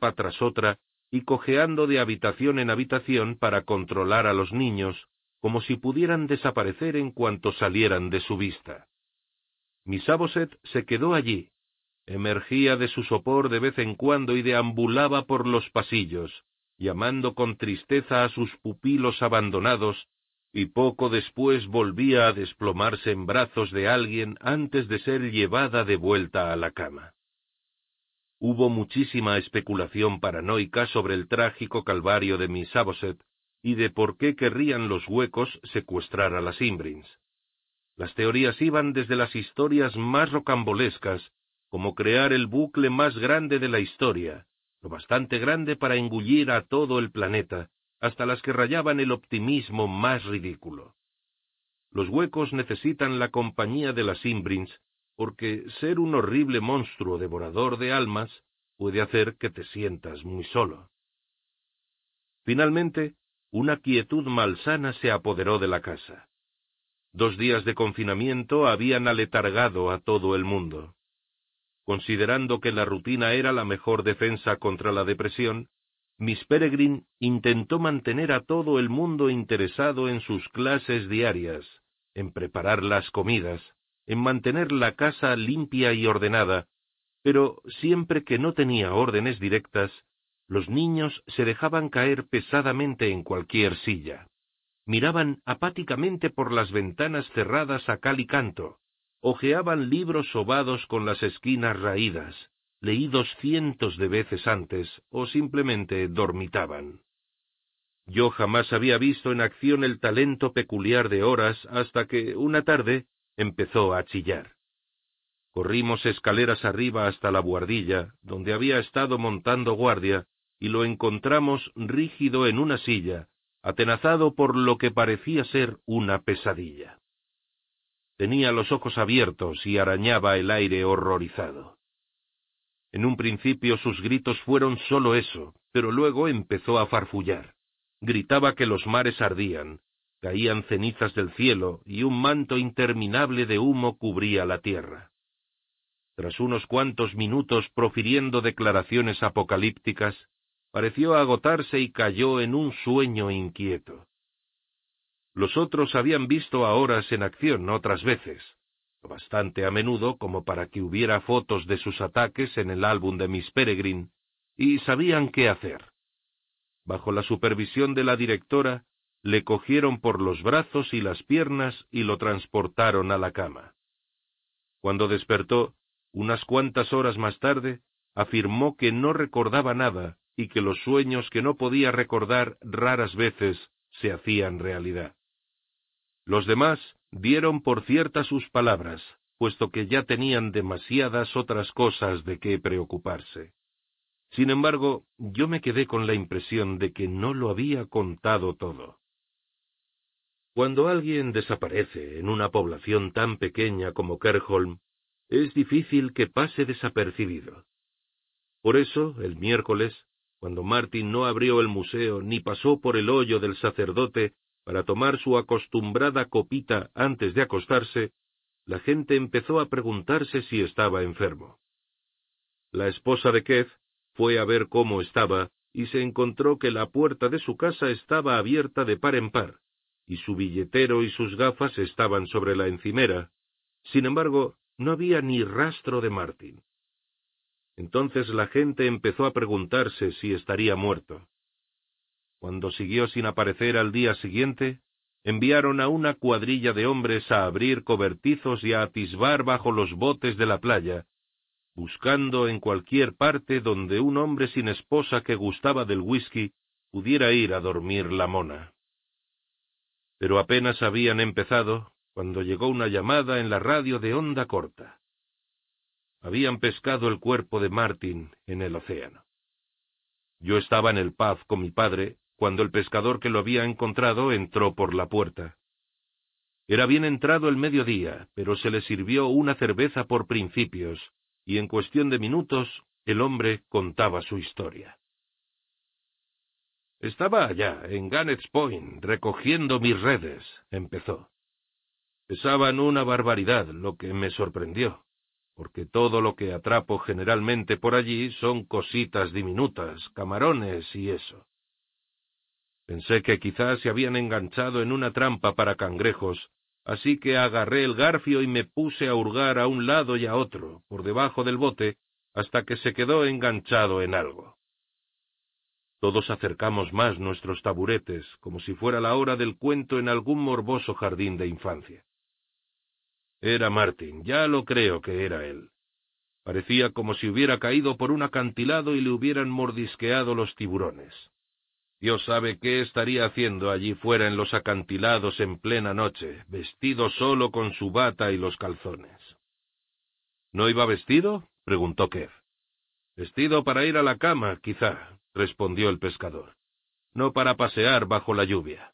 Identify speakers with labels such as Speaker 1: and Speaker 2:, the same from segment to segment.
Speaker 1: tras otra y cojeando de habitación en habitación para controlar a los niños, como si pudieran desaparecer en cuanto salieran de su vista. Miss Aboset se quedó allí, emergía de su sopor de vez en cuando y deambulaba por los pasillos, llamando con tristeza a sus pupilos abandonados, y poco después volvía a desplomarse en brazos de alguien antes de ser llevada de vuelta a la cama. Hubo muchísima especulación paranoica sobre el trágico calvario de Miss Aboset y de por qué querrían los huecos secuestrar a las Imbrins. Las teorías iban desde las historias más rocambolescas, como crear el bucle más grande de la historia, lo bastante grande para engullir a todo el planeta, hasta las que rayaban el optimismo más ridículo. Los huecos necesitan la compañía de las Imbrins, porque ser un horrible monstruo devorador de almas puede hacer que te sientas muy solo. Finalmente, una quietud malsana se apoderó de la casa. Dos días de confinamiento habían aletargado a todo el mundo. Considerando que la rutina era la mejor defensa contra la depresión, Miss Peregrine intentó mantener a todo el mundo interesado en sus clases diarias, en preparar las comidas, en mantener la casa limpia y ordenada, pero siempre que no tenía órdenes directas, los niños se dejaban caer pesadamente en cualquier silla. Miraban apáticamente por las ventanas cerradas a cal y canto, hojeaban libros sobados con las esquinas raídas, leídos cientos de veces antes, o simplemente dormitaban. Yo jamás había visto en acción el talento peculiar de Horas hasta que, una tarde, empezó a chillar. Corrimos escaleras arriba hasta la buhardilla, donde había estado montando guardia, y lo encontramos rígido en una silla, atenazado por lo que parecía ser una pesadilla. Tenía los ojos abiertos y arañaba el aire horrorizado. En un principio sus gritos fueron sólo eso, pero luego empezó a farfullar. Gritaba que los mares ardían, caían cenizas del cielo y un manto interminable de humo cubría la tierra. Tras unos cuantos minutos profiriendo declaraciones apocalípticas, pareció agotarse y cayó en un sueño inquieto. Los otros habían visto a horas en acción otras veces, bastante a menudo como para que hubiera fotos de sus ataques en el álbum de Miss Peregrine, y sabían qué hacer. Bajo la supervisión de la directora, le cogieron por los brazos y las piernas y lo transportaron a la cama. Cuando despertó, unas cuantas horas más tarde, afirmó que no recordaba nada y que los sueños que no podía recordar raras veces se hacían realidad. Los demás dieron por ciertas sus palabras, puesto que ya tenían demasiadas otras cosas de qué preocuparse. Sin embargo, yo me quedé con la impresión de que no lo había contado todo. Cuando alguien desaparece en una población tan pequeña como Kerholm, es difícil que pase desapercibido. Por eso, el miércoles, cuando Martin no abrió el museo ni pasó por el hoyo del sacerdote para tomar su acostumbrada copita antes de acostarse, la gente empezó a preguntarse si estaba enfermo. La esposa de Keith fue a ver cómo estaba y se encontró que la puerta de su casa estaba abierta de par en par, y su billetero y sus gafas estaban sobre la encimera. Sin embargo, no había ni rastro de Martin. Entonces la gente empezó a preguntarse si estaría muerto. Cuando siguió sin aparecer al día siguiente, enviaron a una cuadrilla de hombres a abrir cobertizos y a atisbar bajo los botes de la playa, buscando en cualquier parte donde un hombre sin esposa que gustaba del whisky pudiera ir a dormir la mona. Pero apenas habían empezado cuando llegó una llamada en la radio de onda corta. Habían pescado el cuerpo de Martin en el océano. Yo estaba en el pub con mi padre cuando el pescador que lo había encontrado entró por la puerta. Era bien entrado el mediodía, pero se le sirvió una cerveza por principios, y en cuestión de minutos el hombre contaba su historia. Estaba allá, en Gannett's Point, recogiendo mis redes, empezó. Pesaban una barbaridad, lo que me sorprendió. porque todo lo que atrapo generalmente por allí son cositas diminutas, camarones y eso. Pensé que quizás se habían enganchado en una trampa para cangrejos, así que agarré el garfio y me puse a hurgar a un lado y a otro, por debajo del bote, hasta que se quedó enganchado en algo. Todos acercamos más nuestros taburetes, como si fuera la hora del cuento en algún morboso jardín de infancia. Era Martin, ya lo creo que era él. Parecía como si hubiera caído por un acantilado y le hubieran mordisqueado los tiburones. Dios sabe qué estaría haciendo allí fuera en los acantilados en plena noche, vestido solo con su bata y los calzones. ¿No iba vestido? preguntó Kev. Vestido para ir a la cama, quizá, respondió el pescador, no para pasear bajo la lluvia.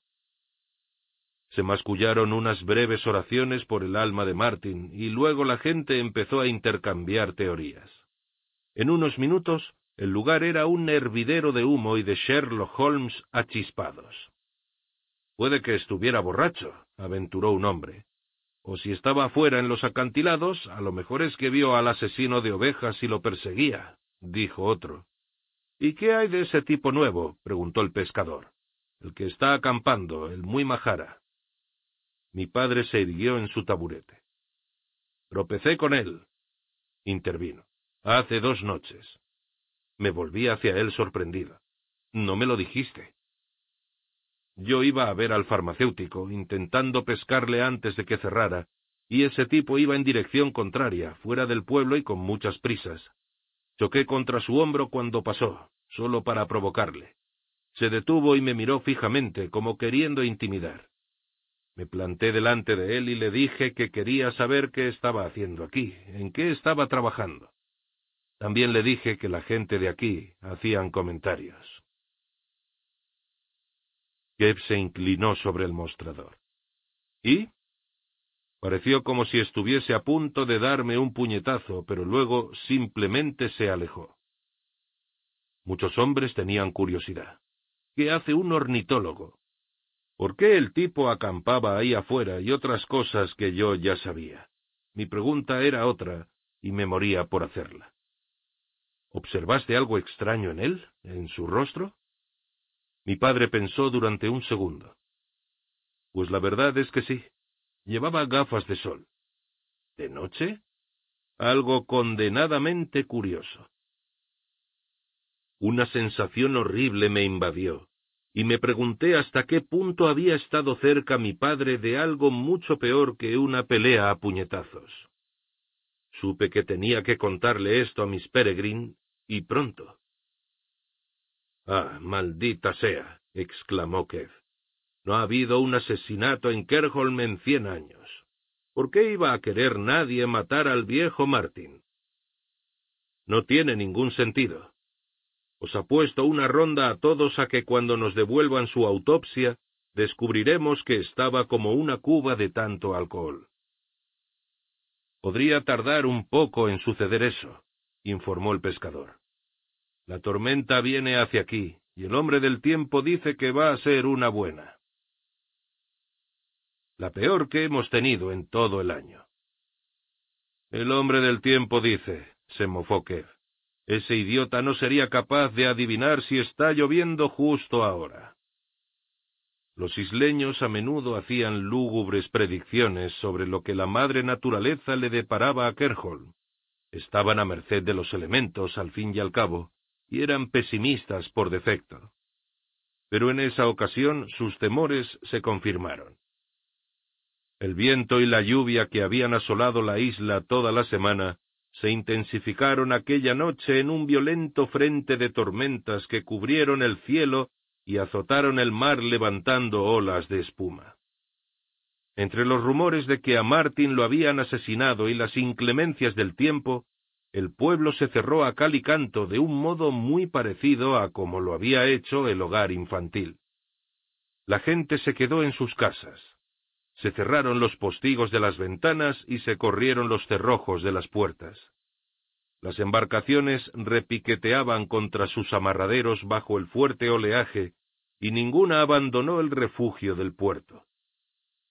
Speaker 1: Se mascullaron unas breves oraciones por el alma de Martin, y luego la gente empezó a intercambiar teorías. En unos minutos, el lugar era un hervidero de humo y de Sherlock Holmes achispados. Puede que estuviera borracho, aventuró un hombre. O si estaba afuera en los acantilados, a lo mejor es que vio al asesino de ovejas y lo perseguía, dijo otro. ¿Y qué hay de ese tipo nuevo? preguntó el pescador. El que está acampando, el muy majara. Mi padre se irguió en su taburete. Tropecé con él, intervino, hace dos noches. Me volví hacia él sorprendido. No me lo dijiste. Yo iba a ver al farmacéutico, intentando pescarle antes de que cerrara, y ese tipo iba en dirección contraria, fuera del pueblo y con muchas prisas. Choqué contra su hombro cuando pasó, solo para provocarle. Se detuvo y me miró fijamente, como queriendo intimidar. Me planté delante de él y le dije que quería saber qué estaba haciendo aquí, en qué estaba trabajando. También le dije que la gente de aquí hacían comentarios. Kev se inclinó sobre el mostrador. ¿Y? Pareció como si estuviese a punto de darme un puñetazo, pero luego simplemente se alejó. Muchos hombres tenían curiosidad. ¿Qué hace un ornitólogo? ¿Por qué el tipo acampaba ahí afuera y otras cosas que yo ya sabía? Mi pregunta era otra, y me moría por hacerla. ¿Observaste algo extraño en él, en su rostro? Mi padre pensó durante un segundo. Pues la verdad es que sí. Llevaba gafas de sol. ¿De noche? Algo condenadamente curioso. Una sensación horrible me invadió, y me pregunté hasta qué punto había estado cerca mi padre de algo mucho peor que una pelea a puñetazos. Supe que tenía que contarle esto a Miss Peregrine, y pronto. Ah, maldita sea, exclamó Kev. No ha habido un asesinato en Kerholm en cien años. ¿Por qué iba a querer nadie matar al viejo Martin? No tiene ningún sentido. Os apuesto una ronda a todos a que cuando nos devuelvan su autopsia, descubriremos que estaba como una cuba de tanto alcohol. Podría tardar un poco en suceder eso, informó el pescador. La tormenta viene hacia aquí, y el hombre del tiempo dice que va a ser una buena la peor que hemos tenido en todo el año. El hombre del tiempo dice, se mofó Kev, ese idiota no sería capaz de adivinar si está lloviendo justo ahora. Los isleños a menudo hacían lúgubres predicciones sobre lo que la madre naturaleza le deparaba a Kerholm. Estaban a merced de los elementos, al fin y al cabo, y eran pesimistas por defecto. Pero en esa ocasión sus temores se confirmaron. El viento y la lluvia que habían asolado la isla toda la semana se intensificaron aquella noche en un violento frente de tormentas que cubrieron el cielo y azotaron el mar levantando olas de espuma. Entre los rumores de que a Martin lo habían asesinado y las inclemencias del tiempo, el pueblo se cerró a cal y canto de un modo muy parecido a como lo había hecho el hogar infantil. La gente se quedó en sus casas se cerraron los postigos de las ventanas y se corrieron los cerrojos de las puertas. Las embarcaciones repiqueteaban contra sus amarraderos bajo el fuerte oleaje, y ninguna abandonó el refugio del puerto.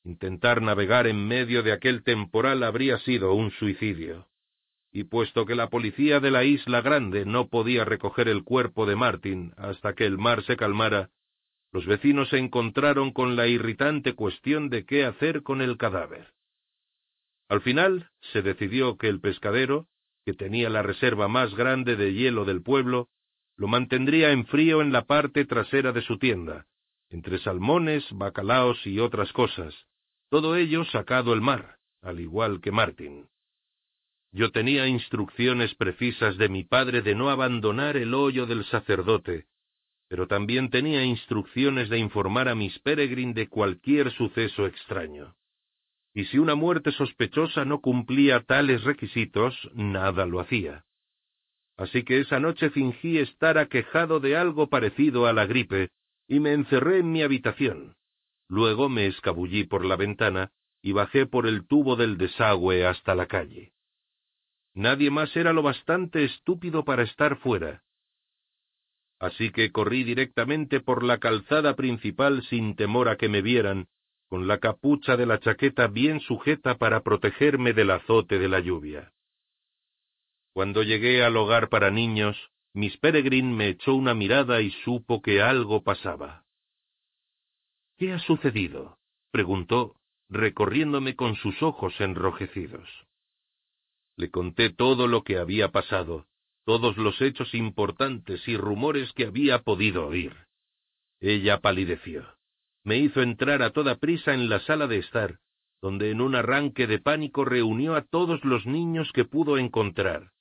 Speaker 1: Intentar navegar en medio de aquel temporal habría sido un suicidio, y puesto que la policía de la isla grande no podía recoger el cuerpo de Martin hasta que el mar se calmara, los vecinos se encontraron con la irritante cuestión de qué hacer con el cadáver. Al final se decidió que el pescadero, que tenía la reserva más grande de hielo del pueblo, lo mantendría en frío en la parte trasera de su tienda, entre salmones, bacalaos y otras cosas, todo ello sacado el mar, al igual que Martin. Yo tenía instrucciones precisas de mi padre de no abandonar el hoyo del sacerdote, pero también tenía instrucciones de informar a Miss Peregrine de cualquier suceso extraño. Y si una muerte sospechosa no cumplía tales requisitos, nada lo hacía. Así que esa noche fingí estar aquejado de algo parecido a la gripe, y me encerré en mi habitación. Luego me escabullí por la ventana y bajé por el tubo del desagüe hasta la calle. Nadie más era lo bastante estúpido para estar fuera. Así que corrí directamente por la calzada principal sin temor a que me vieran, con la capucha de la chaqueta bien sujeta para protegerme del azote de la lluvia. Cuando llegué al hogar para niños, Miss Peregrine me echó una mirada y supo que algo pasaba. ¿Qué ha sucedido? preguntó, recorriéndome con sus ojos enrojecidos. Le conté todo lo que había pasado, todos los hechos importantes y rumores que había podido oír. Ella palideció. Me hizo entrar a toda prisa en la sala de estar, donde en un arranque de pánico reunió a todos los niños que pudo encontrar,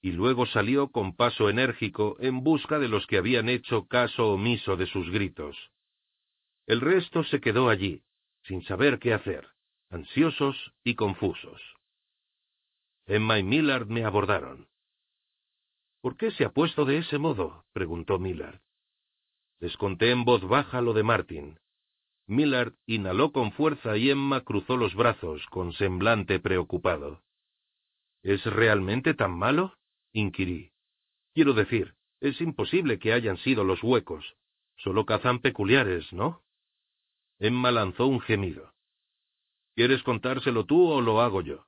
Speaker 1: y luego salió con paso enérgico en busca de los que habían hecho caso omiso de sus gritos. El resto se quedó allí, sin saber qué hacer, ansiosos y confusos. Emma y Millard me abordaron. ¿Por qué se ha puesto de ese modo? preguntó Millard. Les conté en voz baja lo de Martin. Millard inhaló con fuerza y Emma cruzó los brazos con semblante preocupado. ¿Es realmente tan malo? inquirí. Quiero decir, es imposible que hayan sido los huecos. Solo cazan peculiares, ¿no? Emma lanzó un gemido. ¿Quieres contárselo tú o lo hago yo?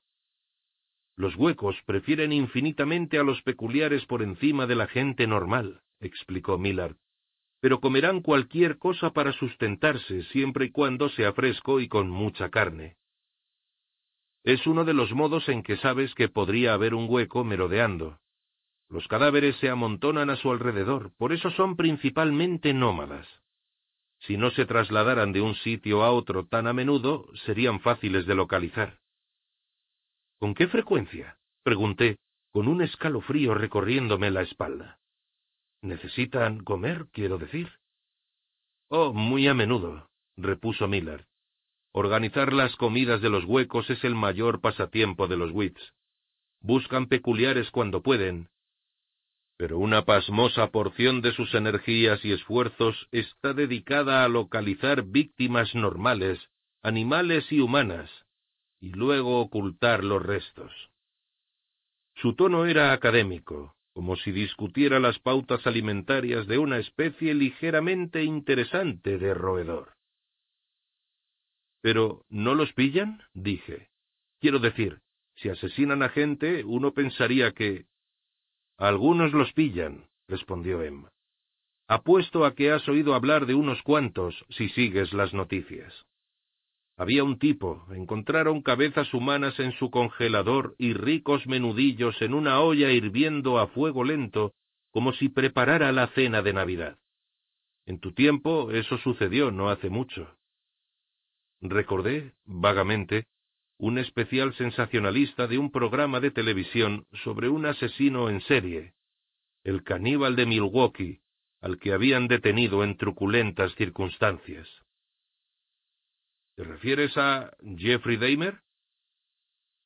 Speaker 1: Los huecos prefieren infinitamente a los peculiares por encima de la gente normal, explicó Millard, pero comerán cualquier cosa para sustentarse siempre y cuando sea fresco y con mucha carne. Es uno de los modos en que sabes que podría haber un hueco merodeando. Los cadáveres se amontonan a su alrededor, por eso son principalmente nómadas. Si no se trasladaran de un sitio a otro tan a menudo, serían fáciles de localizar. ¿Con qué frecuencia? pregunté, con un escalofrío recorriéndome la espalda. ¿Necesitan comer, quiero decir? Oh, muy a menudo, repuso Miller. Organizar las comidas de los huecos es el mayor pasatiempo de los Wits. Buscan peculiares cuando pueden. Pero una pasmosa porción de sus energías y esfuerzos está dedicada a localizar víctimas normales, animales y humanas, y luego ocultar los restos. Su tono era académico, como si discutiera las pautas alimentarias de una especie ligeramente interesante de roedor. Pero, ¿no los pillan? dije. Quiero decir, si asesinan a gente, uno pensaría que... Algunos los pillan, respondió Emma. Apuesto a que has oído hablar de unos cuantos si sigues las noticias. Había un tipo, encontraron cabezas humanas en su congelador y ricos menudillos en una olla hirviendo a fuego lento, como si preparara la cena de Navidad. En tu tiempo eso sucedió no hace mucho. Recordé, vagamente, un especial sensacionalista de un programa de televisión sobre un asesino en serie, el caníbal de Milwaukee, al que habían detenido en truculentas circunstancias. ¿Te refieres a Jeffrey Dahmer?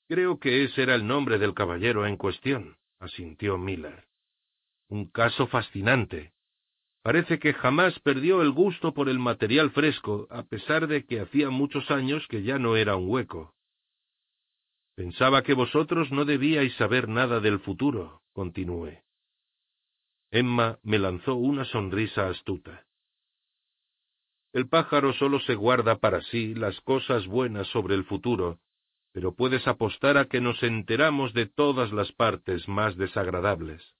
Speaker 1: Creo que ese era el nombre del caballero en cuestión, asintió Miller. Un caso fascinante. Parece que jamás perdió el gusto por el material fresco, a pesar de que hacía muchos años que ya no era un hueco. Pensaba que vosotros no debíais saber nada del futuro, continué. Emma me lanzó una sonrisa astuta. El pájaro solo se guarda para sí las cosas buenas sobre el futuro, pero puedes apostar a que nos enteramos de todas las partes más desagradables.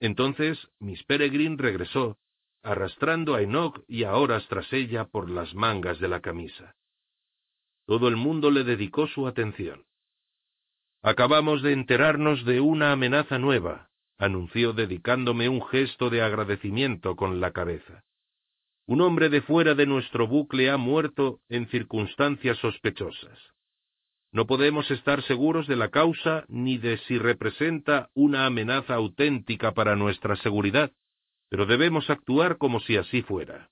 Speaker 1: Entonces Miss Peregrine regresó, arrastrando a Enoch y a horas tras ella por las mangas de la camisa. Todo el mundo le dedicó su atención. Acabamos de enterarnos de una amenaza nueva, anunció dedicándome un gesto de agradecimiento con la cabeza. Un hombre de fuera de nuestro bucle ha muerto en circunstancias sospechosas. No podemos estar seguros de la causa ni de si representa una amenaza auténtica para nuestra seguridad, pero debemos actuar como si así fuera.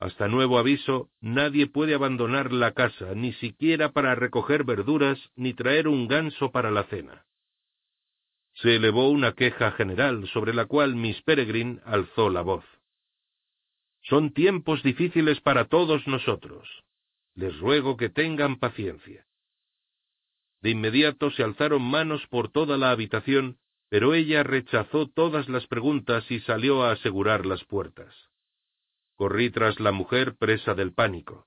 Speaker 1: Hasta nuevo aviso, nadie puede abandonar la casa, ni siquiera para recoger verduras ni traer un ganso para la cena. Se elevó una queja general sobre la cual Miss Peregrine alzó la voz. Son tiempos difíciles para todos nosotros. Les ruego que tengan paciencia. De inmediato se alzaron manos por toda la habitación, pero ella rechazó todas las preguntas y salió a asegurar las puertas. Corrí tras la mujer presa del pánico.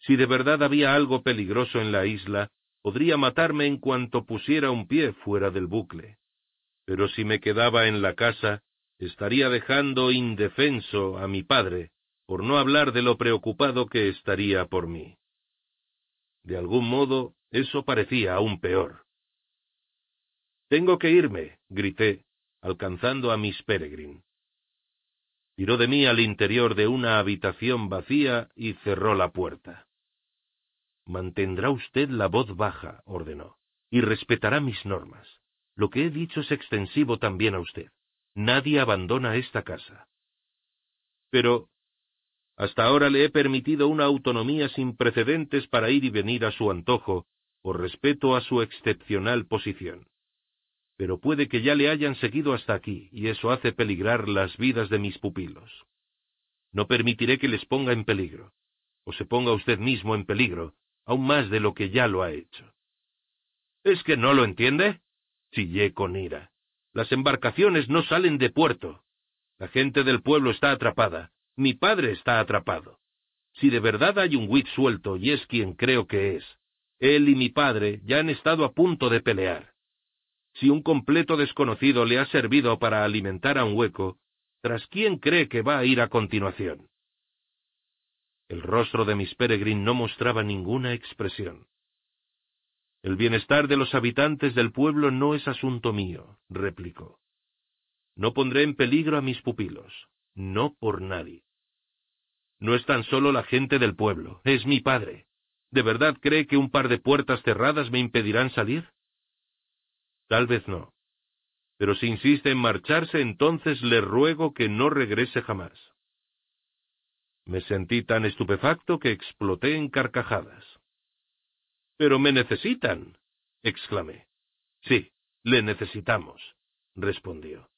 Speaker 1: Si de verdad había algo peligroso en la isla, podría matarme en cuanto pusiera un pie fuera del bucle. Pero si me quedaba en la casa, estaría dejando indefenso a mi padre, por no hablar de lo preocupado que estaría por mí. De algún modo, eso parecía aún peor. Tengo que irme, grité, alcanzando a Miss Peregrine tiró de mí al interior de una habitación vacía y cerró la puerta. Mantendrá usted la voz baja, ordenó, y respetará mis normas. Lo que he dicho es extensivo también a usted. Nadie abandona esta casa. Pero hasta ahora le he permitido una autonomía sin precedentes para ir y venir a su antojo, por respeto a su excepcional posición pero puede que ya le hayan seguido hasta aquí, y eso hace peligrar las vidas de mis pupilos. No permitiré que les ponga en peligro, o se ponga usted mismo en peligro, aún más de lo que ya lo ha hecho. ¿Es que no lo entiende? chillé con ira. Las embarcaciones no salen de puerto. La gente del pueblo está atrapada. Mi padre está atrapado. Si de verdad hay un Wit suelto, y es quien creo que es, él y mi padre ya han estado a punto de pelear. Si un completo desconocido le ha servido para alimentar a un hueco, ¿tras quién cree que va a ir a continuación? El rostro de Miss Peregrine no mostraba ninguna expresión. El bienestar de los habitantes del pueblo no es asunto mío, replicó. No pondré en peligro a mis pupilos, no por nadie. No es tan solo la gente del pueblo, es mi padre. ¿De verdad cree que un par de puertas cerradas me impedirán salir? Tal vez no. Pero si insiste en marcharse, entonces le ruego que no regrese jamás. Me sentí tan estupefacto que exploté en carcajadas. Pero me necesitan, exclamé. Sí, le necesitamos, respondió.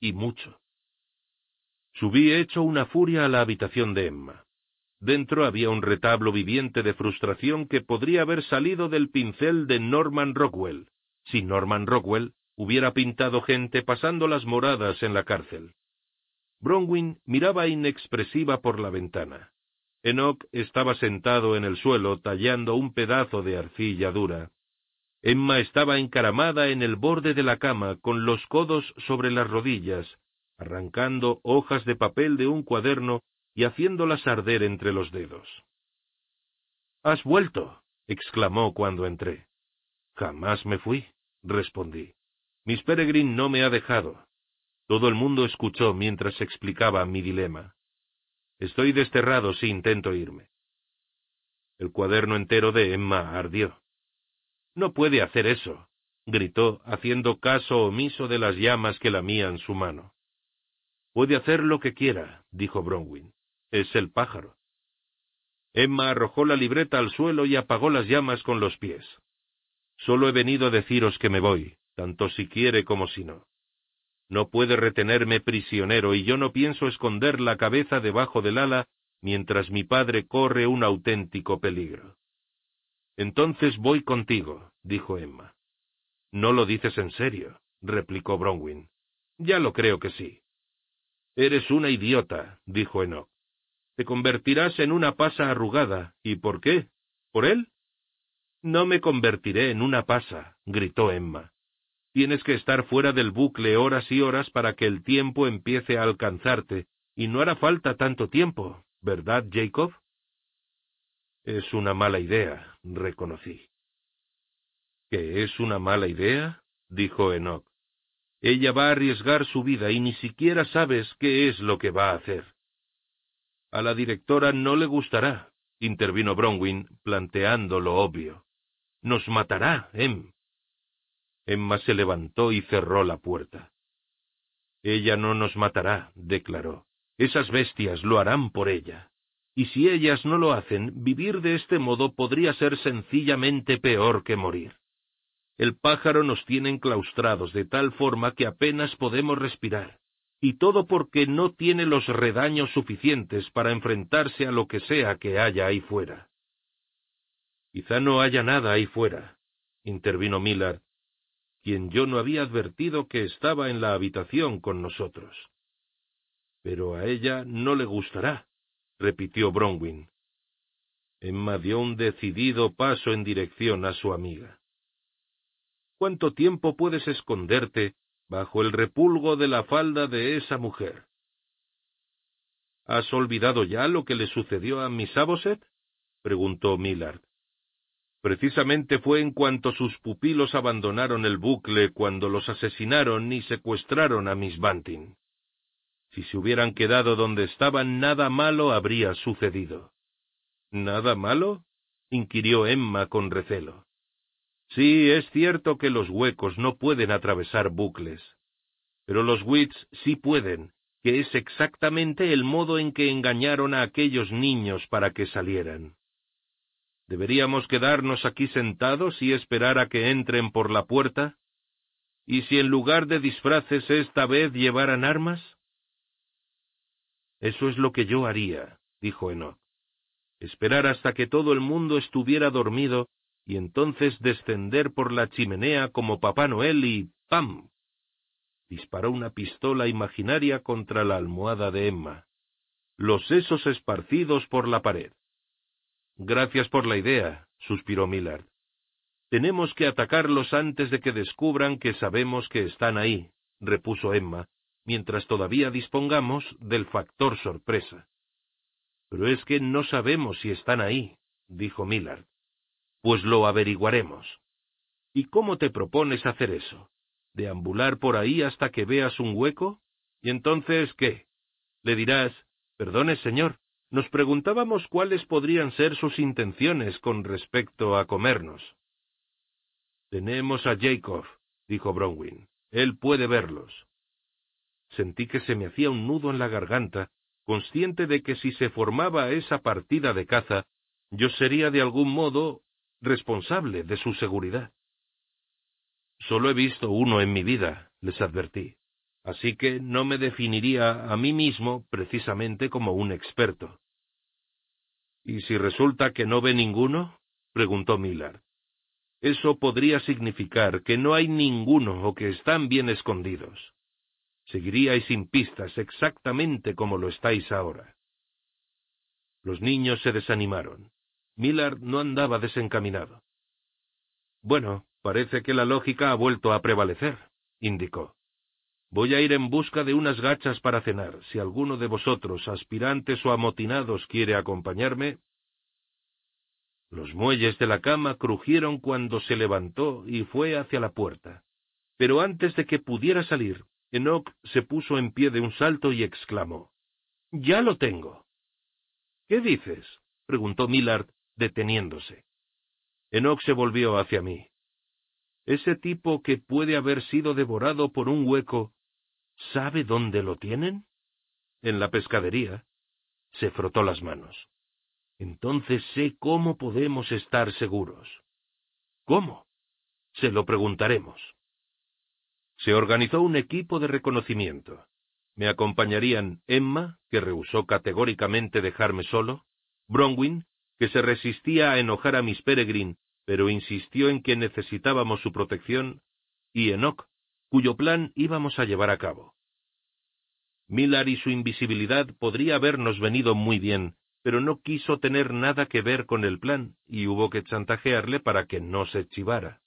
Speaker 1: Y mucho. Subí hecho una furia a la habitación de Emma. Dentro había un retablo viviente de frustración que podría haber salido del pincel de Norman Rockwell, si Norman Rockwell hubiera pintado gente pasando las moradas en la cárcel. Bronwyn miraba inexpresiva por la ventana. Enoch estaba sentado en el suelo tallando un pedazo de arcilla dura. Emma estaba encaramada en el borde de la cama con los codos sobre las rodillas, arrancando hojas de papel de un cuaderno y haciéndolas arder entre los dedos. Has vuelto, exclamó cuando entré. Jamás me fui respondí. Miss Peregrine no me ha dejado. Todo el mundo escuchó mientras explicaba mi dilema. Estoy desterrado si intento irme. El cuaderno entero de Emma ardió. No puede hacer eso, gritó, haciendo caso omiso de las llamas que lamían su mano. Puede hacer lo que quiera, dijo Bronwyn. Es el pájaro. Emma arrojó la libreta al suelo y apagó las llamas con los pies. Solo he venido a deciros que me voy, tanto si quiere como si no. No puede retenerme prisionero y yo no pienso esconder la cabeza debajo del ala mientras mi padre corre un auténtico peligro. Entonces voy contigo, dijo Emma. No lo dices en serio, replicó Bronwyn. Ya lo creo que sí. Eres una idiota, dijo Enoch. Te convertirás en una pasa arrugada. ¿Y por qué? ¿Por él? No me convertiré en una pasa, gritó Emma. Tienes que estar fuera del bucle horas y horas para que el tiempo empiece a alcanzarte, y no hará falta tanto tiempo, ¿verdad, Jacob? Es una mala idea, reconocí. ¿Qué es una mala idea? dijo Enoch. Ella va a arriesgar su vida y ni siquiera sabes qué es lo que va a hacer. A la directora no le gustará, intervino Bronwyn, planteando lo obvio. Nos matará, Em. Emma se levantó y cerró la puerta. Ella no nos matará, declaró. Esas bestias lo harán por ella. Y si ellas no lo hacen, vivir de este modo podría ser sencillamente peor que morir. El pájaro nos tiene enclaustrados de tal forma que apenas podemos respirar, y todo porque no tiene los redaños suficientes para enfrentarse a lo que sea que haya ahí fuera. Quizá no haya nada ahí fuera, intervino Millard, quien yo no había advertido que estaba en la habitación con nosotros. Pero a ella no le gustará, repitió Bronwyn. Emma dio un decidido paso en dirección a su amiga. ¿Cuánto tiempo puedes esconderte bajo el repulgo de la falda de esa mujer? ¿Has olvidado ya lo que le sucedió a Miss Aboset? preguntó Millard. Precisamente fue en cuanto sus pupilos abandonaron el bucle cuando los asesinaron y secuestraron a Miss Banting. Si se hubieran quedado donde estaban, nada malo habría sucedido. ¿Nada malo? inquirió Emma con recelo. Sí, es cierto que los huecos no pueden atravesar bucles. Pero los wits sí pueden, que es exactamente el modo en que engañaron a aquellos niños para que salieran. ¿Deberíamos quedarnos aquí sentados y esperar a que entren por la puerta? ¿Y si en lugar de disfraces esta vez llevaran armas? Eso es lo que yo haría, dijo Enoch. Esperar hasta que todo el mundo estuviera dormido y entonces descender por la chimenea como Papá Noel y ¡pam! disparó una pistola imaginaria contra la almohada de Emma. Los sesos esparcidos por la pared. Gracias por la idea, suspiró Millard. Tenemos que atacarlos antes de que descubran que sabemos que están ahí, repuso Emma, mientras todavía dispongamos del factor sorpresa. Pero es que no sabemos si están ahí, dijo Millard. Pues lo averiguaremos. ¿Y cómo te propones hacer eso? ¿Deambular por ahí hasta que veas un hueco? ¿Y entonces qué? Le dirás, perdone, señor, nos preguntábamos cuáles podrían ser sus intenciones con respecto a comernos. Tenemos a Jacob, dijo Bronwyn. Él puede verlos. Sentí que se me hacía un nudo en la garganta, consciente de que si se formaba esa partida de caza, yo sería de algún modo responsable de su seguridad. Solo he visto uno en mi vida, les advertí, así que no me definiría a mí mismo precisamente como un experto. ¿Y si resulta que no ve ninguno? preguntó Millard. Eso podría significar que no hay ninguno o que están bien escondidos seguiríais sin pistas exactamente como lo estáis ahora. Los niños se desanimaron. Millard no andaba desencaminado. Bueno, parece que la lógica ha vuelto a prevalecer, indicó. Voy a ir en busca de unas gachas para cenar. Si alguno de vosotros, aspirantes o amotinados, quiere acompañarme. Los muelles de la cama crujieron cuando se levantó y fue hacia la puerta. Pero antes de que pudiera salir, Enoch se puso en pie de un salto y exclamó, Ya lo tengo. ¿Qué dices? preguntó Millard, deteniéndose. Enoch se volvió hacia mí. Ese tipo que puede haber sido devorado por un hueco, ¿sabe dónde lo tienen? En la pescadería. Se frotó las manos. Entonces sé cómo podemos estar seguros. ¿Cómo? Se lo preguntaremos. Se organizó un equipo de reconocimiento. Me acompañarían Emma, que rehusó categóricamente dejarme solo, Bronwyn, que se resistía a enojar a Miss Peregrine, pero insistió en que necesitábamos su protección, y Enoch, cuyo plan íbamos a llevar a cabo. Millar y su invisibilidad podría habernos venido muy bien, pero no quiso tener nada que ver con el plan y hubo que chantajearle para que no se chivara.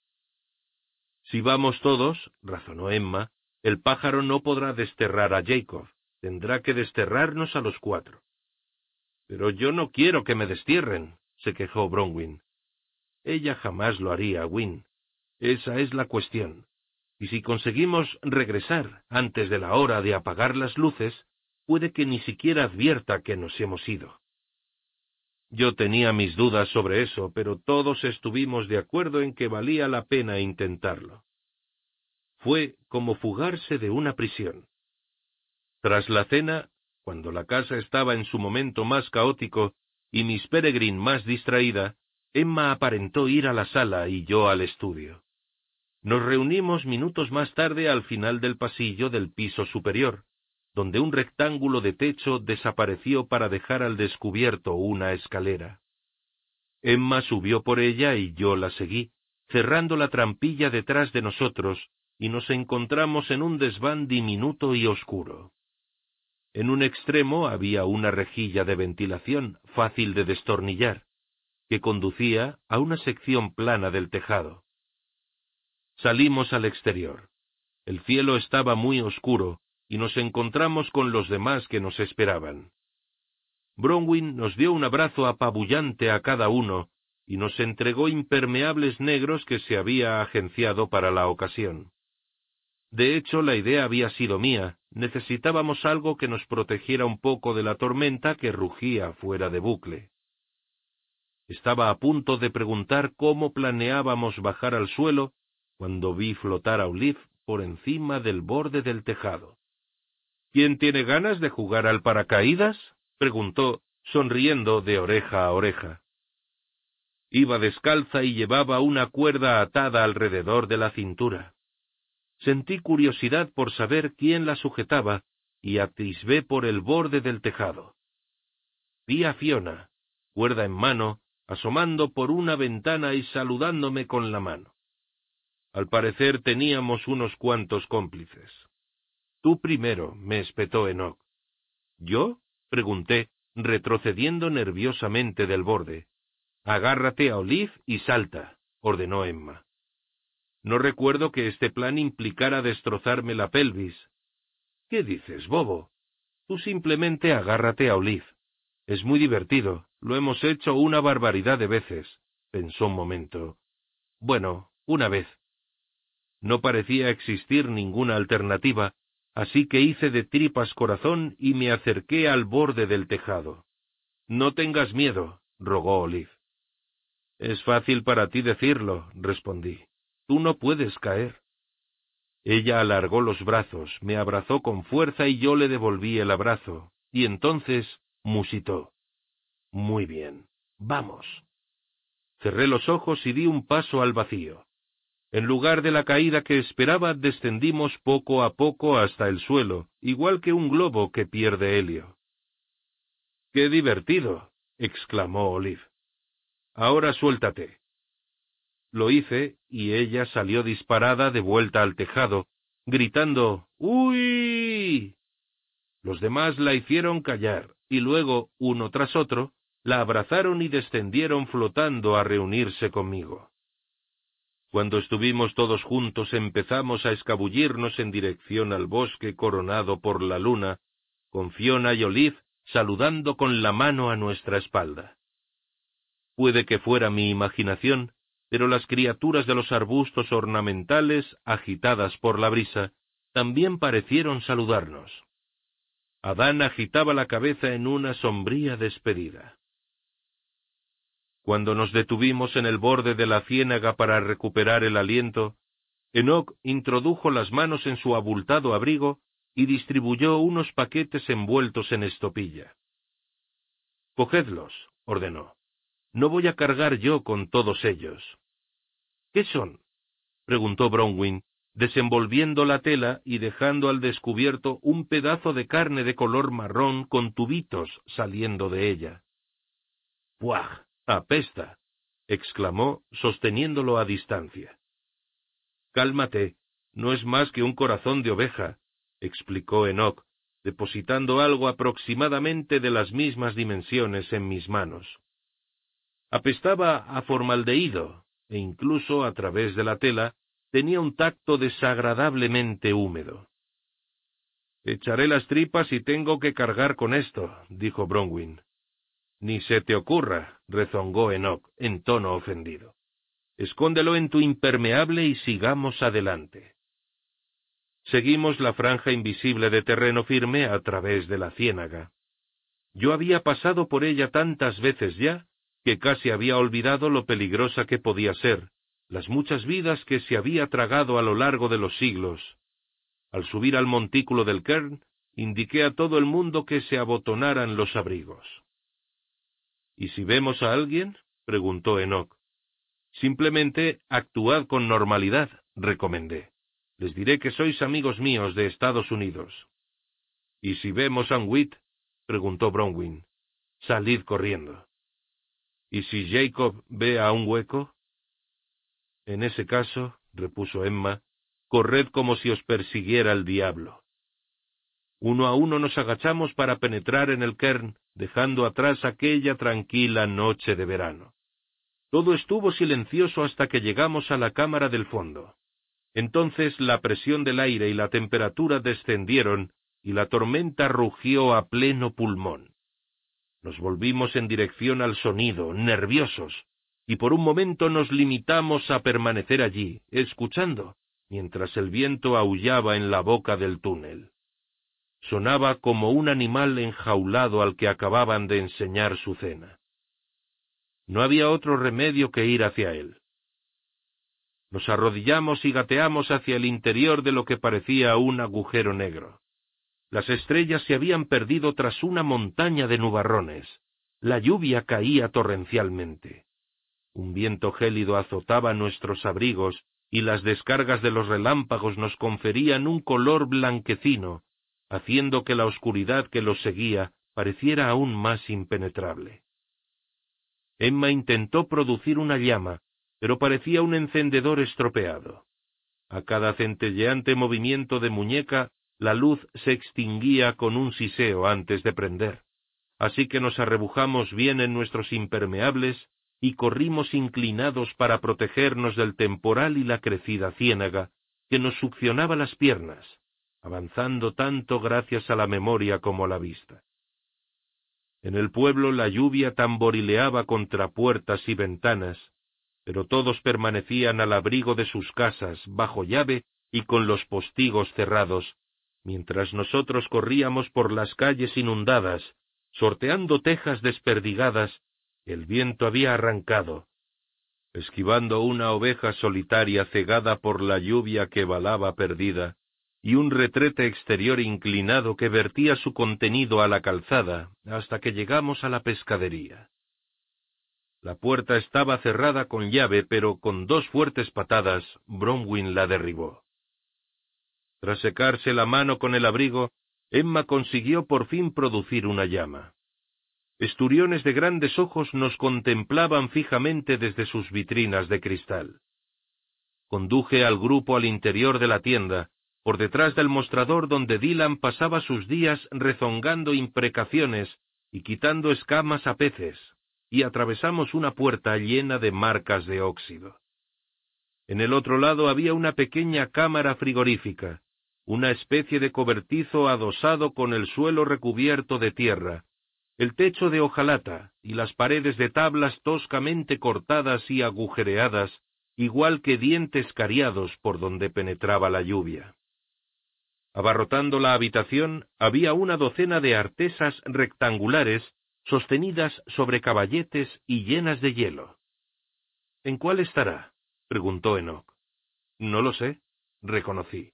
Speaker 1: Si vamos todos, razonó Emma, el pájaro no podrá desterrar a Jacob, tendrá que desterrarnos a los cuatro. Pero yo no quiero que me destierren, se quejó Bronwyn. Ella jamás lo haría, Win. Esa es la cuestión. Y si conseguimos regresar antes de la hora de apagar las luces, puede que ni siquiera advierta que nos hemos ido. Yo tenía mis dudas sobre eso, pero todos estuvimos de acuerdo en que valía la pena intentarlo. Fue como fugarse de una prisión. Tras la cena, cuando la casa estaba en su momento más caótico y Miss Peregrine más distraída, Emma aparentó ir a la sala y yo al estudio. Nos reunimos minutos más tarde al final del pasillo del piso superior, donde un rectángulo de techo desapareció para dejar al descubierto una escalera. Emma subió por ella y yo la seguí, cerrando la trampilla detrás de nosotros, y nos encontramos en un desván diminuto y oscuro. En un extremo había una rejilla de ventilación fácil de destornillar, que conducía a una sección plana del tejado. Salimos al exterior. El cielo estaba muy oscuro y nos encontramos con los demás que nos esperaban. Bronwyn nos dio un abrazo apabullante a cada uno y nos entregó impermeables negros que se había agenciado para la ocasión. De hecho, la idea había sido mía, necesitábamos algo que nos protegiera un poco de la tormenta que rugía fuera de bucle. Estaba a punto de preguntar cómo planeábamos bajar al suelo cuando vi flotar a Olive por encima del borde del tejado. ¿Quién tiene ganas de jugar al paracaídas? preguntó, sonriendo de oreja a oreja. Iba descalza y llevaba una cuerda atada alrededor de la cintura. Sentí curiosidad por saber quién la sujetaba y atisbé por el borde del tejado. Vi a Fiona, cuerda en mano, asomando por una ventana y saludándome con la mano. Al parecer teníamos unos cuantos cómplices. Tú primero, me espetó Enoch. ¿Yo? pregunté, retrocediendo nerviosamente del borde. Agárrate a Olive y salta, ordenó Emma. No recuerdo que este plan implicara destrozarme la pelvis. ¿Qué dices, bobo? Tú simplemente agárrate a Olive. Es muy divertido. Lo hemos hecho una barbaridad de veces. Pensó un momento. Bueno, una vez. No parecía existir ninguna alternativa, así que hice de tripas corazón y me acerqué al borde del tejado. No tengas miedo, rogó Olive. Es fácil para ti decirlo, respondí. Tú no puedes caer. Ella alargó los brazos, me abrazó con fuerza y yo le devolví el abrazo, y entonces musitó. Muy bien, vamos. Cerré los ojos y di un paso al vacío. En lugar de la caída que esperaba, descendimos poco a poco hasta el suelo, igual que un globo que pierde helio. ¡Qué divertido! exclamó Olive. Ahora suéltate. Lo hice, y ella salió disparada de vuelta al tejado, gritando ¡Uy! Los demás la hicieron callar, y luego, uno tras otro, la abrazaron y descendieron flotando a reunirse conmigo. Cuando estuvimos todos juntos empezamos a escabullirnos en dirección al bosque coronado por la luna, con Fiona y Olive saludando con la mano a nuestra espalda. Puede que fuera mi imaginación, pero las criaturas de los arbustos ornamentales, agitadas por la brisa, también parecieron saludarnos. Adán agitaba la cabeza en una sombría despedida. Cuando nos detuvimos en el borde de la ciénaga para recuperar el aliento, Enoch introdujo las manos en su abultado abrigo y distribuyó unos paquetes envueltos en estopilla. Cogedlos, ordenó. No voy a cargar yo con todos ellos. ¿Qué son? preguntó Bronwyn, desenvolviendo la tela y dejando al descubierto un pedazo de carne de color marrón con tubitos saliendo de ella. ¡Puaj! Apesta, exclamó, sosteniéndolo a distancia. Cálmate, no es más que un corazón de oveja, explicó Enoch, depositando algo aproximadamente de las mismas dimensiones en mis manos. Apestaba a formaldehído, e incluso a través de la tela tenía un tacto desagradablemente húmedo. Echaré las tripas y tengo que cargar con esto, dijo Bronwyn. Ni se te ocurra, rezongó Enoch, en tono ofendido. Escóndelo en tu impermeable y sigamos adelante. Seguimos la franja invisible de terreno firme a través de la ciénaga. Yo había pasado por ella tantas veces ya, que casi había olvidado lo peligrosa que podía ser, las muchas vidas que se había tragado a lo largo de los siglos, al subir al montículo del Kern, indiqué a todo el mundo que se abotonaran los abrigos. ¿Y si vemos a alguien? preguntó Enoch. Simplemente actuad con normalidad, recomendé. Les diré que sois amigos míos de Estados Unidos. ¿Y si vemos a Witt? preguntó Bronwyn. Salid corriendo. ¿Y si Jacob ve a un hueco? En ese caso, repuso Emma, corred como si os persiguiera el diablo. Uno a uno nos agachamos para penetrar en el kern, dejando atrás aquella tranquila noche de verano. Todo estuvo silencioso hasta que llegamos a la cámara del fondo. Entonces la presión del aire y la temperatura descendieron y la tormenta rugió a pleno pulmón. Nos volvimos en dirección al sonido, nerviosos, y por un momento nos limitamos a permanecer allí, escuchando, mientras el viento aullaba en la boca del túnel. Sonaba como un animal enjaulado al que acababan de enseñar su cena. No había otro remedio que ir hacia él. Nos arrodillamos y gateamos hacia el interior de lo que parecía un agujero negro. Las estrellas se habían perdido tras una montaña de nubarrones. La lluvia caía torrencialmente. Un viento gélido azotaba nuestros abrigos y las descargas de los relámpagos nos conferían un color blanquecino, haciendo que la oscuridad que los seguía pareciera aún más impenetrable. Emma intentó producir una llama, pero parecía un encendedor estropeado. A cada centelleante movimiento de muñeca, la luz se extinguía con un siseo antes de prender. Así que nos arrebujamos bien en nuestros impermeables y corrimos inclinados para protegernos del temporal y la crecida ciénaga que nos succionaba las piernas, avanzando tanto gracias a la memoria como a la vista. En el pueblo la lluvia tamborileaba contra puertas y ventanas, pero todos permanecían al abrigo de sus casas, bajo llave y con los postigos cerrados, mientras nosotros corríamos por las calles inundadas, sorteando tejas desperdigadas el viento había arrancado, esquivando una oveja solitaria cegada por la lluvia que balaba perdida, y un retrete exterior inclinado que vertía su contenido a la calzada hasta que llegamos a la pescadería. La puerta estaba cerrada con llave, pero con dos fuertes patadas Bromwin la derribó. Tras secarse la mano con el abrigo, Emma consiguió por fin producir una llama. Esturiones de grandes ojos nos contemplaban fijamente desde sus vitrinas de cristal. Conduje al grupo al interior de la tienda, por detrás del mostrador donde Dylan pasaba sus días rezongando imprecaciones y quitando escamas a peces, y atravesamos una puerta llena de marcas de óxido. En el otro lado había una pequeña cámara frigorífica, una especie de cobertizo adosado con el suelo recubierto de tierra, el techo de hojalata y las paredes de tablas toscamente cortadas y agujereadas, igual que dientes cariados por donde penetraba la lluvia. Abarrotando la habitación había una docena de artesas rectangulares sostenidas sobre caballetes y llenas de hielo. ¿En cuál estará? preguntó Enoch. No lo sé, reconocí.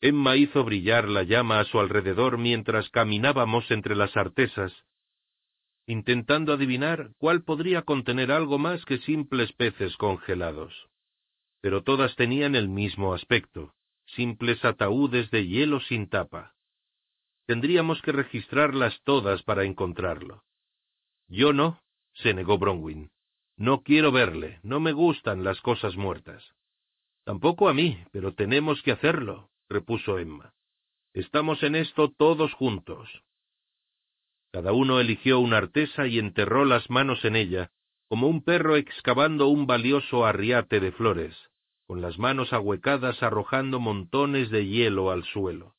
Speaker 1: Emma hizo brillar la llama a su alrededor mientras caminábamos entre las artesas, intentando adivinar cuál podría contener algo más que simples peces congelados. Pero todas tenían el mismo aspecto, simples ataúdes de hielo sin tapa. Tendríamos que registrarlas todas para encontrarlo. Yo no, se negó Bronwyn. No quiero verle, no me gustan las cosas muertas. Tampoco a mí, pero tenemos que hacerlo, repuso Emma. Estamos en esto todos juntos. Cada uno eligió una artesa y enterró las manos en ella, como un perro excavando un valioso arriate de flores, con las manos ahuecadas arrojando montones de hielo al suelo.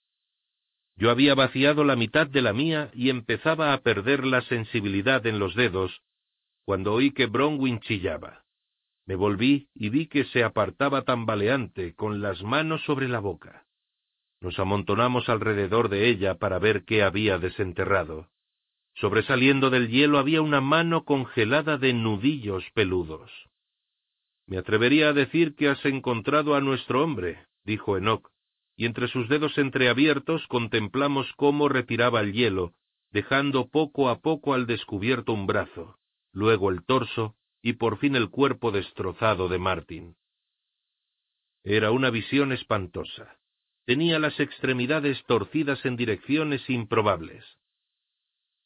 Speaker 1: Yo había vaciado la mitad de la mía y empezaba a perder la sensibilidad en los dedos, cuando oí que Bronwyn chillaba. Me volví y vi que se apartaba tambaleante, con las manos sobre la boca. Nos amontonamos alrededor de ella para ver qué había desenterrado. Sobresaliendo del hielo había una mano congelada de nudillos peludos. Me atrevería a decir que has encontrado a nuestro hombre, dijo Enoch, y entre sus dedos entreabiertos contemplamos cómo retiraba el hielo, dejando poco a poco al descubierto un brazo, luego el torso y por fin el cuerpo destrozado de Martin. Era una visión espantosa. Tenía las extremidades torcidas en direcciones improbables.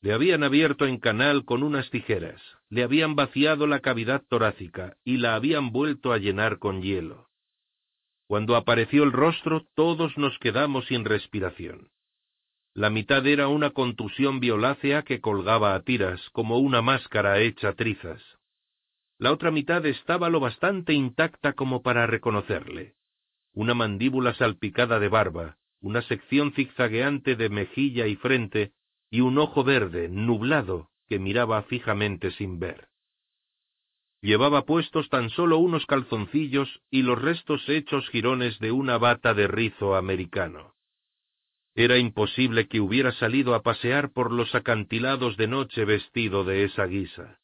Speaker 1: Le habían abierto en canal con unas tijeras, le habían vaciado la cavidad torácica y la habían vuelto a llenar con hielo. Cuando apareció el rostro, todos nos quedamos sin respiración. La mitad era una contusión violácea que colgaba a tiras, como una máscara hecha trizas. La otra mitad estaba lo bastante intacta como para reconocerle. Una mandíbula salpicada de barba, una sección zigzagueante de mejilla y frente, y un ojo verde, nublado, que miraba fijamente sin ver. Llevaba puestos tan solo unos calzoncillos y los restos hechos jirones de una bata de rizo americano. Era imposible que hubiera salido a pasear por los acantilados de noche vestido de esa guisa.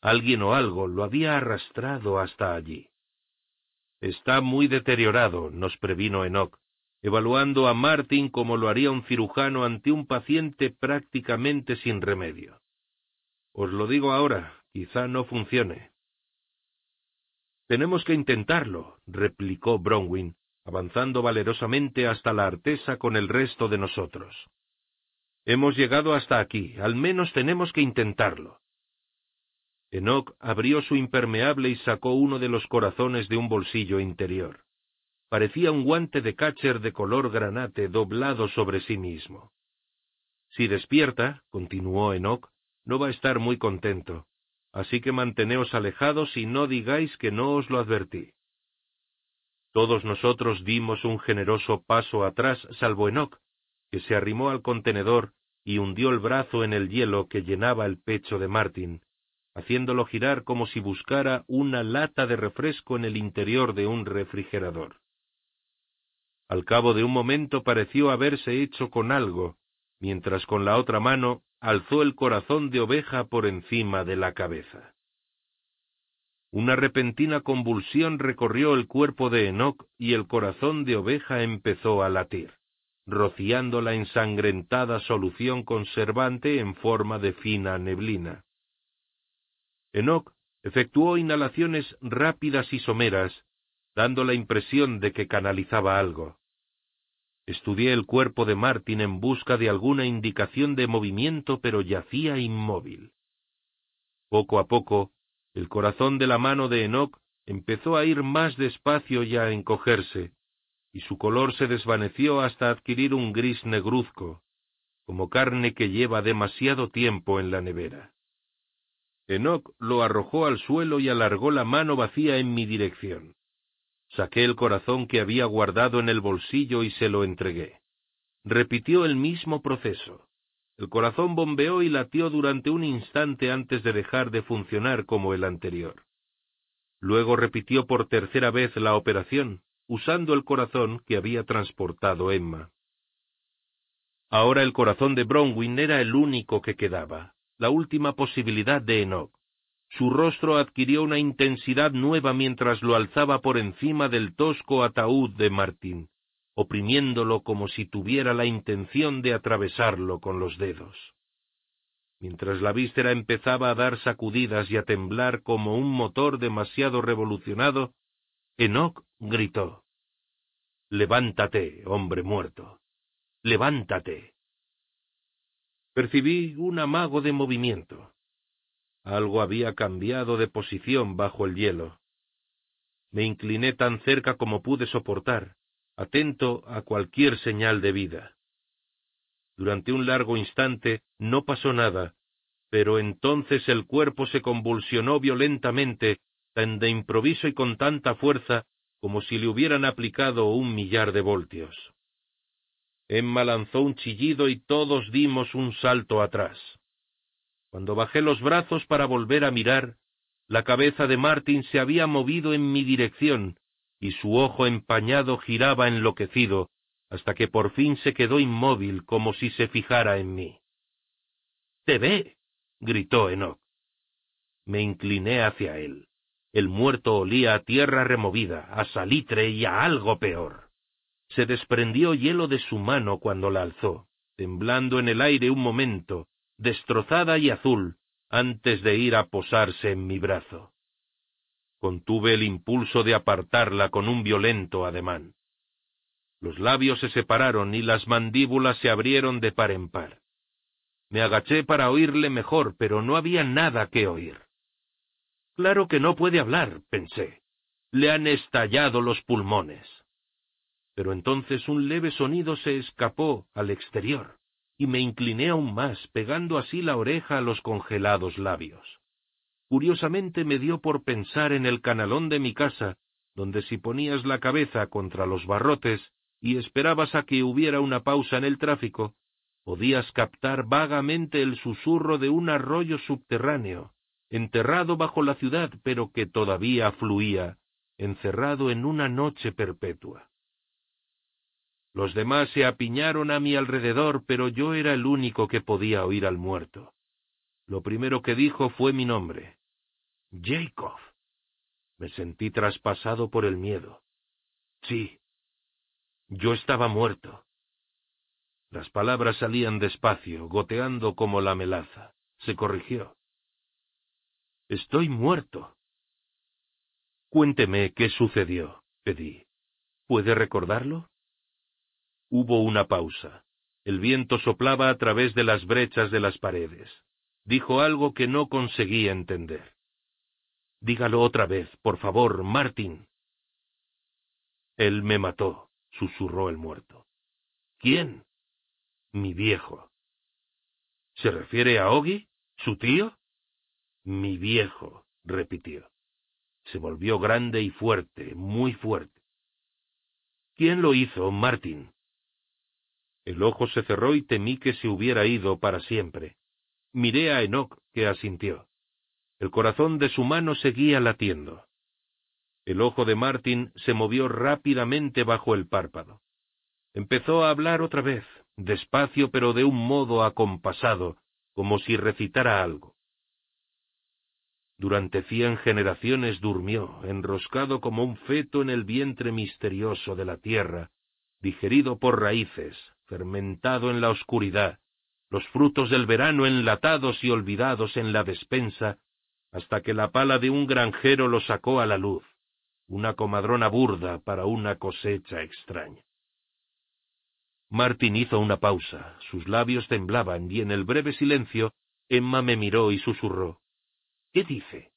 Speaker 1: Alguien o algo lo había arrastrado hasta allí. Está muy deteriorado, nos previno Enoch, evaluando a Martin como lo haría un cirujano ante un paciente prácticamente sin remedio. Os lo digo ahora, quizá no funcione. Tenemos que intentarlo, replicó Bronwyn, avanzando valerosamente hasta la artesa con el resto de nosotros. Hemos llegado hasta aquí, al menos tenemos que intentarlo. Enoch abrió su impermeable y sacó uno de los corazones de un bolsillo interior. Parecía un guante de catcher de color granate doblado sobre sí mismo. Si despierta, continuó Enoch, no va a estar muy contento, así que manteneos alejados y no digáis que no os lo advertí. Todos nosotros dimos un generoso paso atrás, salvo Enoch, que se arrimó al contenedor y hundió el brazo en el hielo que llenaba el pecho de Martin, haciéndolo girar como si buscara una lata de refresco en el interior de un refrigerador. Al cabo de un momento pareció haberse hecho con algo, mientras con la otra mano alzó el corazón de oveja por encima de la cabeza. Una repentina convulsión recorrió el cuerpo de Enoch y el corazón de oveja empezó a latir, rociando la ensangrentada solución conservante en forma de fina neblina. Enoch efectuó inhalaciones rápidas y someras, dando la impresión de que canalizaba algo. Estudié el cuerpo de Martin en busca de alguna indicación de movimiento, pero yacía inmóvil. Poco a poco, el corazón de la mano de Enoch empezó a ir más despacio y a encogerse, y su color se desvaneció hasta adquirir un gris negruzco, como carne que lleva demasiado tiempo en la nevera. Enoch lo arrojó al suelo y alargó la mano vacía en mi dirección. Saqué el corazón que había guardado en el bolsillo y se lo entregué. Repitió el mismo proceso. El corazón bombeó y latió durante un instante antes de dejar de funcionar como el anterior. Luego repitió por tercera vez la operación, usando el corazón que había transportado Emma. Ahora el corazón de Bronwyn era el único que quedaba, la última posibilidad de Enoch. Su rostro adquirió una intensidad nueva mientras lo alzaba por encima del tosco ataúd de Martín oprimiéndolo como si tuviera la intención de atravesarlo con los dedos. Mientras la víscera empezaba a dar sacudidas y a temblar como un motor demasiado revolucionado, Enoch gritó Levántate, hombre muerto. Levántate. Percibí un amago de movimiento. Algo había cambiado de posición bajo el hielo. Me incliné tan cerca como pude soportar, atento a cualquier señal de vida. Durante un largo instante no pasó nada, pero entonces el cuerpo se convulsionó violentamente, tan de improviso y con tanta fuerza como si le hubieran aplicado un millar de voltios. Emma lanzó un chillido y todos dimos un salto atrás. Cuando bajé los brazos para volver a mirar, la cabeza de Martin se había movido en mi dirección, y su ojo empañado giraba enloquecido, hasta que por fin se quedó inmóvil como si se fijara en mí. ¡Te ve! gritó Enoch. Me incliné hacia él. El muerto olía a tierra removida, a salitre y a algo peor. Se desprendió hielo de su mano cuando la alzó, temblando en el aire un momento, destrozada y azul, antes de ir a posarse en mi brazo. Contuve el impulso de apartarla con un violento ademán. Los labios se separaron y las mandíbulas se abrieron de par en par. Me agaché para oírle mejor, pero no había nada que oír. Claro que no puede hablar, pensé. Le han estallado los pulmones. Pero entonces un leve sonido se escapó al exterior, y me incliné aún más, pegando así la oreja a los congelados labios. Curiosamente me dio por pensar en el canalón de mi casa, donde si ponías la cabeza contra los barrotes y esperabas a que hubiera una pausa en el tráfico, podías captar vagamente el susurro de un arroyo subterráneo, enterrado bajo la ciudad, pero que todavía fluía, encerrado en una noche perpetua. Los demás se apiñaron a mi alrededor, pero yo era el único que podía oír al muerto. Lo primero que dijo fue mi nombre. Jacob. Me sentí traspasado por el miedo. Sí. Yo estaba muerto. Las palabras salían despacio, goteando como la melaza. Se corrigió. Estoy muerto. Cuénteme qué sucedió, pedí. ¿Puede recordarlo? Hubo una pausa. El viento soplaba a través de las brechas de las paredes. Dijo algo que no conseguí entender. Dígalo otra vez, por favor, Martin. Él me mató, susurró el muerto. ¿Quién? Mi viejo. ¿Se refiere a Ogi? ¿Su tío? Mi viejo, repitió. Se volvió grande y fuerte, muy fuerte. ¿Quién lo hizo, Martin? El ojo se cerró y temí que se hubiera ido para siempre. Miré a Enoch, que asintió. El corazón de su mano seguía latiendo. El ojo de Martin se movió rápidamente bajo el párpado. Empezó a hablar otra vez, despacio pero de un modo acompasado, como si recitara algo. Durante cien generaciones durmió, enroscado como un feto en el vientre misterioso de la tierra, digerido por raíces, fermentado en la oscuridad, los frutos del verano enlatados y olvidados en la despensa, hasta que la pala de un granjero lo sacó a la luz, una comadrona burda para una cosecha extraña. Martín hizo una pausa, sus labios temblaban y en el breve silencio Emma me miró y susurró. ¿Qué dice?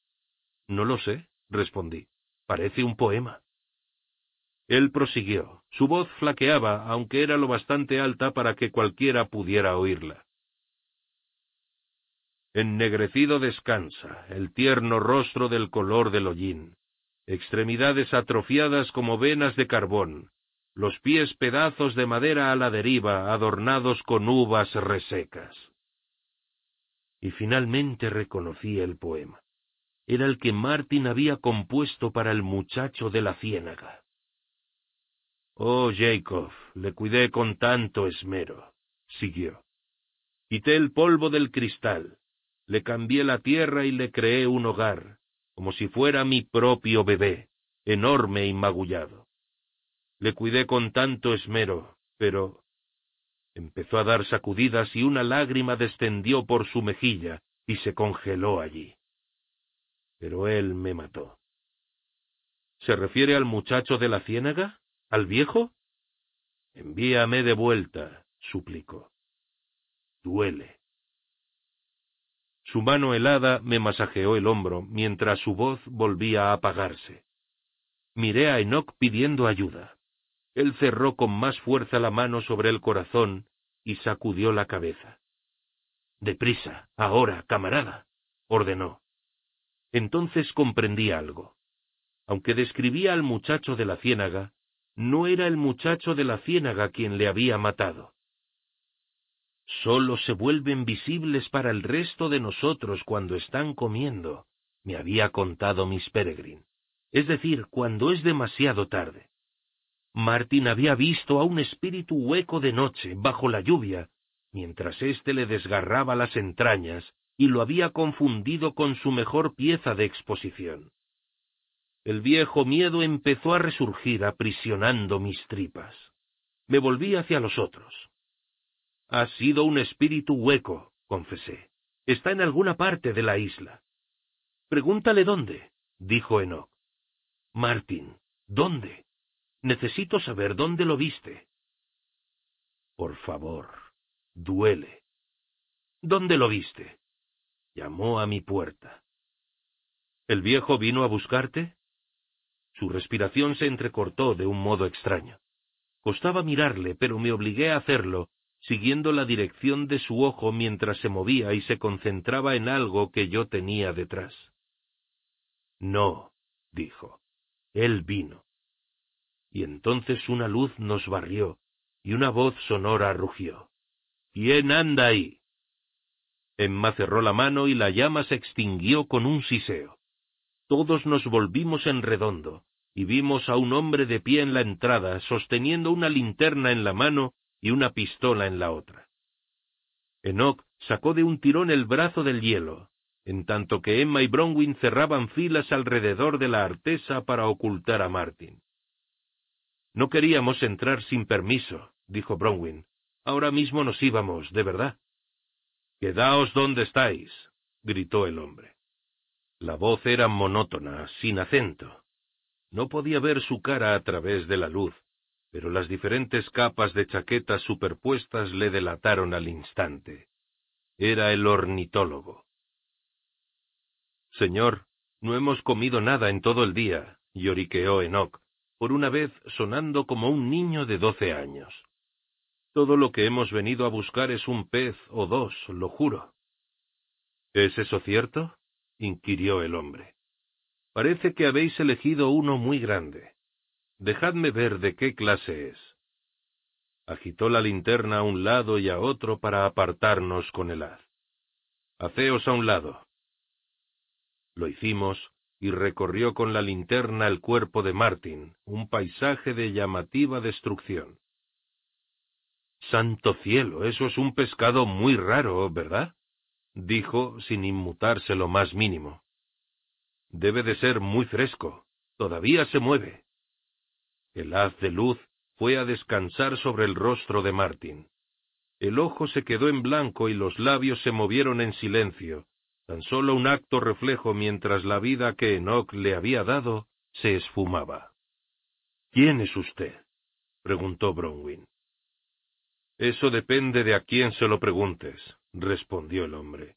Speaker 1: No lo sé, respondí. Parece un poema. Él prosiguió. Su voz flaqueaba, aunque era lo bastante alta para que cualquiera pudiera oírla. Ennegrecido descansa, el tierno rostro del color del hollín, extremidades atrofiadas como venas de carbón, los pies pedazos de madera a la deriva adornados con uvas resecas. Y finalmente reconocí el poema. Era el que Martin había compuesto para el muchacho de la ciénaga. Oh, Jacob, le cuidé con tanto esmero, siguió. Quité el polvo del cristal, le cambié la tierra y le creé un hogar, como si fuera mi propio bebé, enorme y magullado. Le cuidé con tanto esmero, pero empezó a dar sacudidas y una lágrima descendió por su mejilla y se congeló allí. Pero él me mató. ¿Se refiere al muchacho de la ciénaga? ¿Al viejo? Envíame de vuelta, suplicó. Duele. Su mano helada me masajeó el hombro mientras su voz volvía a apagarse. Miré a Enoch pidiendo ayuda. Él cerró con más fuerza la mano sobre el corazón y sacudió la cabeza. Deprisa, ahora, camarada, ordenó. Entonces comprendí algo. Aunque describía al muchacho de la ciénaga, no era el muchacho de la ciénaga quien le había matado. Solo se vuelven visibles para el resto de nosotros cuando están comiendo, me había contado Miss Peregrine. Es decir, cuando es demasiado tarde. Martin había visto a un espíritu hueco de noche, bajo la lluvia, mientras éste le desgarraba las entrañas y lo había confundido con su mejor pieza de exposición. El viejo miedo empezó a resurgir aprisionando mis tripas. Me volví hacia los otros. Ha sido un espíritu hueco, confesé. Está en alguna parte de la isla. Pregúntale dónde, dijo Enoch. Martin, ¿dónde? Necesito saber dónde lo viste. Por favor, duele. ¿Dónde lo viste? Llamó a mi puerta. ¿El viejo vino a buscarte? Su respiración se entrecortó de un modo extraño. Costaba mirarle, pero me obligué a hacerlo, siguiendo la dirección de su ojo mientras se movía y se concentraba en algo que yo tenía detrás. No, dijo. Él vino. Y entonces una luz nos barrió, y una voz sonora rugió. ¿Quién anda ahí? Emma cerró la mano y la llama se extinguió con un siseo. Todos nos volvimos en redondo, y vimos a un hombre de pie en la entrada, sosteniendo una linterna en la mano y una pistola en la otra. Enoch sacó de un tirón el brazo del hielo, en tanto que Emma y Bronwyn cerraban filas alrededor de la artesa para ocultar a Martin. No queríamos entrar sin permiso, dijo Bronwyn. Ahora mismo nos íbamos, de verdad. Quedaos donde estáis, gritó el hombre. La voz era monótona, sin acento. No podía ver su cara a través de la luz, pero las diferentes capas de chaquetas superpuestas le delataron al instante. Era el ornitólogo. Señor, no hemos comido nada en todo el día, lloriqueó Enoch, por una vez sonando como un niño de doce años. Todo lo que hemos venido a buscar es un pez o dos, lo juro. ¿Es eso cierto? inquirió el hombre. Parece que habéis elegido uno muy grande. Dejadme ver de qué clase es. Agitó la linterna a un lado y a otro para apartarnos con el haz. Haceos a un lado. Lo hicimos y recorrió con la linterna el cuerpo de Martin, un paisaje de llamativa destrucción. Santo cielo, eso es un pescado muy raro, ¿verdad? dijo sin inmutarse lo más mínimo. Debe de ser muy fresco. Todavía se mueve. El haz de luz fue a descansar sobre el rostro de Martin. El ojo se quedó en blanco y los labios se movieron en silencio, tan solo un acto reflejo mientras la vida que Enoch le había dado se esfumaba. ¿Quién es usted? preguntó Bronwyn. Eso depende de a quién se lo preguntes, respondió el hombre,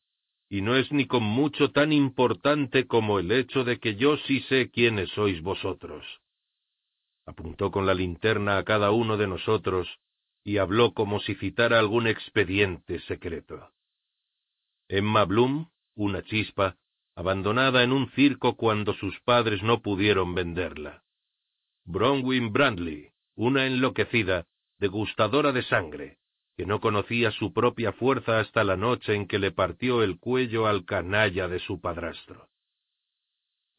Speaker 1: y no es ni con mucho tan importante como el hecho de que yo sí sé quiénes sois vosotros apuntó con la linterna a cada uno de nosotros y habló como si citara algún expediente secreto. Emma Bloom, una chispa, abandonada en un circo cuando sus padres no pudieron venderla. Bronwyn Brandley, una enloquecida, degustadora de sangre, que no conocía su propia fuerza hasta la noche en que le partió el cuello al canalla de su padrastro.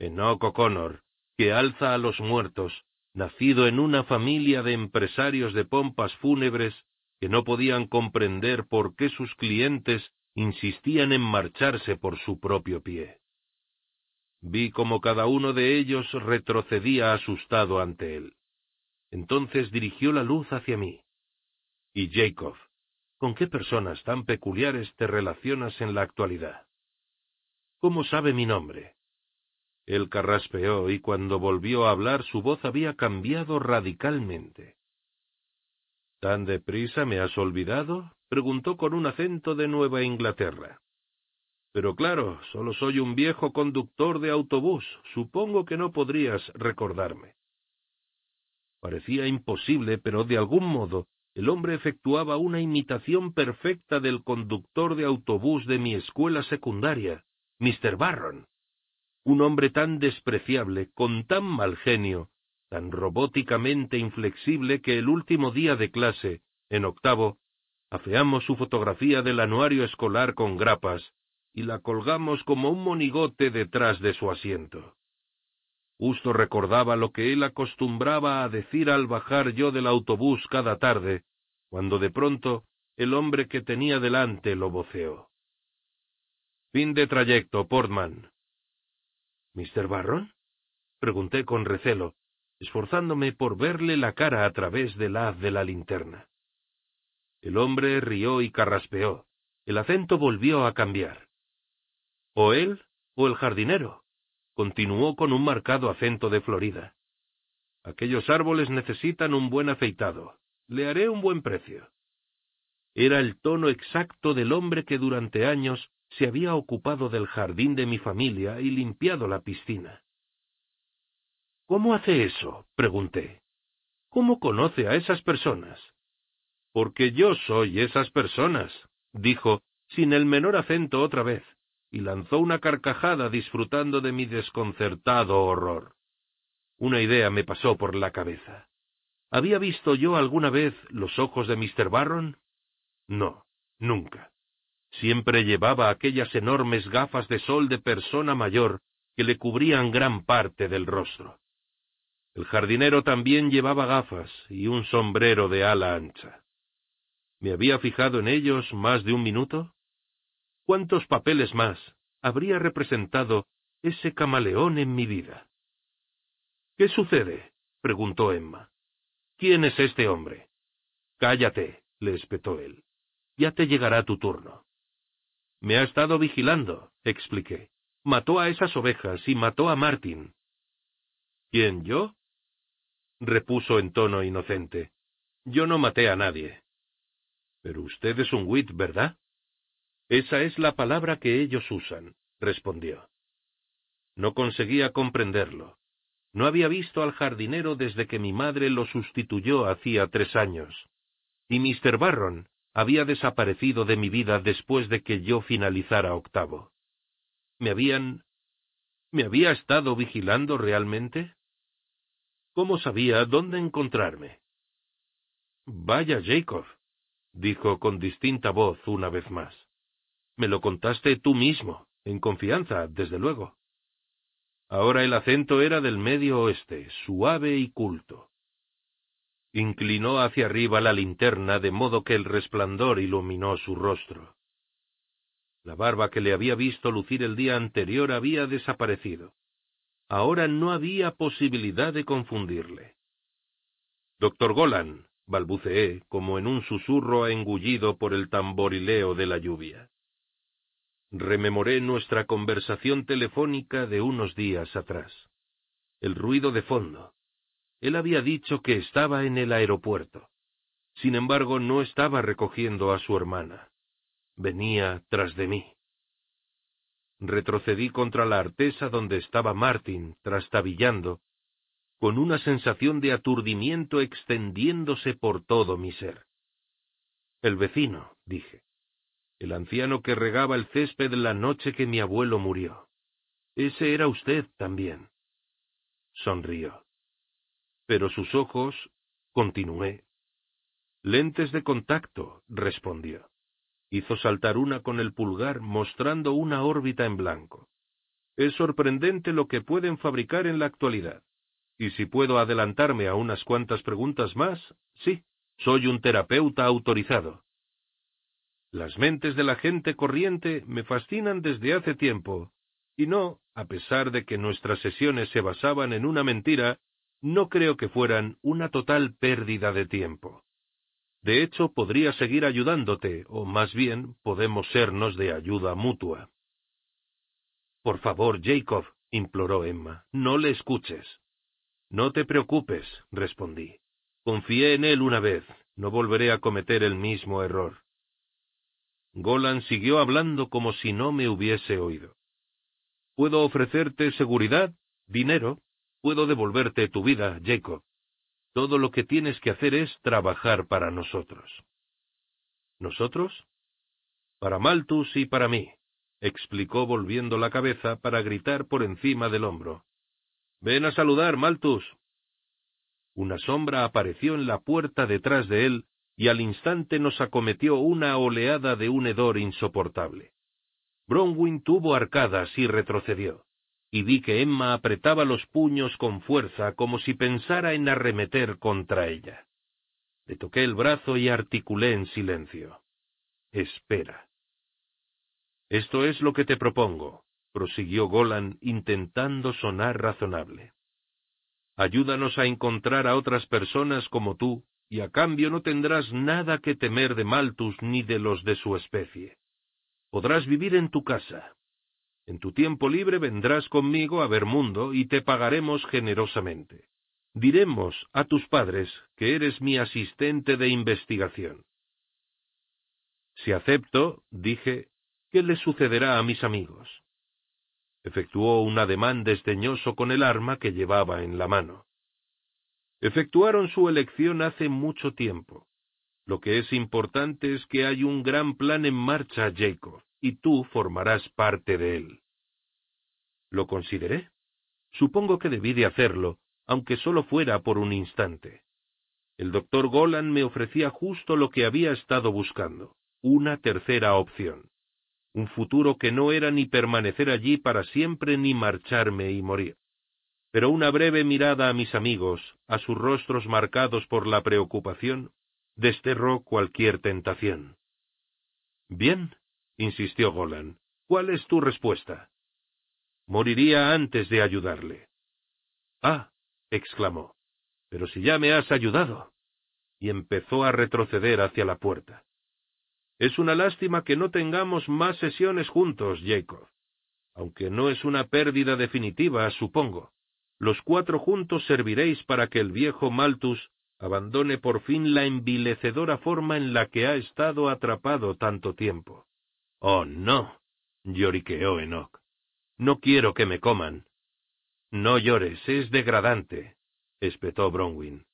Speaker 1: Enoch O'Connor, que alza a los muertos, nacido en una familia de empresarios de pompas fúnebres que no podían comprender por qué sus clientes insistían en marcharse por su propio pie. Vi como cada uno de ellos retrocedía asustado ante él. Entonces dirigió la luz hacia mí. Y Jacob, ¿con qué personas tan peculiares te relacionas en la actualidad? ¿Cómo sabe mi nombre? Él carraspeó y cuando volvió a hablar su voz había cambiado radicalmente. ¿Tan deprisa me has olvidado? preguntó con un acento de Nueva Inglaterra. Pero claro, solo soy un viejo conductor de autobús. Supongo que no podrías recordarme. Parecía imposible, pero de algún modo el hombre efectuaba una imitación perfecta del conductor de autobús de mi escuela secundaria, Mr. Barron. Un hombre tan despreciable, con tan mal genio, tan robóticamente inflexible que el último día de clase, en octavo, afeamos su fotografía del anuario escolar con grapas y la colgamos como un monigote detrás de su asiento. Justo recordaba lo que él acostumbraba a decir al bajar yo del autobús cada tarde, cuando de pronto el hombre que tenía delante lo voceó. Fin de trayecto, Portman. ¿Mr. Barron? pregunté con recelo, esforzándome por verle la cara a través del haz de la linterna. El hombre rió y carraspeó. El acento volvió a cambiar. ¿O él o el jardinero? Continuó con un marcado acento de Florida. Aquellos árboles necesitan un buen afeitado. Le haré un buen precio. Era el tono exacto del hombre que durante años se había ocupado del jardín de mi familia y limpiado la piscina. ¿Cómo hace eso? pregunté. ¿Cómo conoce a esas personas? Porque yo soy esas personas, dijo, sin el menor acento otra vez y lanzó una carcajada disfrutando de mi desconcertado horror. Una idea me pasó por la cabeza. ¿Había visto yo alguna vez los ojos de Mr. Barron? No, nunca. Siempre llevaba aquellas enormes gafas de sol de persona mayor que le cubrían gran parte del rostro. El jardinero también llevaba gafas y un sombrero de ala ancha. ¿Me había fijado en ellos más de un minuto? ¿Cuántos papeles más habría representado ese camaleón en mi vida? ¿Qué sucede? preguntó Emma. ¿Quién es este hombre? Cállate, le espetó él. Ya te llegará tu turno. Me ha estado vigilando, expliqué. Mató a esas ovejas y mató a Martin. ¿Quién, yo? repuso en tono inocente. Yo no maté a nadie. Pero usted es un wit, ¿verdad? Esa es la palabra que ellos usan, respondió. No conseguía comprenderlo. No había visto al jardinero desde que mi madre lo sustituyó hacía tres años. Y Mr. Barron había desaparecido de mi vida después de que yo finalizara octavo. ¿Me habían... ¿Me había estado vigilando realmente? ¿Cómo sabía dónde encontrarme? Vaya, Jacob, dijo con distinta voz una vez más. Me lo contaste tú mismo, en confianza, desde luego. Ahora el acento era del medio oeste, suave y culto. Inclinó hacia arriba la linterna de modo que el resplandor iluminó su rostro. La barba que le había visto lucir el día anterior había desaparecido. Ahora no había posibilidad de confundirle. Doctor Golan, balbuceé, como en un susurro engullido por el tamborileo de la lluvia. Rememoré nuestra conversación telefónica de unos días atrás. El ruido de fondo. Él había dicho que estaba en el aeropuerto. Sin embargo, no estaba recogiendo a su hermana. Venía tras de mí. Retrocedí contra la artesa donde estaba Martin, trastabillando, con una sensación de aturdimiento extendiéndose por todo mi ser. El vecino, dije el anciano que regaba el césped la noche que mi abuelo murió. Ese era usted también. Sonrió. Pero sus ojos, continué. Lentes de contacto, respondió. Hizo saltar una con el pulgar mostrando una órbita en blanco. Es sorprendente lo que pueden fabricar en la actualidad. Y si puedo adelantarme a unas cuantas preguntas más, sí, soy un terapeuta autorizado. Las mentes de la gente corriente me fascinan desde hace tiempo, y no, a pesar de que nuestras sesiones se basaban en una mentira, no creo que fueran una total pérdida de tiempo. De hecho, podría seguir ayudándote, o más bien, podemos sernos de ayuda mutua. Por favor, Jacob, imploró Emma, no le escuches. No te preocupes, respondí. Confié en él una vez, no volveré a cometer el mismo error. Golan siguió hablando como si no me hubiese oído. Puedo ofrecerte seguridad, dinero, puedo devolverte tu vida, Jacob. Todo lo que tienes que hacer es trabajar para nosotros. ¿Nosotros? Para Malthus y para mí, explicó volviendo la cabeza para gritar por encima del hombro. Ven a saludar, Malthus. Una sombra apareció en la puerta detrás de él y al instante nos acometió una oleada de un hedor insoportable. Bronwyn tuvo arcadas y retrocedió, y vi que Emma apretaba los puños con fuerza como si pensara en arremeter contra ella. Le toqué el brazo y articulé en silencio. Espera. Esto es lo que te propongo, prosiguió Golan intentando sonar razonable. Ayúdanos a encontrar a otras personas como tú, y a cambio no tendrás nada que temer de Malthus ni de los de su especie. Podrás vivir en tu casa. En tu tiempo libre vendrás conmigo a ver mundo y te pagaremos generosamente. Diremos a tus padres que eres mi asistente de investigación. Si acepto, dije, ¿qué le sucederá a mis amigos? Efectuó un ademán desdeñoso con el arma que llevaba en la mano. Efectuaron su elección hace mucho tiempo. Lo que es importante es que hay un gran plan en marcha, Jacob, y tú formarás parte de él. Lo consideré. Supongo que debí de hacerlo, aunque solo fuera por un instante. El doctor Golan me ofrecía justo lo que había estado buscando, una tercera opción. Un futuro que no era ni permanecer allí para siempre ni marcharme y morir pero una breve mirada a mis amigos, a sus rostros marcados por la preocupación, desterró cualquier tentación. Bien, insistió Golan, ¿cuál es tu respuesta? Moriría antes de ayudarle. Ah, exclamó, pero si ya me has ayudado. Y empezó a retroceder hacia la puerta. Es una lástima que no tengamos más sesiones juntos, Jacob. Aunque no es una pérdida definitiva, supongo los cuatro juntos serviréis para que el viejo Malthus abandone por fin la envilecedora forma en la que ha estado atrapado tanto tiempo. Oh, no, lloriqueó Enoch. No quiero que me coman. No llores, es degradante, espetó Bronwyn.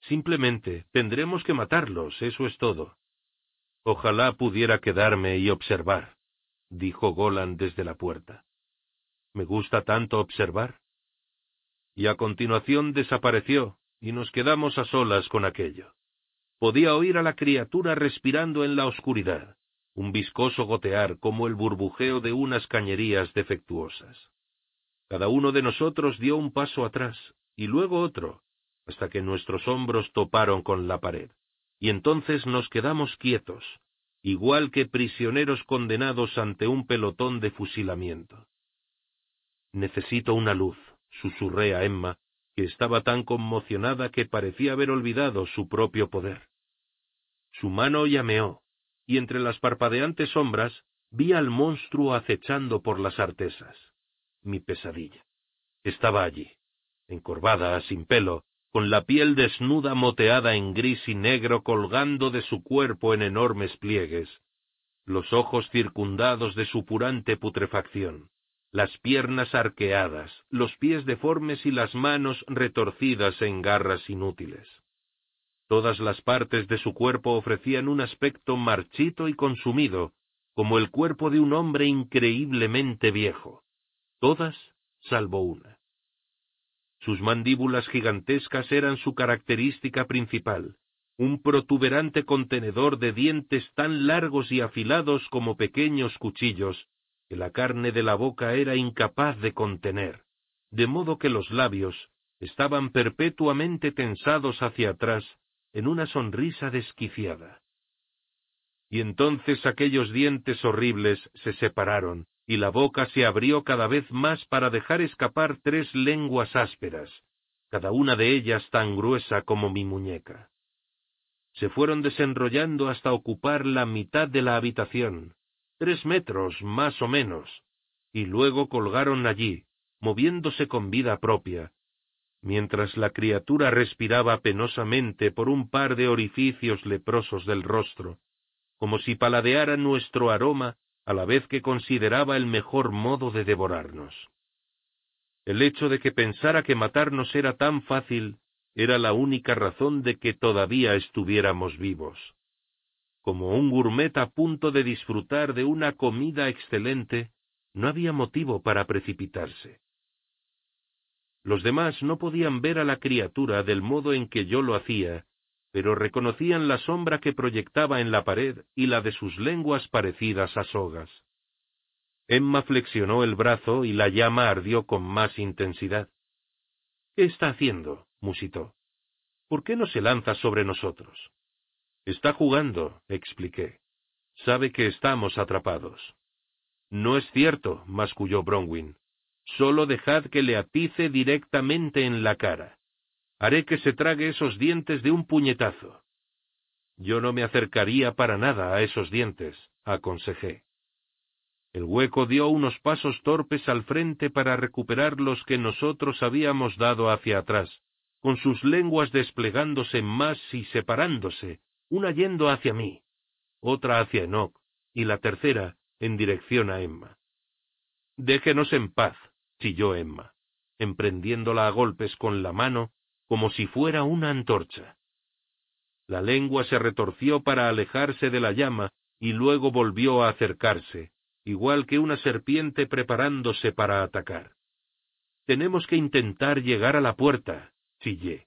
Speaker 1: Simplemente tendremos que matarlos, eso es todo. Ojalá pudiera quedarme y observar, dijo Golan desde la puerta. ¿Me gusta tanto observar? Y a continuación desapareció, y nos quedamos a solas con aquello. Podía oír a la criatura respirando en la oscuridad, un viscoso gotear como el burbujeo de unas cañerías defectuosas. Cada uno de nosotros dio un paso atrás, y luego otro, hasta que nuestros hombros toparon con la pared, y entonces nos quedamos quietos, igual que prisioneros condenados ante un pelotón de fusilamiento. Necesito una luz, susurré a Emma, que estaba tan conmocionada que parecía haber olvidado su propio poder. Su mano llameó, y entre las parpadeantes sombras vi al monstruo acechando por las artesas. Mi pesadilla. Estaba allí, encorvada, sin pelo, con la piel desnuda moteada en gris y negro colgando de su cuerpo en enormes pliegues, los ojos circundados de supurante putrefacción las piernas arqueadas, los pies deformes y las manos retorcidas en garras inútiles. Todas las partes de su cuerpo ofrecían un aspecto marchito y consumido, como el cuerpo de un hombre increíblemente viejo. Todas, salvo una. Sus mandíbulas gigantescas eran su característica principal, un protuberante contenedor de dientes tan largos y afilados como pequeños cuchillos, que la carne de la boca era incapaz de contener, de modo que los labios estaban perpetuamente tensados hacia atrás en una sonrisa desquiciada. Y entonces aquellos dientes horribles se separaron, y la boca se abrió cada vez más para dejar escapar tres lenguas ásperas, cada una de ellas tan gruesa como mi muñeca. Se fueron desenrollando hasta ocupar la mitad de la habitación, tres metros más o menos, y luego colgaron allí, moviéndose con vida propia, mientras la criatura respiraba penosamente por un par de orificios leprosos del rostro, como si paladeara nuestro aroma a la vez que consideraba el mejor modo de devorarnos. El hecho de que pensara que matarnos era tan fácil era la única razón de que todavía estuviéramos vivos. Como un gourmet a punto de disfrutar de una comida excelente, no había motivo para precipitarse. Los demás no podían ver a la criatura del modo en que yo lo hacía, pero reconocían la sombra que proyectaba en la pared y la de sus lenguas parecidas a sogas. Emma flexionó el brazo y la llama ardió con más intensidad. ¿Qué está haciendo? musitó. ¿Por qué no se lanza sobre nosotros? Está jugando, expliqué. Sabe que estamos atrapados. No es cierto, masculló Bronwyn. Solo dejad que le atice directamente en la cara. Haré que se trague esos dientes de un puñetazo. Yo no me acercaría para nada a esos dientes, aconsejé. El hueco dio unos pasos torpes al frente para recuperar los que nosotros habíamos dado hacia atrás, con sus lenguas desplegándose más y separándose, una yendo hacia mí, otra hacia Enoch, y la tercera en dirección a Emma. Déjenos en paz, chilló Emma, emprendiéndola a golpes con la mano como si fuera una antorcha. La lengua se retorció para alejarse de la llama y luego volvió a acercarse, igual que una serpiente preparándose para atacar. Tenemos que intentar llegar a la puerta, chillé.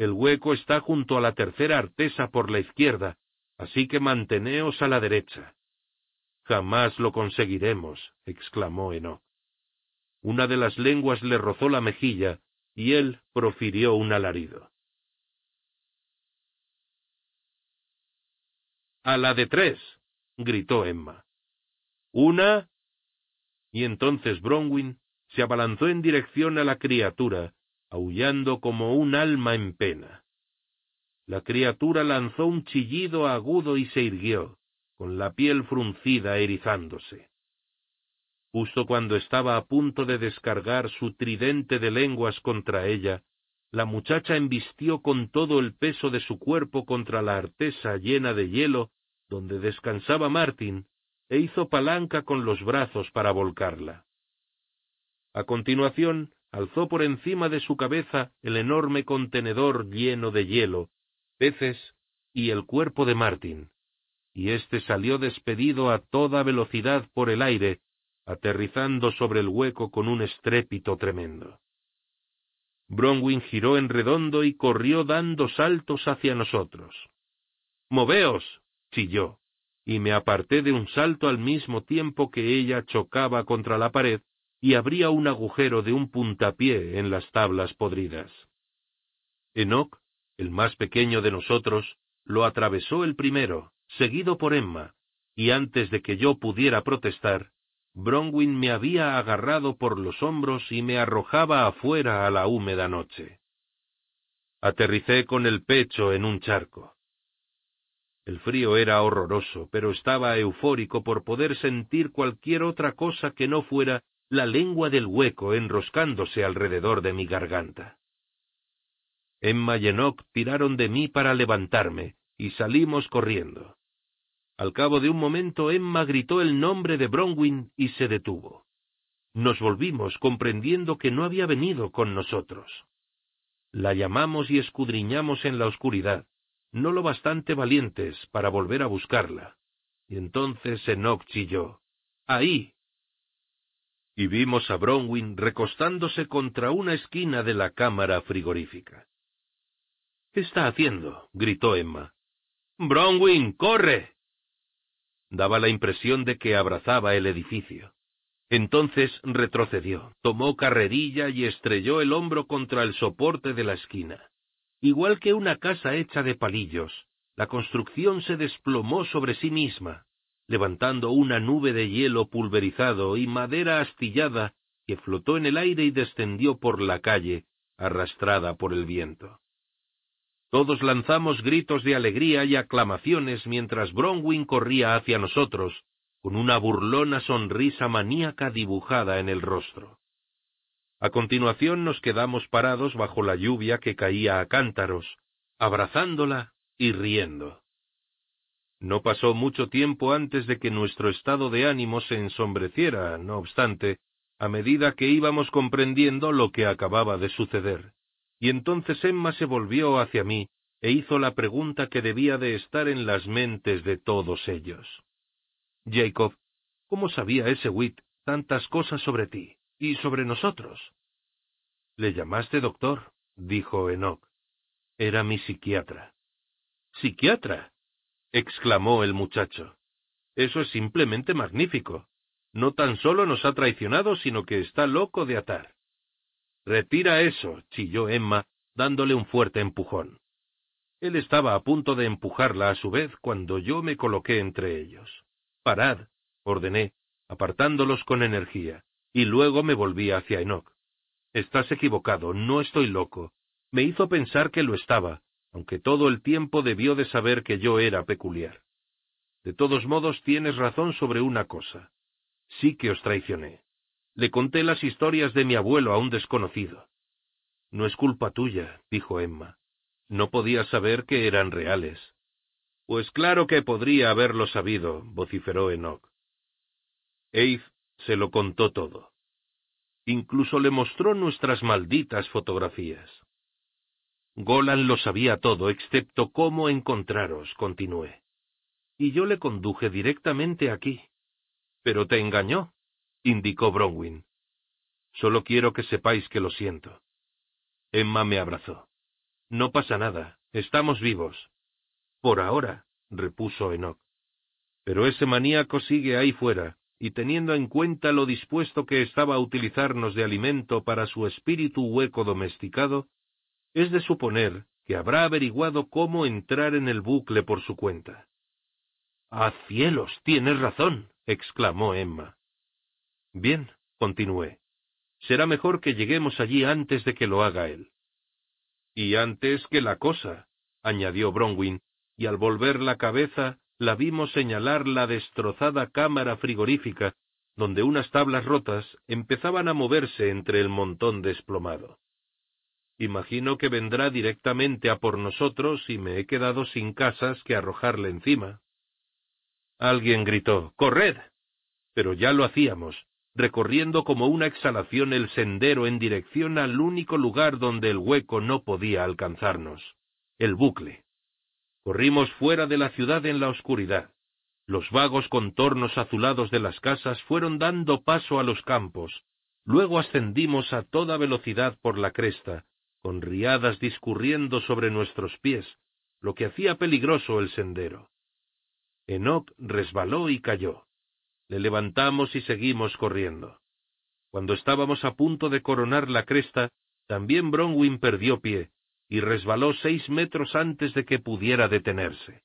Speaker 1: El hueco está junto a la tercera artesa por la izquierda, así que manteneos a la derecha. Jamás lo conseguiremos, exclamó Enoch. Una de las lenguas le rozó la mejilla, y él profirió un alarido. A la de tres, gritó Emma. Una. Y entonces Bronwyn se abalanzó en dirección a la criatura, aullando como un alma en pena. La criatura lanzó un chillido agudo y se irguió, con la piel fruncida erizándose. Justo cuando estaba a punto de descargar su tridente de lenguas contra ella, la muchacha embistió con todo el peso de su cuerpo contra la artesa llena de hielo donde descansaba Martin, e hizo palanca con los brazos para volcarla. A continuación, alzó por encima de su cabeza el enorme contenedor lleno de hielo, peces y el cuerpo de Martin, y éste salió despedido a toda velocidad por el aire, aterrizando sobre el hueco con un estrépito tremendo. Bronwyn giró en redondo y corrió dando saltos hacia nosotros. ¡Moveos! chilló y me aparté de un salto al mismo tiempo que ella chocaba contra la pared y abría un agujero de un puntapié en las tablas podridas. Enoch, el más pequeño de nosotros, lo atravesó el primero, seguido por Emma, y antes de que yo pudiera protestar, Bronwyn me había agarrado por los hombros y me arrojaba afuera a la húmeda noche. Aterricé con el pecho en un charco. El frío era horroroso, pero estaba eufórico por poder sentir cualquier otra cosa que no fuera la lengua del hueco enroscándose alrededor de mi garganta. Emma y Enoch tiraron de mí para levantarme, y salimos corriendo. Al cabo de un momento Emma gritó el nombre de Bronwyn y se detuvo. Nos volvimos comprendiendo que no había venido con nosotros. La llamamos y escudriñamos en la oscuridad, no lo bastante valientes para volver a buscarla. Y entonces Enoch chilló. ¡Ahí! Y vimos a Bronwyn recostándose contra una esquina de la cámara frigorífica. ¿Qué está haciendo? gritó Emma. Bronwyn, corre. Daba la impresión de que abrazaba el edificio. Entonces retrocedió, tomó carrerilla y estrelló el hombro contra el soporte de la esquina. Igual que una casa hecha de palillos, la construcción se desplomó sobre sí misma, levantando una nube de hielo pulverizado y madera astillada que flotó en el aire y descendió por la calle, arrastrada por el viento. Todos lanzamos gritos de alegría y aclamaciones mientras Bronwyn corría hacia nosotros, con una burlona sonrisa maníaca dibujada en el rostro. A continuación nos quedamos parados bajo la lluvia que caía a cántaros, abrazándola y riendo. No pasó mucho tiempo antes de que nuestro estado de ánimo se ensombreciera, no obstante, a medida que íbamos comprendiendo lo que acababa de suceder, Y entonces Emma se volvió hacia mí e hizo la pregunta que debía de estar en las mentes de todos ellos. Jacob, ¿cómo sabía ese Witt tantas cosas sobre ti y sobre nosotros? Le llamaste doctor, dijo Enoch. Era mi psiquiatra. ¿Psiquiatra? Exclamó el muchacho. Eso es simplemente magnífico. No tan solo nos ha traicionado, sino que está loco de atar. Retira eso, chilló Emma, dándole un fuerte empujón. Él estaba a punto de empujarla a su vez cuando yo me coloqué entre ellos. Parad, ordené, apartándolos con energía, y luego me volví hacia Enoch. Estás equivocado, no estoy loco. Me hizo pensar que lo estaba, aunque todo el tiempo debió de saber que yo era peculiar. De todos modos tienes razón sobre una cosa. Sí que os traicioné. Le conté las historias de mi abuelo a un desconocido. No es culpa tuya, dijo Emma. No podía saber que eran reales. Pues claro que podría haberlo sabido, vociferó Enoch. Eith se lo contó todo. Incluso le mostró nuestras malditas fotografías. Golan lo sabía todo, excepto cómo encontraros, continué. Y yo le conduje directamente aquí. Pero te engañó, indicó Bronwyn. Solo quiero que sepáis que lo siento. Emma me abrazó. No pasa nada, estamos vivos. Por ahora, repuso Enoch. Pero ese maníaco sigue ahí fuera, y teniendo en cuenta lo dispuesto que estaba a utilizarnos de alimento para su espíritu hueco domesticado, es de suponer que habrá averiguado cómo entrar en el bucle por su cuenta. ¡Ah, cielos! Tienes razón, exclamó Emma. Bien, continué. Será mejor que lleguemos allí antes de que lo haga él. Y antes que la cosa, añadió Bronwyn, y al volver la cabeza la vimos señalar la destrozada cámara frigorífica, donde unas tablas rotas empezaban a moverse entre el montón desplomado. Imagino que vendrá directamente a por nosotros y me he quedado sin casas que arrojarle encima. Alguien gritó ¡Corred! Pero ya lo hacíamos, recorriendo como una exhalación el sendero en dirección al único lugar donde el hueco no podía alcanzarnos, el bucle. Corrimos fuera de la ciudad en la oscuridad. Los vagos contornos azulados de las casas fueron dando paso a los campos. Luego ascendimos a toda velocidad por la cresta, con riadas discurriendo sobre nuestros pies, lo que hacía peligroso el sendero. Enoch resbaló y cayó. Le levantamos y seguimos corriendo. Cuando estábamos a punto de coronar la cresta, también Bronwyn perdió pie y resbaló seis metros antes de que pudiera detenerse.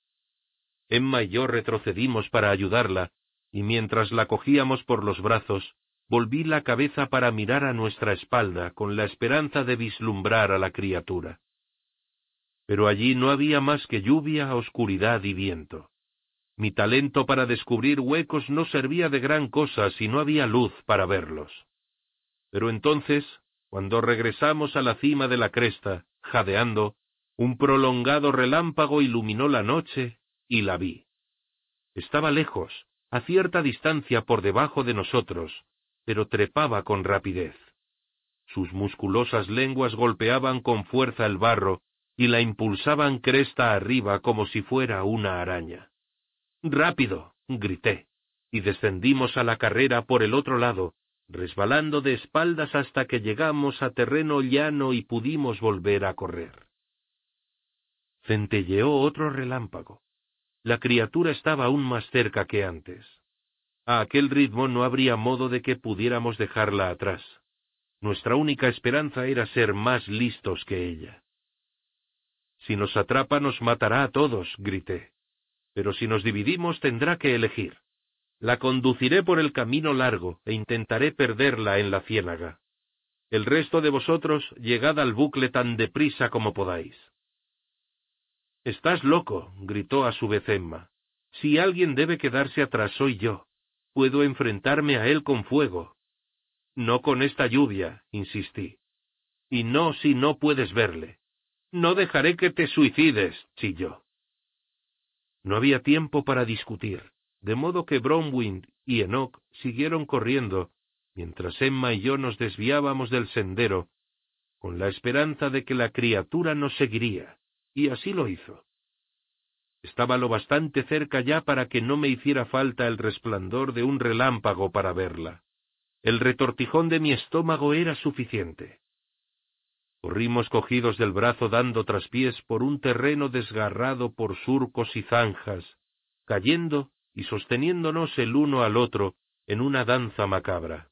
Speaker 1: Emma y yo retrocedimos para ayudarla, y mientras la cogíamos por los brazos, volví la cabeza para mirar a nuestra espalda con la esperanza de vislumbrar a la criatura. Pero allí no había más que lluvia, oscuridad y viento. Mi talento para descubrir huecos no servía de gran cosa si no había luz para verlos. Pero entonces, cuando regresamos a la cima de la cresta, jadeando, un prolongado relámpago iluminó la noche y la vi. Estaba lejos, a cierta distancia por debajo de nosotros, pero trepaba con rapidez. Sus musculosas lenguas golpeaban con fuerza el barro y la impulsaban cresta arriba como si fuera una araña. Rápido. grité, y descendimos a la carrera por el otro lado, resbalando de espaldas hasta que llegamos a terreno llano y pudimos volver a correr. Centelleó otro relámpago. La criatura estaba aún más cerca que antes. A aquel ritmo no habría modo de que pudiéramos dejarla atrás. Nuestra única esperanza era ser más listos que ella. Si nos atrapa nos matará a todos, grité. Pero si nos dividimos tendrá que elegir. La conduciré por el camino largo e intentaré perderla en la ciénaga. El resto de vosotros llegad al bucle tan deprisa como podáis. Estás loco, gritó a su vez Emma. Si alguien debe quedarse atrás soy yo. Puedo enfrentarme a él con fuego. No con esta lluvia, insistí. Y no si no puedes verle. No dejaré que te suicides, chilló. No había tiempo para discutir, de modo que Bronwyn y Enoch siguieron corriendo, mientras Emma y yo nos desviábamos del sendero, con la esperanza de que la criatura nos seguiría, y así lo hizo. Estaba lo bastante cerca ya para que no me hiciera falta el resplandor de un relámpago para verla. El retortijón de mi estómago era suficiente. Corrimos cogidos del brazo dando traspiés por un terreno desgarrado por surcos y zanjas, cayendo y sosteniéndonos el uno al otro en una danza macabra.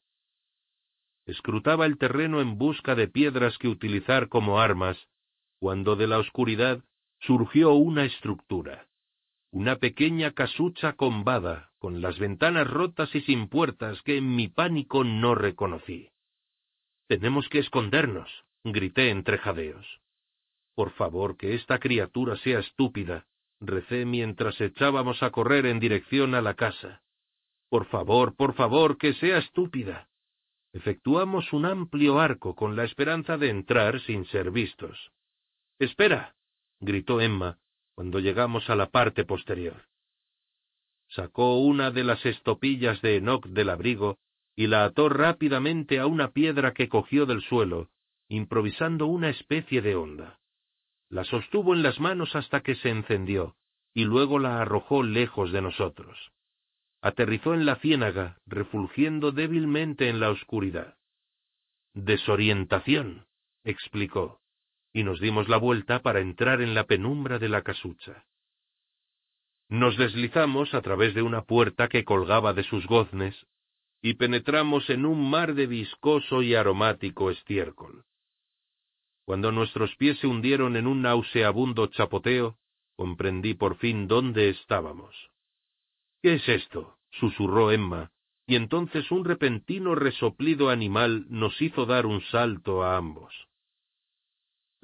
Speaker 1: Escrutaba el terreno en busca de piedras que utilizar como armas, cuando de la oscuridad surgió una estructura, una pequeña casucha combada, con las ventanas rotas y sin puertas que en mi pánico no reconocí. Tenemos que escondernos, grité entre jadeos. Por favor, que esta criatura sea estúpida, recé mientras echábamos a correr en dirección a la casa. Por favor, por favor, que sea estúpida. Efectuamos un amplio arco con la esperanza de entrar sin ser vistos. Espera, gritó Emma cuando llegamos a la parte posterior. Sacó una de las estopillas de Enoch del abrigo y la ató rápidamente a una piedra que cogió del suelo, improvisando una especie de onda. La sostuvo en las manos hasta que se encendió, y luego la arrojó lejos de nosotros. Aterrizó en la ciénaga, refulgiendo débilmente en la oscuridad. Desorientación, explicó, y nos dimos la vuelta para entrar en la penumbra de la casucha. Nos deslizamos a través de una puerta que colgaba de sus goznes y penetramos en un mar de viscoso y aromático estiércol. Cuando nuestros pies se hundieron en un nauseabundo chapoteo, comprendí por fin dónde estábamos. ¿Qué es esto? susurró Emma, y entonces un repentino resoplido animal nos hizo dar un salto a ambos.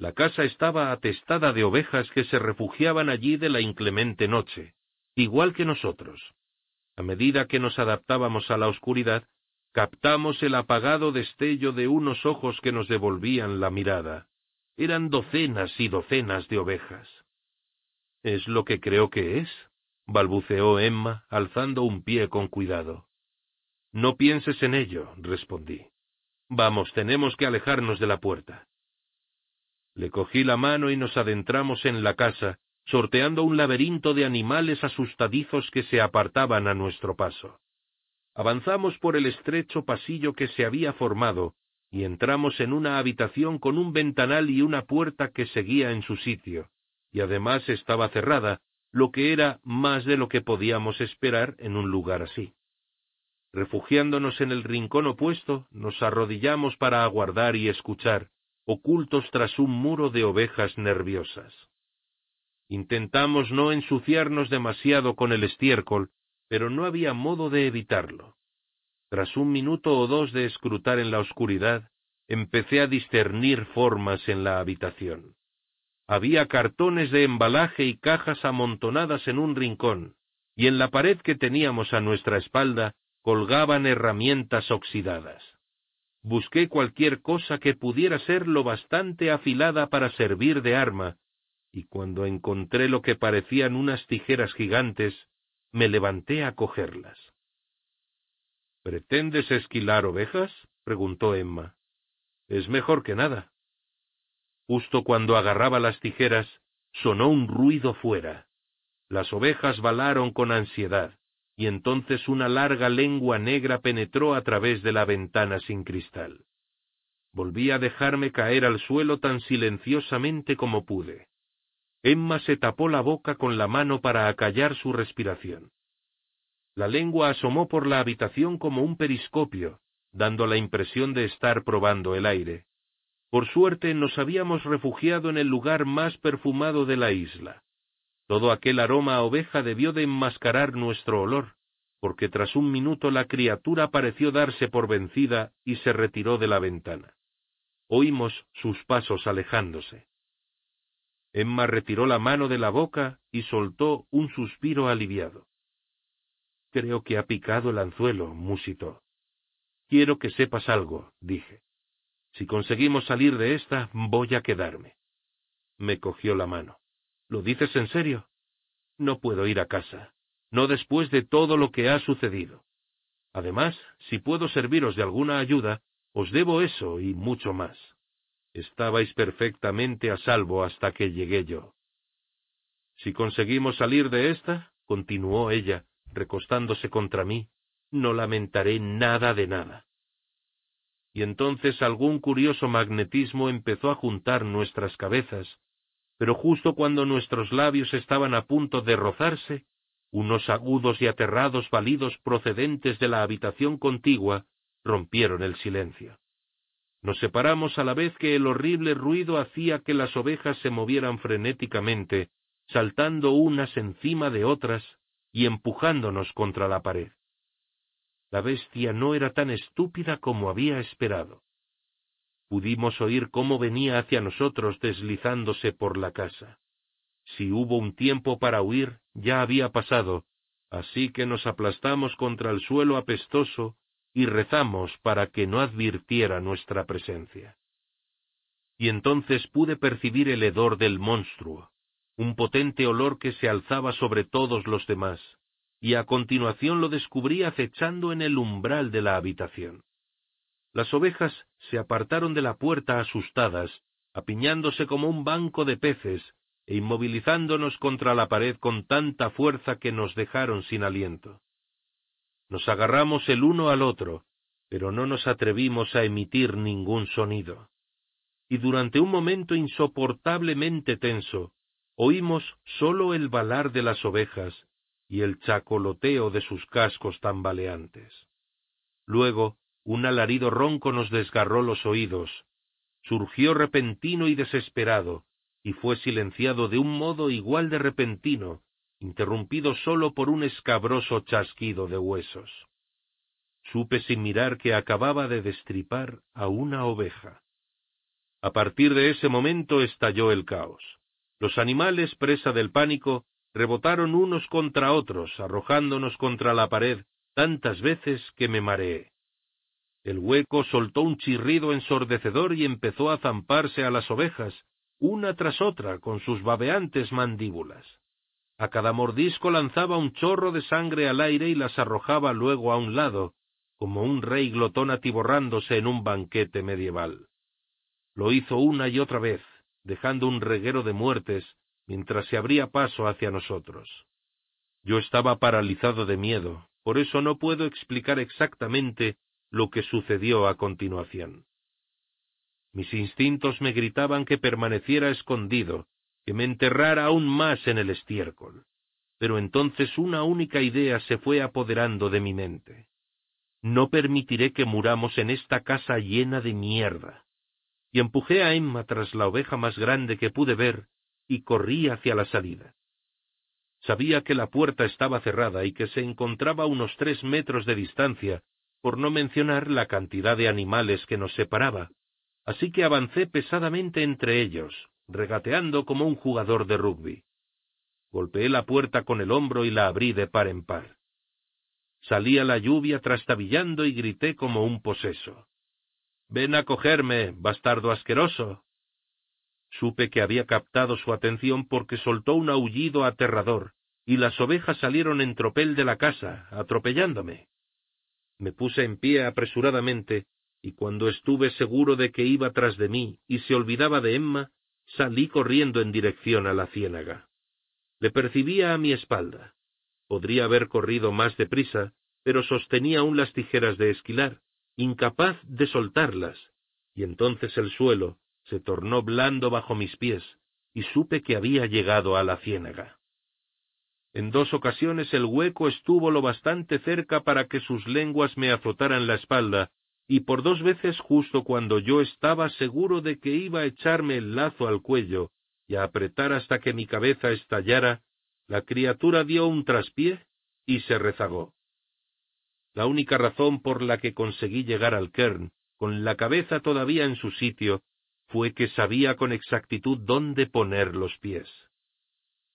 Speaker 1: La casa estaba atestada de ovejas que se refugiaban allí de la inclemente noche, igual que nosotros. A medida que nos adaptábamos a la oscuridad, captamos el apagado destello de unos ojos que nos devolvían la mirada. Eran docenas y docenas de ovejas. ¿Es lo que creo que es? balbuceó Emma, alzando un pie con cuidado. No pienses en ello, respondí. Vamos, tenemos que alejarnos de la puerta. Le cogí la mano y nos adentramos en la casa, sorteando un laberinto de animales asustadizos que se apartaban a nuestro paso. Avanzamos por el estrecho pasillo que se había formado, y entramos en una habitación con un ventanal y una puerta que seguía en su sitio, y además estaba cerrada, lo que era más de lo que podíamos esperar en un lugar así. Refugiándonos en el rincón opuesto, nos arrodillamos para aguardar y escuchar, ocultos tras un muro de ovejas nerviosas. Intentamos no ensuciarnos demasiado con el estiércol, pero no había modo de evitarlo. Tras un minuto o dos de escrutar en la oscuridad, empecé a discernir formas en la habitación. Había cartones de embalaje y cajas amontonadas en un rincón, y en la pared que teníamos a nuestra espalda colgaban herramientas oxidadas. Busqué cualquier cosa que pudiera ser lo bastante afilada para servir de arma, y cuando encontré lo que parecían unas tijeras gigantes, me levanté a cogerlas. ¿Pretendes esquilar ovejas? preguntó Emma. Es mejor que nada. Justo cuando agarraba las tijeras, sonó un ruido fuera. Las ovejas balaron con ansiedad y entonces una larga lengua negra penetró a través de la ventana sin cristal. Volví a dejarme caer al suelo tan silenciosamente como pude. Emma se tapó la boca con la mano para acallar su respiración. La lengua asomó por la habitación como un periscopio, dando la impresión de estar probando el aire. Por suerte nos habíamos refugiado en el lugar más perfumado de la isla. Todo aquel aroma a oveja debió de enmascarar nuestro olor, porque tras un minuto la criatura pareció darse por vencida y se retiró de la ventana. Oímos sus pasos alejándose. Emma retiró la mano de la boca y soltó un suspiro aliviado. Creo que ha picado el anzuelo, musitó. Quiero que sepas algo, dije. Si conseguimos salir de esta, voy a quedarme. Me cogió la mano. ¿Lo dices en serio? No puedo ir a casa, no después de todo lo que ha sucedido. Además, si puedo serviros de alguna ayuda, os debo eso y mucho más. estabais perfectamente a salvo hasta que llegué yo. Si conseguimos salir de esta, continuó ella, recostándose contra mí, no lamentaré nada de nada. Y entonces algún curioso magnetismo empezó a juntar nuestras cabezas, pero justo cuando nuestros labios estaban a punto de rozarse, unos agudos y aterrados balidos procedentes de la habitación contigua rompieron el silencio. Nos separamos a la vez que el horrible ruido hacía que las ovejas se movieran frenéticamente, saltando unas encima de otras y empujándonos contra la pared. La bestia no era tan estúpida como había esperado. Pudimos oír cómo venía hacia nosotros deslizándose por la casa. Si hubo un tiempo para huir, ya había pasado, así que nos aplastamos contra el suelo apestoso y rezamos para que no advirtiera nuestra presencia. Y entonces pude percibir el hedor del monstruo, un potente olor que se alzaba sobre todos los demás, y a continuación lo descubrí acechando en el umbral de la habitación. Las ovejas se apartaron de la puerta asustadas, apiñándose como un banco de peces, e inmovilizándonos contra la pared con tanta fuerza que nos dejaron sin aliento. Nos agarramos el uno al otro, pero no nos atrevimos a emitir ningún sonido. Y durante un momento insoportablemente tenso, oímos sólo el balar de las ovejas y el chacoloteo de sus cascos tambaleantes. Luego, un alarido ronco nos desgarró los oídos, surgió repentino y desesperado, y fue silenciado de un modo igual de repentino, interrumpido sólo por un escabroso chasquido de huesos. Supe sin mirar que acababa de destripar a una oveja. A partir de ese momento estalló el caos. Los animales, presa del pánico, rebotaron unos contra otros, arrojándonos contra la pared tantas veces que me mareé. El hueco soltó un chirrido ensordecedor y empezó a zamparse a las ovejas, una tras otra, con sus babeantes mandíbulas. A cada mordisco lanzaba un chorro de sangre al aire y las arrojaba luego a un lado, como un rey glotón atiborrándose en un banquete medieval. Lo hizo una y otra vez, dejando un reguero de muertes, mientras se abría paso hacia nosotros. Yo estaba paralizado de miedo, por eso no puedo explicar exactamente lo que sucedió a continuación. Mis instintos me gritaban que permaneciera escondido, que me enterrara aún más en el estiércol. Pero entonces una única idea se fue apoderando de mi mente. No permitiré que muramos en esta casa llena de mierda. Y empujé a Emma tras la oveja más grande que pude ver y corrí hacia la salida. Sabía que la puerta estaba cerrada y que se encontraba a unos tres metros de distancia, por no mencionar la cantidad de animales que nos separaba, así que avancé pesadamente entre ellos, regateando como un jugador de rugby. Golpeé la puerta con el hombro y la abrí de par en par. Salí a la lluvia trastabillando y grité como un poseso. Ven a cogerme, bastardo asqueroso. Supe que había captado su atención porque soltó un aullido aterrador, y las ovejas salieron en tropel de la casa, atropellándome. Me puse en pie apresuradamente, y cuando estuve seguro de que iba tras de mí y se olvidaba de Emma, salí corriendo en dirección a la ciénaga. Le percibía a mi espalda. Podría haber corrido más deprisa, pero sostenía aún las tijeras de esquilar, incapaz de soltarlas, y entonces el suelo, se tornó blando bajo mis pies, y supe que había llegado a la ciénaga. En dos ocasiones el hueco estuvo lo bastante cerca para que sus lenguas me azotaran la espalda, y por dos veces justo cuando yo estaba seguro de que iba a echarme el lazo al cuello y a apretar hasta que mi cabeza estallara, la criatura dio un traspié y se rezagó. La única razón por la que conseguí llegar al Kern, con la cabeza todavía en su sitio, fue que sabía con exactitud dónde poner los pies.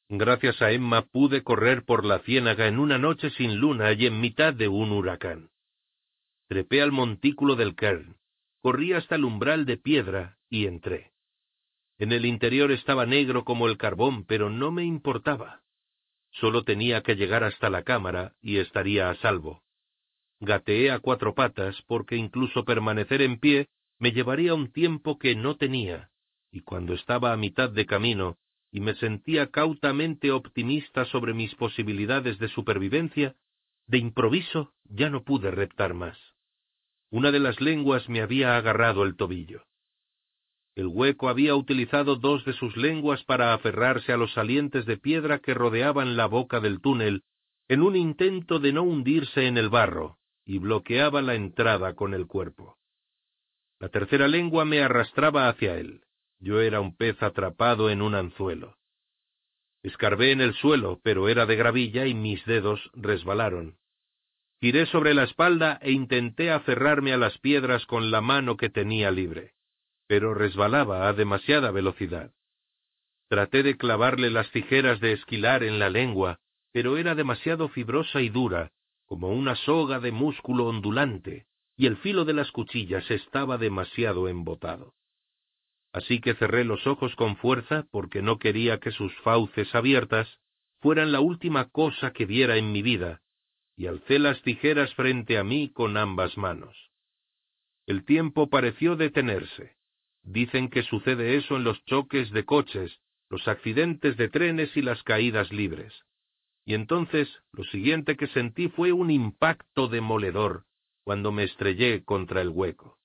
Speaker 1: Gracias a Emma pude correr por la ciénaga en una noche sin luna y en mitad de un huracán. Trepé al montículo del Kern, corrí hasta el umbral de piedra y entré. En el interior estaba negro como el carbón, pero no me importaba. Solo tenía que llegar hasta la cámara y estaría a salvo. Gateé a cuatro patas porque incluso permanecer en pie me llevaría un tiempo que no tenía, y cuando estaba a mitad de camino y me sentía cautamente optimista sobre mis posibilidades de supervivencia, de improviso ya no pude reptar más. Una de las lenguas me había agarrado el tobillo. El hueco había utilizado dos de sus lenguas para aferrarse a los salientes de piedra que rodeaban la boca del túnel, en un intento de no hundirse en el barro, y bloqueaba la entrada con el cuerpo. La tercera lengua me arrastraba hacia él. Yo era un pez atrapado en un anzuelo. Escarbé en el suelo, pero era de gravilla y mis dedos resbalaron. Giré sobre la espalda e intenté aferrarme a las piedras con la mano que tenía libre pero resbalaba a demasiada velocidad. Traté de clavarle las tijeras de esquilar en la lengua, pero era demasiado fibrosa y dura, como una soga de músculo ondulante, y el filo de las cuchillas estaba demasiado embotado. Así que cerré los ojos con fuerza porque no quería que sus fauces abiertas fueran la última cosa que viera en mi vida, y alcé las tijeras frente a mí con ambas manos. El tiempo pareció detenerse. Dicen que sucede eso en los choques de coches, los accidentes de trenes y las caídas libres. Y entonces lo siguiente que sentí fue un impacto demoledor cuando me estrellé contra el hueco.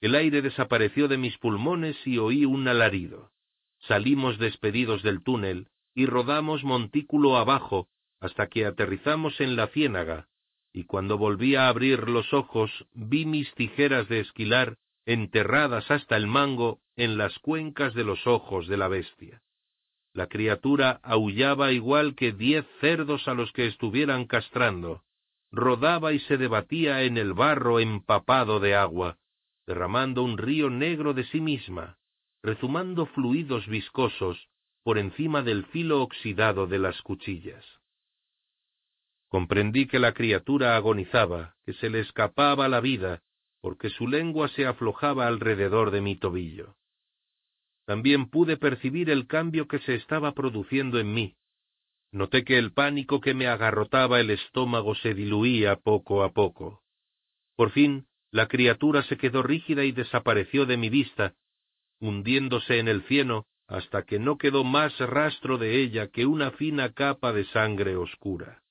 Speaker 1: El aire desapareció de mis pulmones y oí un alarido. Salimos despedidos del túnel y rodamos montículo abajo hasta que aterrizamos en la ciénaga, y cuando volví a abrir los ojos vi mis tijeras de esquilar enterradas hasta el mango en las cuencas de los ojos de la bestia. La criatura aullaba igual que diez cerdos a los que estuvieran castrando, rodaba y se debatía en el barro empapado de agua, derramando un río negro de sí misma, rezumando fluidos viscosos por encima del filo oxidado de las cuchillas. Comprendí que la criatura agonizaba, que se le escapaba la vida, porque su lengua se aflojaba alrededor de mi tobillo. También pude percibir el cambio que se estaba produciendo en mí. Noté que el pánico que me agarrotaba el estómago se diluía poco a poco. Por fin, la criatura se quedó rígida y desapareció de mi vista, hundiéndose en el cieno hasta que no quedó más rastro de ella que una fina capa de sangre oscura.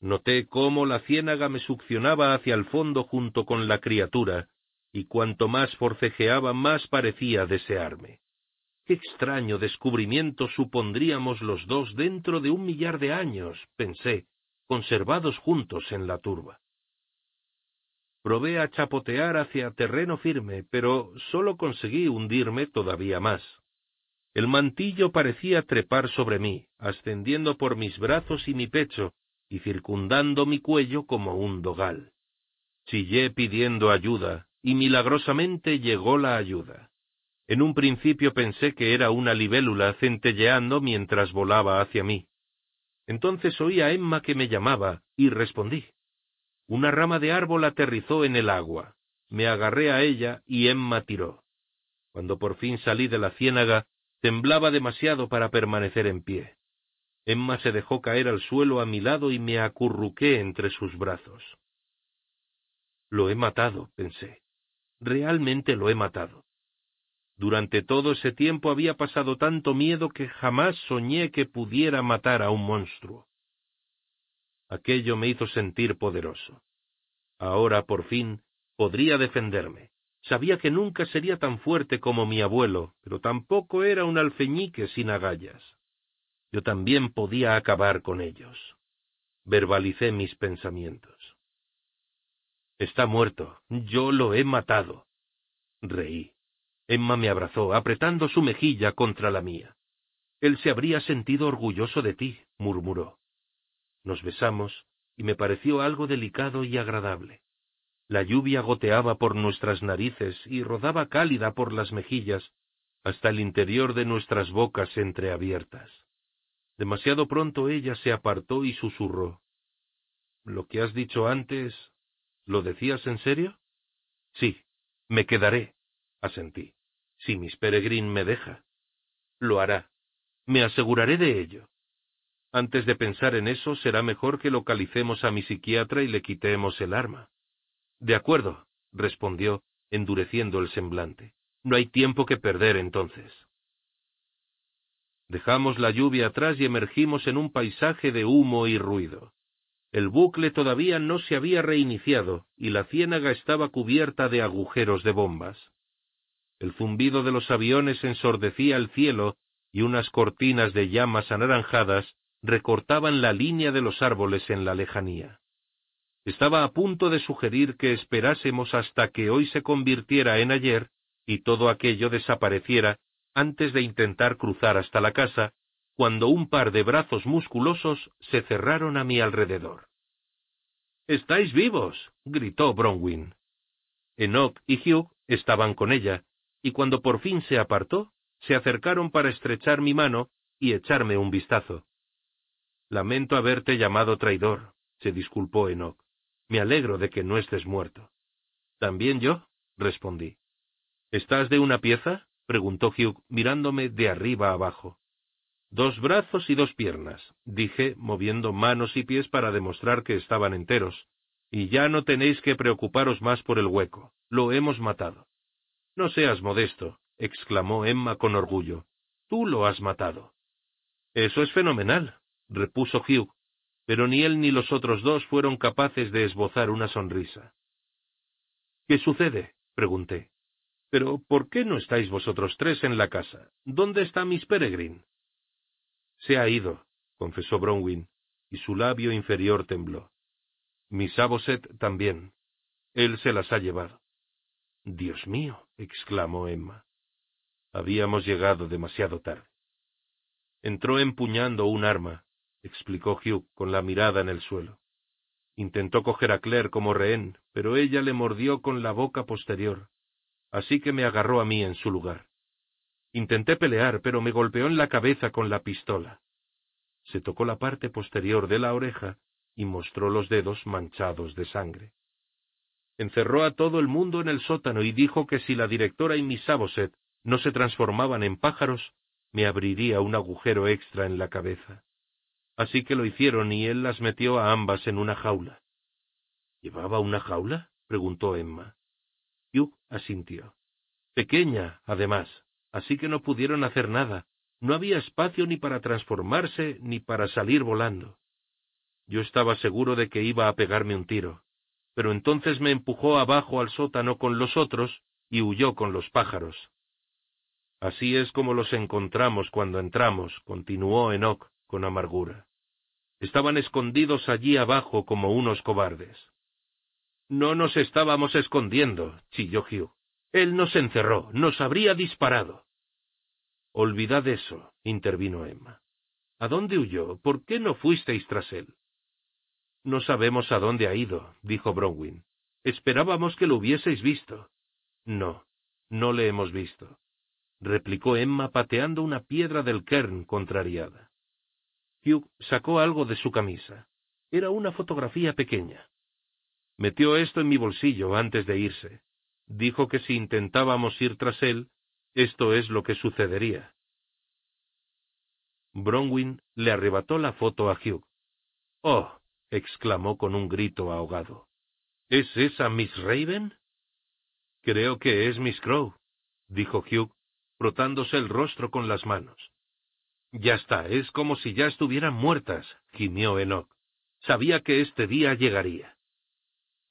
Speaker 1: Noté cómo la ciénaga me succionaba hacia el fondo junto con la criatura, y cuanto más forcejeaba más parecía desearme. Qué extraño descubrimiento supondríamos los dos dentro de un millar de años, pensé, conservados juntos en la turba. Probé a chapotear hacia terreno firme, pero sólo conseguí hundirme todavía más. El mantillo parecía trepar sobre mí, ascendiendo por mis brazos y mi pecho, y circundando mi cuello como un dogal. Chillé pidiendo ayuda, y milagrosamente llegó la ayuda. En un principio pensé que era una libélula centelleando mientras volaba hacia mí. Entonces oí a Emma que me llamaba, y respondí. Una rama de árbol aterrizó en el agua. Me agarré a ella y Emma tiró. Cuando por fin salí de la ciénaga, temblaba demasiado para permanecer en pie. Emma se dejó caer al suelo a mi lado y me acurruqué entre sus brazos. Lo he matado, pensé. Realmente lo he matado. Durante todo ese tiempo había pasado tanto miedo que jamás soñé que pudiera matar a un monstruo. Aquello me hizo sentir poderoso. Ahora, por fin, podría defenderme. Sabía que nunca sería tan fuerte como mi abuelo, pero tampoco era un alfeñique sin agallas yo también podía acabar con ellos. Verbalicé mis pensamientos. Está muerto. Yo lo he matado. Reí. Emma me abrazó, apretando su mejilla contra la mía. Él se habría sentido orgulloso de ti, murmuró. Nos besamos, y me pareció algo delicado y agradable. La lluvia goteaba por nuestras narices y rodaba cálida por las mejillas hasta el interior de nuestras bocas entreabiertas. Demasiado pronto ella se apartó y susurró. ¿Lo que has dicho antes, lo decías en serio? Sí, me quedaré, asentí, si Miss Peregrine me deja. Lo hará. Me aseguraré de ello. Antes de pensar en eso, será mejor que localicemos a mi psiquiatra y le quitemos el arma. De acuerdo, respondió, endureciendo el semblante. No hay tiempo que perder entonces. Dejamos la lluvia atrás y emergimos en un paisaje de humo y ruido. El bucle todavía no se había reiniciado y la ciénaga estaba cubierta de agujeros de bombas. El zumbido de los aviones ensordecía el cielo y unas cortinas de llamas anaranjadas recortaban la línea de los árboles en la lejanía. Estaba a punto de sugerir que esperásemos hasta que hoy se convirtiera en ayer y todo aquello desapareciera antes de intentar cruzar hasta la casa, cuando un par de brazos musculosos se cerraron a mi alrededor. ¡Estáis vivos! gritó Bronwyn. Enoch y Hugh estaban con ella, y cuando por fin se apartó, se acercaron para estrechar mi mano y echarme un vistazo. Lamento haberte llamado traidor, se disculpó Enoch. Me alegro de que no estés muerto. ¿También yo? respondí. ¿Estás de una pieza? preguntó Hugh, mirándome de arriba abajo. Dos brazos y dos piernas, dije, moviendo manos y pies para demostrar que estaban enteros. Y ya no tenéis que preocuparos más por el hueco. Lo hemos matado. No seas modesto, exclamó Emma con orgullo. Tú lo has matado. Eso es fenomenal, repuso Hugh, pero ni él ni los otros dos fueron capaces de esbozar una sonrisa. ¿Qué sucede? pregunté. Pero ¿por qué no estáis vosotros tres en la casa? ¿Dónde está Miss Peregrine? Se ha ido, confesó Bronwyn, y su labio inferior tembló. Miss Aboset también. Él se las ha llevado. Dios mío, exclamó Emma. Habíamos llegado demasiado tarde. Entró empuñando un arma, explicó Hugh con la mirada en el suelo. Intentó coger a Claire como rehén, pero ella le mordió con la boca posterior así que me agarró a mí en su lugar. Intenté pelear, pero me golpeó en la cabeza con la pistola. Se tocó la parte posterior de la oreja y mostró los dedos manchados de sangre. Encerró a todo el mundo en el sótano y dijo que si la directora y Miss Saboset no se transformaban en pájaros, me abriría un agujero extra en la cabeza. Así que lo hicieron y él las metió a ambas en una jaula. ¿Llevaba una jaula? preguntó Emma. Hugh asintió. Pequeña, además, así que no pudieron hacer nada. No había espacio ni para transformarse ni para salir volando. Yo estaba seguro de que iba a pegarme un tiro, pero entonces me empujó abajo al sótano con los otros y huyó con los pájaros. Así es como los encontramos cuando entramos, continuó Enoch con amargura. Estaban escondidos allí abajo como unos cobardes. No nos estábamos escondiendo, chilló Hugh. Él nos encerró, nos habría disparado. Olvidad eso, intervino Emma. ¿A dónde huyó? ¿Por qué no fuisteis tras él? No sabemos a dónde ha ido, dijo Bronwyn. Esperábamos que lo hubieseis visto. No, no le hemos visto, replicó Emma pateando una piedra del kern contrariada. Hugh sacó algo de su camisa. Era una fotografía pequeña. Metió esto en mi bolsillo antes de irse. Dijo que si intentábamos ir tras él, esto es lo que sucedería. Bronwyn le arrebató la foto a Hugh. Oh, exclamó con un grito ahogado. ¿Es esa Miss Raven? Creo que es Miss Crow, dijo Hugh, frotándose el rostro con las manos. Ya está, es como si ya estuvieran muertas, gimió Enoch. Sabía que este día llegaría.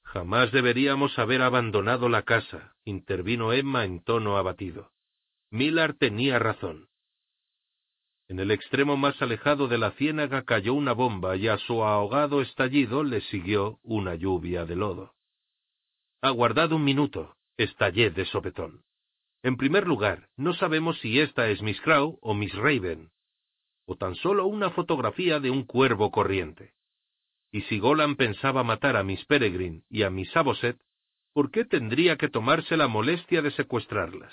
Speaker 1: Jamás deberíamos haber abandonado la casa, intervino Emma en tono abatido. Millar tenía razón. En el extremo más alejado de la ciénaga cayó una bomba y a su ahogado estallido le siguió una lluvia de lodo. Aguardad un minuto, estallé de sopetón. En primer lugar, no sabemos si esta es Miss Crow o Miss Raven, o tan solo una fotografía de un cuervo corriente. Y si Golan pensaba matar a Miss Peregrine y a Miss Aboset, ¿por qué tendría que tomarse la molestia de secuestrarlas?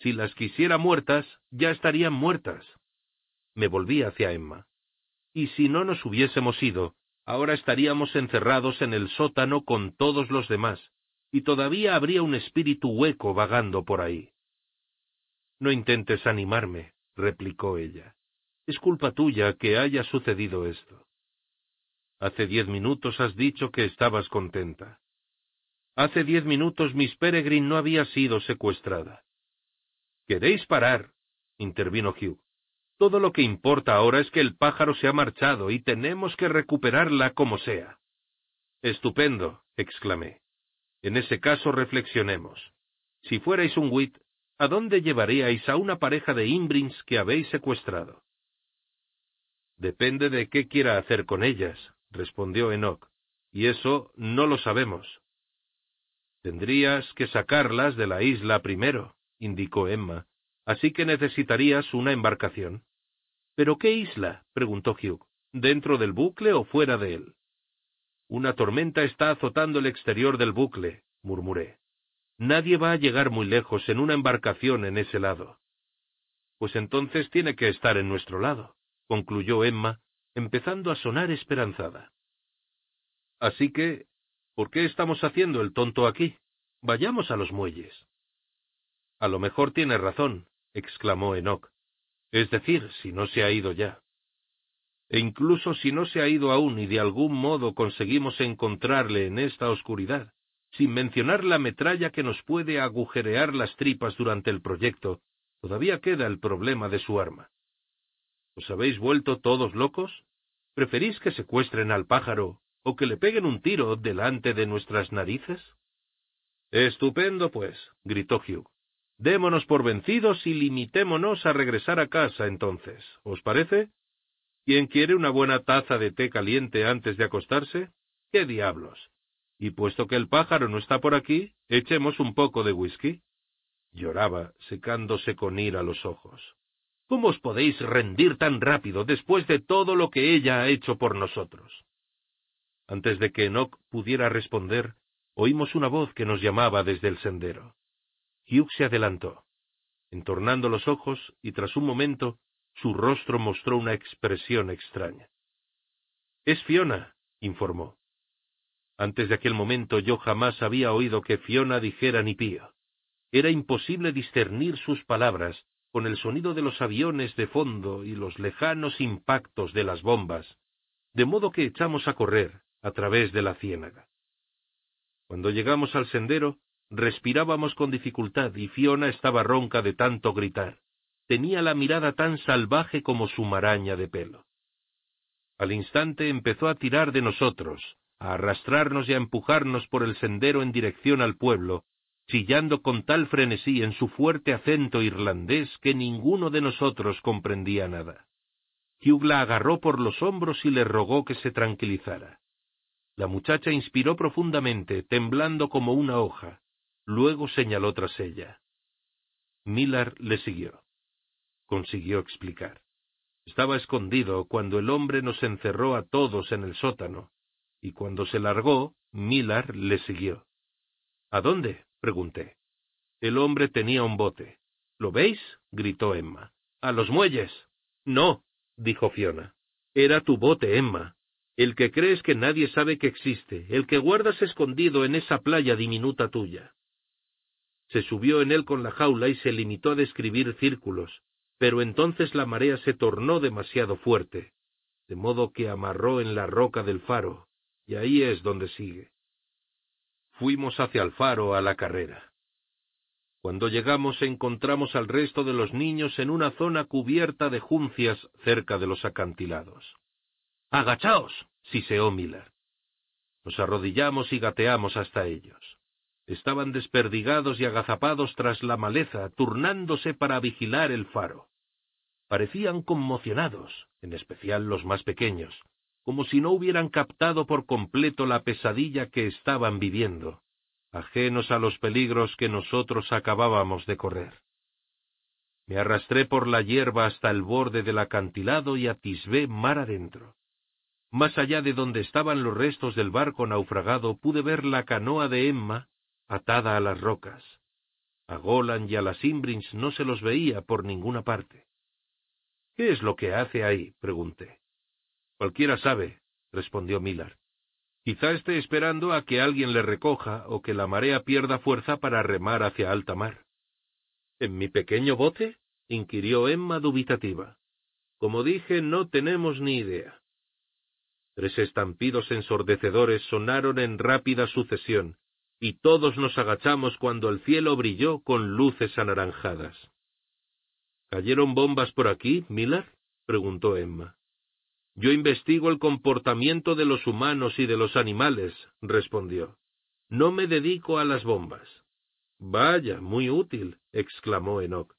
Speaker 1: Si las quisiera muertas, ya estarían muertas. Me volví hacia Emma. Y si no nos hubiésemos ido, ahora estaríamos encerrados en el sótano con todos los demás, y todavía habría un espíritu hueco vagando por ahí. No intentes animarme, replicó ella. Es culpa tuya que haya sucedido esto. Hace diez minutos has dicho que estabas contenta. Hace diez minutos Miss Peregrine no había sido secuestrada. ¿Queréis parar? intervino Hugh. Todo lo que importa ahora es que el pájaro se ha marchado y tenemos que recuperarla como sea. Estupendo, exclamé. En ese caso reflexionemos. Si fuerais un wit, ¿a dónde llevaríais a una pareja de Imbrins que habéis secuestrado? Depende de qué quiera hacer con ellas, respondió Enoch, y eso no lo sabemos. Tendrías que sacarlas de la isla primero, indicó Emma, así que necesitarías una embarcación. ¿Pero qué isla? preguntó Hugh. ¿Dentro del bucle o fuera de él? Una tormenta está azotando el exterior del bucle, murmuré. Nadie va a llegar muy lejos en una embarcación en ese lado. Pues entonces tiene que estar en nuestro lado, concluyó Emma, empezando a sonar esperanzada. Así que, ¿por qué estamos haciendo el tonto aquí? Vayamos a los muelles. A lo mejor tiene razón, exclamó Enoch. Es decir, si no se ha ido ya. E incluso si no se ha ido aún y de algún modo conseguimos encontrarle en esta oscuridad, sin mencionar la metralla que nos puede agujerear las tripas durante el proyecto, todavía queda el problema de su arma. ¿Os habéis vuelto todos locos? ¿Preferís que secuestren al pájaro o que le peguen un tiro delante de nuestras narices? Estupendo, pues, gritó Hugh. Démonos por vencidos y limitémonos a regresar a casa entonces. ¿Os parece? ¿Quién quiere una buena taza de té caliente antes de acostarse? ¿Qué diablos? Y puesto que el pájaro no está por aquí, echemos un poco de whisky. Lloraba, secándose con ira los ojos. ¿Cómo os podéis rendir tan rápido después de todo lo que ella ha hecho por nosotros? Antes de que Enoch pudiera responder, oímos una voz que nos llamaba desde el sendero. Hugh se adelantó. Entornando los ojos, y tras un momento, su rostro mostró una expresión extraña. Es Fiona, informó. Antes de aquel momento yo jamás había oído que Fiona dijera ni pío. Era imposible discernir sus palabras con el sonido de los aviones de fondo y los lejanos impactos de las bombas, de modo que echamos a correr a través de la ciénaga. Cuando llegamos al sendero, respirábamos con dificultad y Fiona estaba ronca de tanto gritar tenía la mirada tan salvaje como su maraña de pelo. Al instante empezó a tirar de nosotros, a arrastrarnos y a empujarnos por el sendero en dirección al pueblo, chillando con tal frenesí en su fuerte acento irlandés que ninguno de nosotros comprendía nada. Hugh la agarró por los hombros y le rogó que se tranquilizara. La muchacha inspiró profundamente, temblando como una hoja. Luego señaló tras ella. Miller le siguió consiguió explicar. Estaba escondido cuando el hombre nos encerró a todos en el sótano, y cuando se largó, Millar le siguió. ¿A dónde? Pregunté. El hombre tenía un bote. ¿Lo veis? gritó Emma. A los muelles. No, dijo Fiona. Era tu bote, Emma. El que crees que nadie sabe que existe, el que guardas escondido en esa playa diminuta tuya. Se subió en él con la jaula y se limitó a describir círculos, pero entonces la marea se tornó demasiado fuerte, de modo que amarró en la roca del faro, y ahí es donde sigue. Fuimos hacia el faro a la carrera. Cuando llegamos encontramos al resto de los niños en una zona cubierta de juncias cerca de los acantilados. ¡Agachaos! siseó Miller. Nos arrodillamos y gateamos hasta ellos estaban desperdigados y agazapados tras la maleza, turnándose para vigilar el faro. Parecían conmocionados, en especial los más pequeños, como si no hubieran captado por completo la pesadilla que estaban viviendo, ajenos a los peligros que nosotros acabábamos de correr. Me arrastré por la hierba hasta el borde del acantilado y atisbé mar adentro. Más allá de donde estaban los restos del barco naufragado pude ver la canoa de Emma atada a las rocas. A Golan y a las Imbrins no se los veía por ninguna parte. ¿Qué es lo que hace ahí? pregunté. Cualquiera sabe, respondió Millar. Quizá esté esperando a que alguien le recoja o que la marea pierda fuerza para remar hacia alta mar. ¿En mi pequeño bote? inquirió Emma dubitativa. Como dije, no tenemos ni idea. Tres estampidos ensordecedores sonaron en rápida sucesión, y todos nos agachamos cuando el cielo brilló con luces anaranjadas. ¿Cayeron bombas por aquí, Miller? preguntó Emma. Yo investigo el comportamiento de los humanos y de los animales, respondió. No me dedico a las bombas. Vaya, muy útil, exclamó Enoch.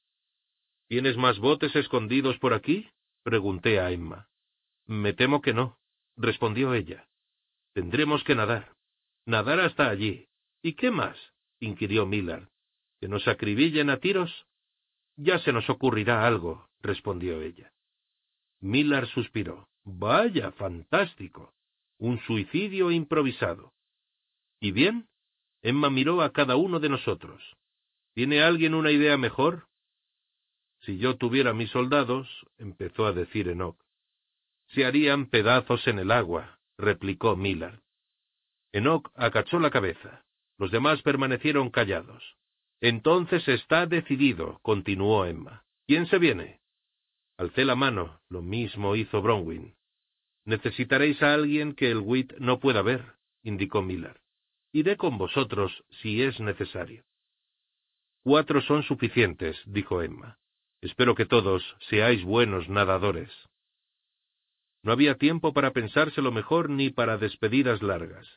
Speaker 1: ¿Tienes más botes escondidos por aquí? pregunté a Emma. Me temo que no, respondió ella. Tendremos que nadar. Nadar hasta allí. ¿Y qué más? inquirió Millard. ¿Que nos acribillen a tiros? Ya se nos ocurrirá algo, respondió ella. Millard suspiró. Vaya, fantástico. Un suicidio improvisado. ¿Y bien? Emma miró a cada uno de nosotros. ¿Tiene alguien una idea mejor? Si yo tuviera mis soldados, empezó a decir Enoch. Se harían pedazos en el agua, replicó Millard. Enoch acachó la cabeza. Los demás permanecieron callados. Entonces está decidido, continuó Emma. ¿Quién se viene? Alcé la mano, lo mismo hizo Bronwyn. Necesitaréis a alguien que el Wit no pueda ver, indicó Millard. Iré con vosotros si es necesario. Cuatro son suficientes, dijo Emma. Espero que todos seáis buenos nadadores. No había tiempo para pensárselo mejor ni para despedidas largas.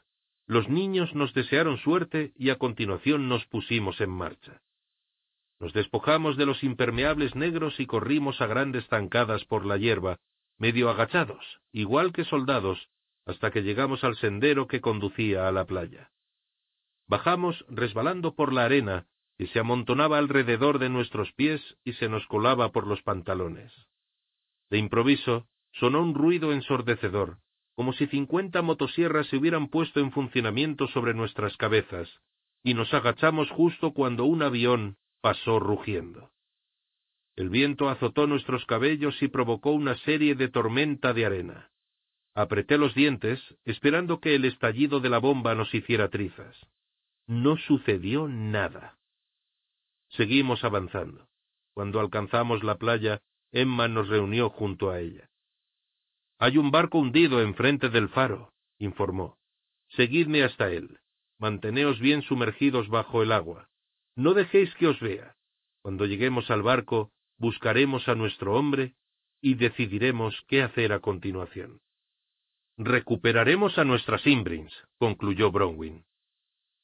Speaker 1: Los niños nos desearon suerte y a continuación nos pusimos en marcha. Nos despojamos de los impermeables negros y corrimos a grandes zancadas por la hierba, medio agachados, igual que soldados, hasta que llegamos al sendero que conducía a la playa. Bajamos resbalando por la arena, que se amontonaba alrededor de nuestros pies y se nos colaba por los pantalones. De improviso, sonó un ruido ensordecedor, como si cincuenta motosierras se hubieran puesto en funcionamiento sobre nuestras cabezas, y nos agachamos justo cuando un avión pasó rugiendo. El viento azotó nuestros cabellos y provocó una serie de tormenta de arena. Apreté los dientes, esperando que el estallido de la bomba nos hiciera trizas. No sucedió nada. Seguimos avanzando. Cuando alcanzamos la playa, Emma nos reunió junto a ella. Hay un barco hundido enfrente del faro, informó. Seguidme hasta él. Manteneos bien sumergidos bajo el agua. No dejéis que os vea. Cuando lleguemos al barco, buscaremos a nuestro hombre y decidiremos qué hacer a continuación. Recuperaremos a nuestras Imbrins, concluyó Bronwyn.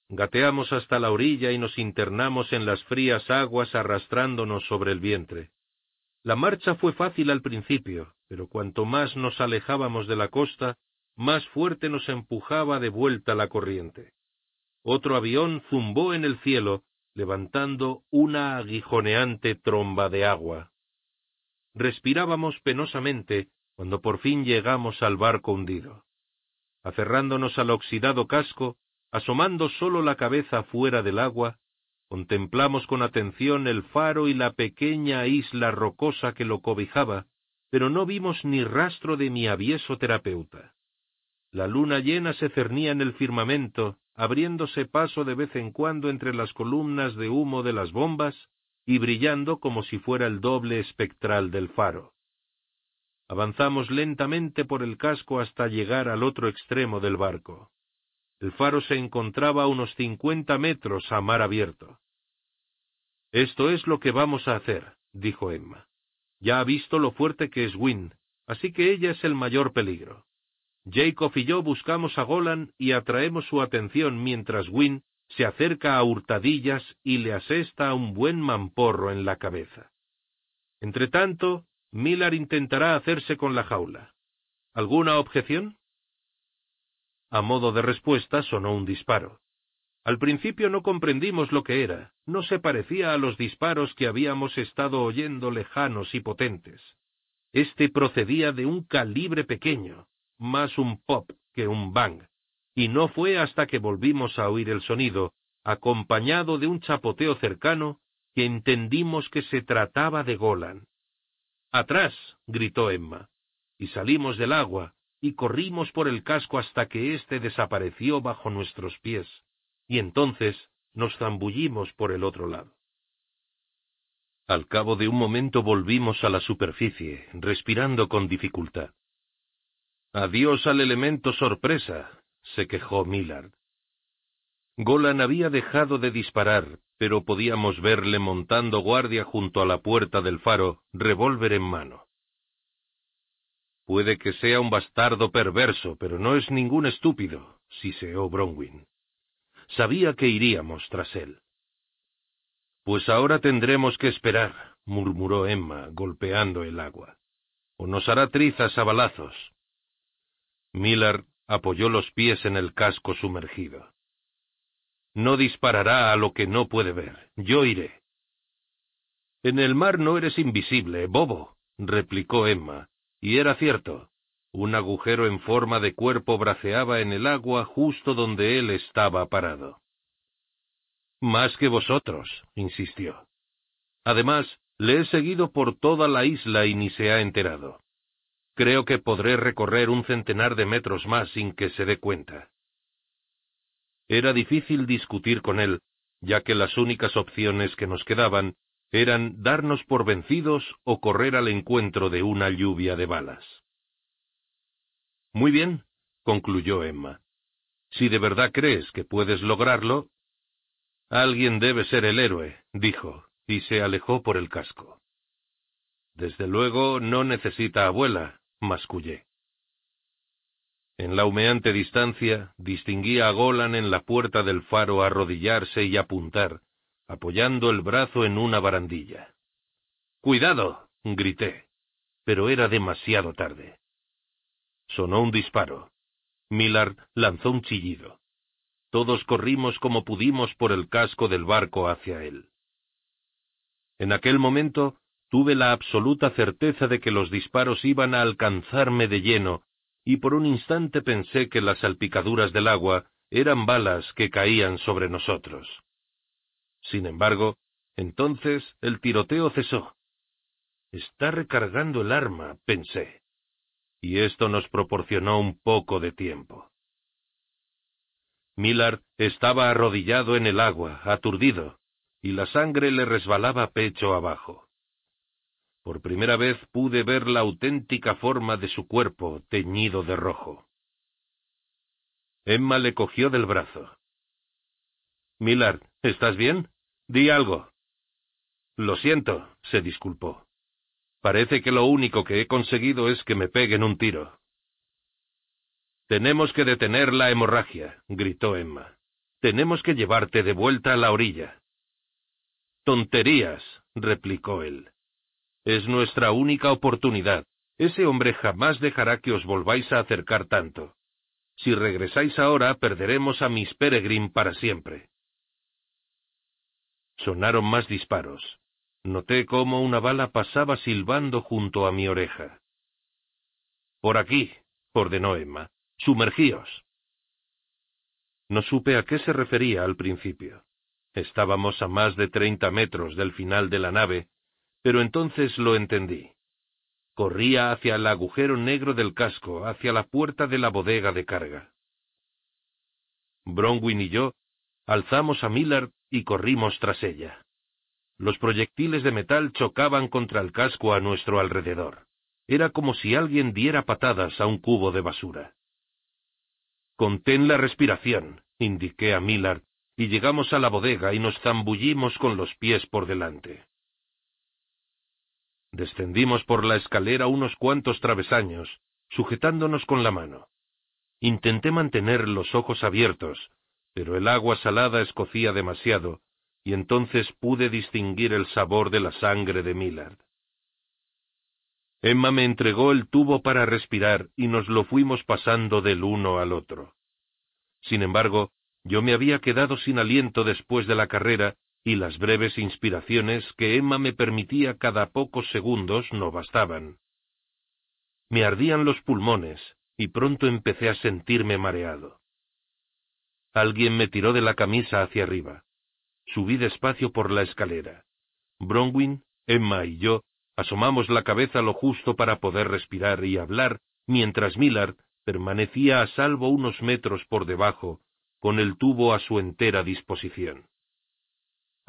Speaker 1: Gateamos hasta la orilla y nos internamos en las frías aguas arrastrándonos sobre el vientre. La marcha fue fácil al principio, pero cuanto más nos alejábamos de la costa, más fuerte nos empujaba de vuelta la corriente. Otro avión zumbó en el cielo, levantando una aguijoneante tromba de agua. Respirábamos penosamente cuando por fin llegamos al barco hundido. Aferrándonos al oxidado casco, asomando sólo la cabeza fuera del agua, Contemplamos con atención el faro y la pequeña isla rocosa que lo cobijaba, pero no vimos ni rastro de mi avieso terapeuta. La luna llena se cernía en el firmamento, abriéndose paso de vez en cuando entre las columnas de humo de las bombas y brillando como si fuera el doble espectral del faro. Avanzamos lentamente por el casco hasta llegar al otro extremo del barco. El faro se encontraba a unos cincuenta metros a mar abierto. Esto es lo que vamos a hacer, dijo Emma. Ya ha visto lo fuerte que es Wynne, así que ella es el mayor peligro. Jacob y yo buscamos a Golan y atraemos su atención mientras Wynne se acerca a hurtadillas y le asesta un buen mamporro en la cabeza. Entretanto, Millar intentará hacerse con la jaula. ¿Alguna objeción? A modo de respuesta sonó un disparo. Al principio no comprendimos lo que era, no se parecía a los disparos que habíamos estado oyendo lejanos y potentes. Este procedía de un calibre pequeño, más un pop que un bang, y no fue hasta que volvimos a oír el sonido, acompañado de un chapoteo cercano, que entendimos que se trataba de Golan. Atrás, gritó Emma, y salimos del agua, y corrimos por el casco hasta que éste desapareció bajo nuestros pies, y entonces nos zambullimos por el otro lado. Al cabo de un momento volvimos a la superficie, respirando con dificultad. Adiós al elemento sorpresa, se quejó Millard. Golan había dejado de disparar, pero podíamos verle montando guardia junto a la puerta del faro, revólver en mano. Puede que sea un bastardo perverso, pero no es ningún estúpido, siseó Bronwyn. Sabía que iríamos tras él. Pues ahora tendremos que esperar, murmuró Emma, golpeando el agua. O nos hará trizas a balazos. Miller apoyó los pies en el casco sumergido. No disparará a lo que no puede ver. Yo iré. En el mar no eres invisible, bobo, replicó Emma, y era cierto. Un agujero en forma de cuerpo braceaba en el agua justo donde él estaba parado. Más que vosotros, insistió. Además, le he seguido por toda la isla y ni se ha enterado. Creo que podré recorrer un centenar de metros más sin que se dé cuenta. Era difícil discutir con él, ya que las únicas opciones que nos quedaban eran darnos por vencidos o correr al encuentro de una lluvia de balas. Muy bien, concluyó Emma. Si de verdad crees que puedes lograrlo... Alguien debe ser el héroe, dijo, y se alejó por el casco. Desde luego no necesita abuela, mascullé. En la humeante distancia distinguí a Golan en la puerta del faro arrodillarse y apuntar, apoyando el brazo en una barandilla. ¡Cuidado! grité, pero era demasiado tarde. Sonó un disparo. Millard lanzó un chillido. Todos corrimos como pudimos por el casco del barco hacia él. En aquel momento tuve la absoluta certeza de que los disparos iban a alcanzarme de lleno, y por un instante pensé que las salpicaduras del agua eran balas que caían sobre nosotros. Sin embargo, entonces el tiroteo cesó. Está recargando el arma, pensé. Y esto nos proporcionó un poco de tiempo. Millard estaba arrodillado en el agua, aturdido, y la sangre le resbalaba pecho abajo. Por primera vez pude ver la auténtica forma de su cuerpo teñido de rojo. Emma le cogió del brazo. Millard, ¿estás bien? Di algo. Lo siento, se disculpó. Parece que lo único que he conseguido es que me peguen un tiro. Tenemos que detener la hemorragia, gritó Emma. Tenemos que llevarte de vuelta a la orilla. Tonterías, replicó él. Es nuestra única oportunidad. Ese hombre jamás dejará que os volváis a acercar tanto. Si regresáis ahora, perderemos a Miss Peregrine para siempre. Sonaron más disparos. Noté cómo una bala pasaba silbando junto a mi oreja. Por aquí, ordenó Emma. Sumergíos. No supe a qué se refería al principio. Estábamos a más de treinta metros del final de la nave, pero entonces lo entendí. Corría hacia el agujero negro del casco, hacia la puerta de la bodega de carga. Bronwyn y yo alzamos a Millard y corrimos tras ella. Los proyectiles de metal chocaban contra el casco a nuestro alrededor. Era como si alguien diera patadas a un cubo de basura. Contén la respiración, indiqué a Millard, y llegamos a la bodega y nos zambullimos con los pies por delante. Descendimos por la escalera unos cuantos travesaños, sujetándonos con la mano. Intenté mantener los ojos abiertos, pero el agua salada escocía demasiado, y entonces pude distinguir el sabor de la sangre de Millard. Emma me entregó el tubo para respirar y nos lo fuimos pasando del uno al otro. Sin embargo, yo me había quedado sin aliento después de la carrera y las breves inspiraciones que Emma me permitía cada pocos segundos no bastaban. Me ardían los pulmones y pronto empecé a sentirme mareado. Alguien me tiró de la camisa hacia arriba. Subí despacio por la escalera. Bronwyn, Emma y yo asomamos la cabeza lo justo para poder respirar y hablar, mientras Millard permanecía a salvo unos metros por debajo, con el tubo a su entera disposición.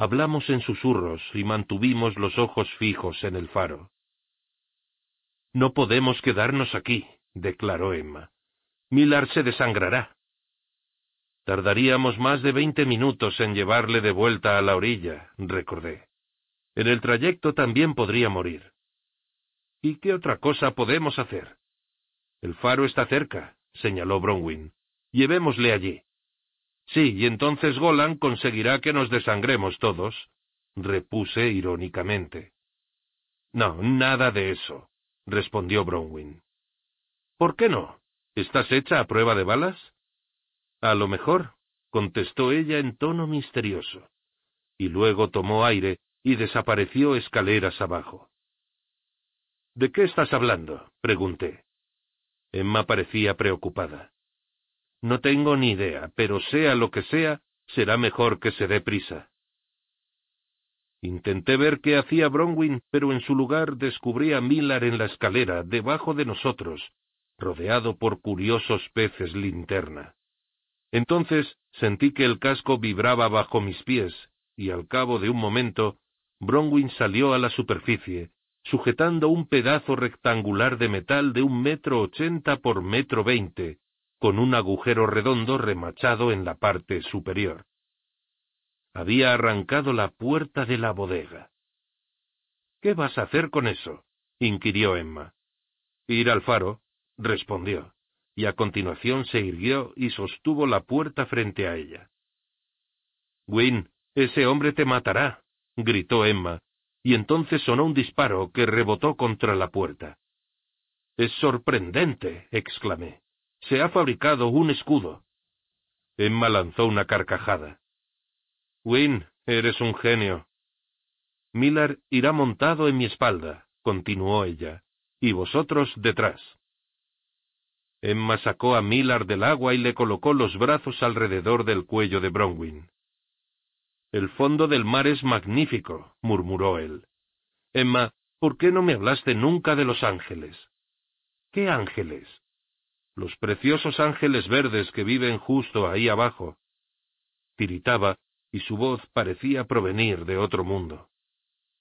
Speaker 1: Hablamos en susurros y mantuvimos los ojos fijos en el faro. No podemos quedarnos aquí, declaró Emma. Millar se desangrará. Tardaríamos más de veinte minutos en llevarle de vuelta a la orilla, recordé. En el trayecto también podría morir. ¿Y qué otra cosa podemos hacer? El faro está cerca, señaló Bronwyn. Llevémosle allí. Sí, y entonces Golan conseguirá que nos desangremos todos, repuse irónicamente. No, nada de eso, respondió Bronwyn. ¿Por qué no? ¿Estás hecha a prueba de balas? A lo mejor, contestó ella en tono misterioso, y luego tomó aire y desapareció escaleras abajo. ¿De qué estás hablando? pregunté. Emma parecía preocupada. No tengo ni idea, pero sea lo que sea, será mejor que se dé prisa. Intenté ver qué hacía Bronwyn, pero en su lugar descubrí a Millar en la escalera, debajo de nosotros, rodeado por curiosos peces linterna. Entonces sentí que el casco vibraba bajo mis pies, y al cabo de un momento, Bronwyn salió a la superficie, sujetando un pedazo rectangular de metal de un metro ochenta por metro veinte, con un agujero redondo remachado en la parte superior. Había arrancado la puerta de la bodega. ¿Qué vas a hacer con eso? inquirió Emma. Ir al faro, respondió y a continuación se irguió y sostuvo la puerta frente a ella. Win, ese hombre te matará, gritó Emma, y entonces sonó un disparo que rebotó contra la puerta. Es sorprendente, exclamé. Se ha fabricado un escudo. Emma lanzó una carcajada. Win, eres un genio. Miller irá montado en mi espalda, continuó ella, y vosotros detrás. Emma sacó a Millard del agua y le colocó los brazos alrededor del cuello de Bronwyn. El fondo del mar es magnífico, murmuró él. Emma, ¿por qué no me hablaste nunca de los ángeles? ¿Qué ángeles? Los preciosos ángeles verdes que viven justo ahí abajo. Tiritaba, y su voz parecía provenir de otro mundo.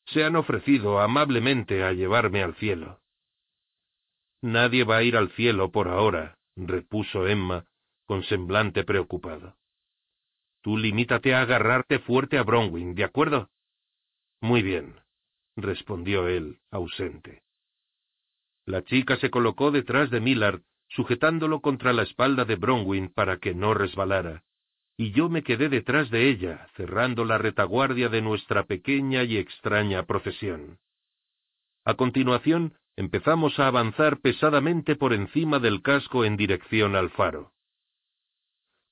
Speaker 1: Se han ofrecido amablemente a llevarme al cielo. Nadie va a ir al cielo por ahora, repuso Emma, con semblante preocupado. Tú limítate a agarrarte fuerte a Bronwyn, ¿de acuerdo? Muy bien, respondió él, ausente. La chica se colocó detrás de Millard, sujetándolo contra la espalda de Bronwyn para que no resbalara, y yo me quedé detrás de ella, cerrando la retaguardia de nuestra pequeña y extraña procesión. A continuación, empezamos a avanzar pesadamente por encima del casco en dirección al faro.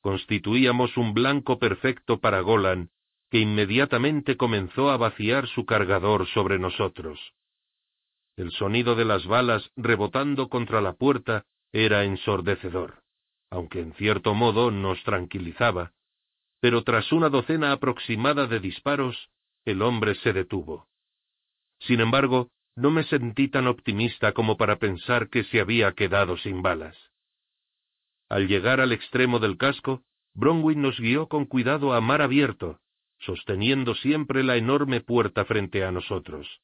Speaker 1: Constituíamos un blanco perfecto para Golan, que inmediatamente comenzó a vaciar su cargador sobre nosotros. El sonido de las balas rebotando contra la puerta era ensordecedor, aunque en cierto modo nos tranquilizaba, pero tras una docena aproximada de disparos, el hombre se detuvo. Sin embargo, no me sentí tan optimista como para pensar que se había quedado sin balas. Al llegar al extremo del casco, Bronwyn nos guió con cuidado a mar abierto, sosteniendo siempre la enorme puerta frente a nosotros.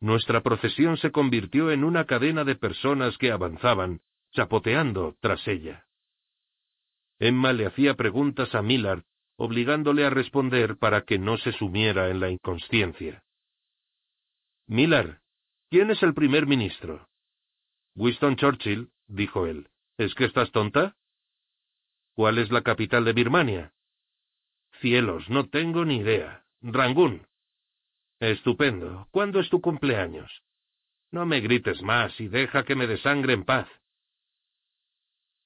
Speaker 1: Nuestra procesión se convirtió en una cadena de personas que avanzaban, chapoteando tras ella. Emma le hacía preguntas a Millard, obligándole a responder para que no se sumiera en la inconsciencia. Millard, ¿Quién es el primer ministro? Winston Churchill, dijo él. ¿Es que estás tonta? ¿Cuál es la capital de Birmania? Cielos, no tengo ni idea. Rangún. Estupendo. ¿Cuándo es tu cumpleaños? No me grites más y deja que me desangre en paz.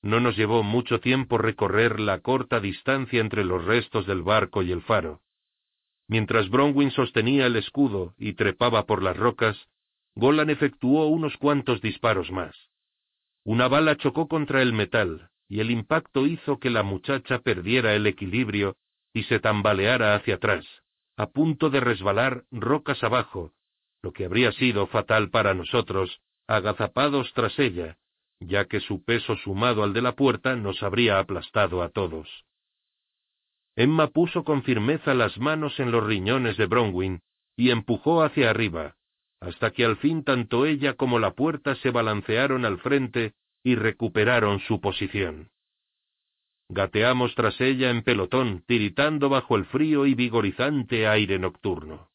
Speaker 1: No nos llevó mucho tiempo recorrer la corta distancia entre los restos del barco y el faro. Mientras Bronwyn sostenía el escudo y trepaba por las rocas, Golan efectuó unos cuantos disparos más. Una bala chocó contra el metal, y el impacto hizo que la muchacha perdiera el equilibrio y se tambaleara hacia atrás, a punto de resbalar rocas abajo, lo que habría sido fatal para nosotros, agazapados tras ella, ya que su peso sumado al de la puerta nos habría aplastado a todos. Emma puso con firmeza las manos en los riñones de Bronwyn y empujó hacia arriba, hasta que al fin tanto ella como la puerta se balancearon al frente y recuperaron su posición. Gateamos tras ella en pelotón, tiritando bajo el frío y vigorizante aire nocturno.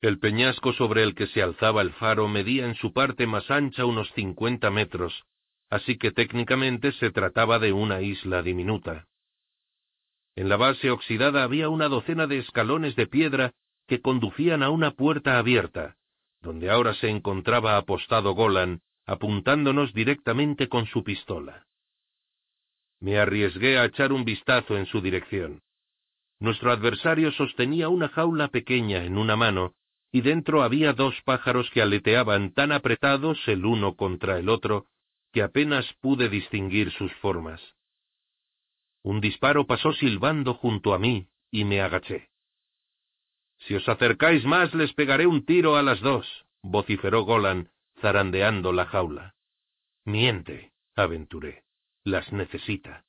Speaker 1: El peñasco sobre el que se alzaba el faro medía en su parte más ancha unos cincuenta metros, así que técnicamente se trataba de una isla diminuta. En la base oxidada había una docena de escalones de piedra que conducían a una puerta abierta, donde ahora se encontraba apostado Golan, apuntándonos directamente con su pistola. Me arriesgué a echar un vistazo en su dirección. Nuestro adversario sostenía una jaula pequeña en una mano, y dentro había dos pájaros que aleteaban tan apretados el uno contra el otro, que apenas pude distinguir sus formas. Un disparo pasó silbando junto a mí, y me agaché. Si os acercáis más les pegaré un tiro a las dos, vociferó Golan, zarandeando la jaula. Miente, aventuré. Las necesita.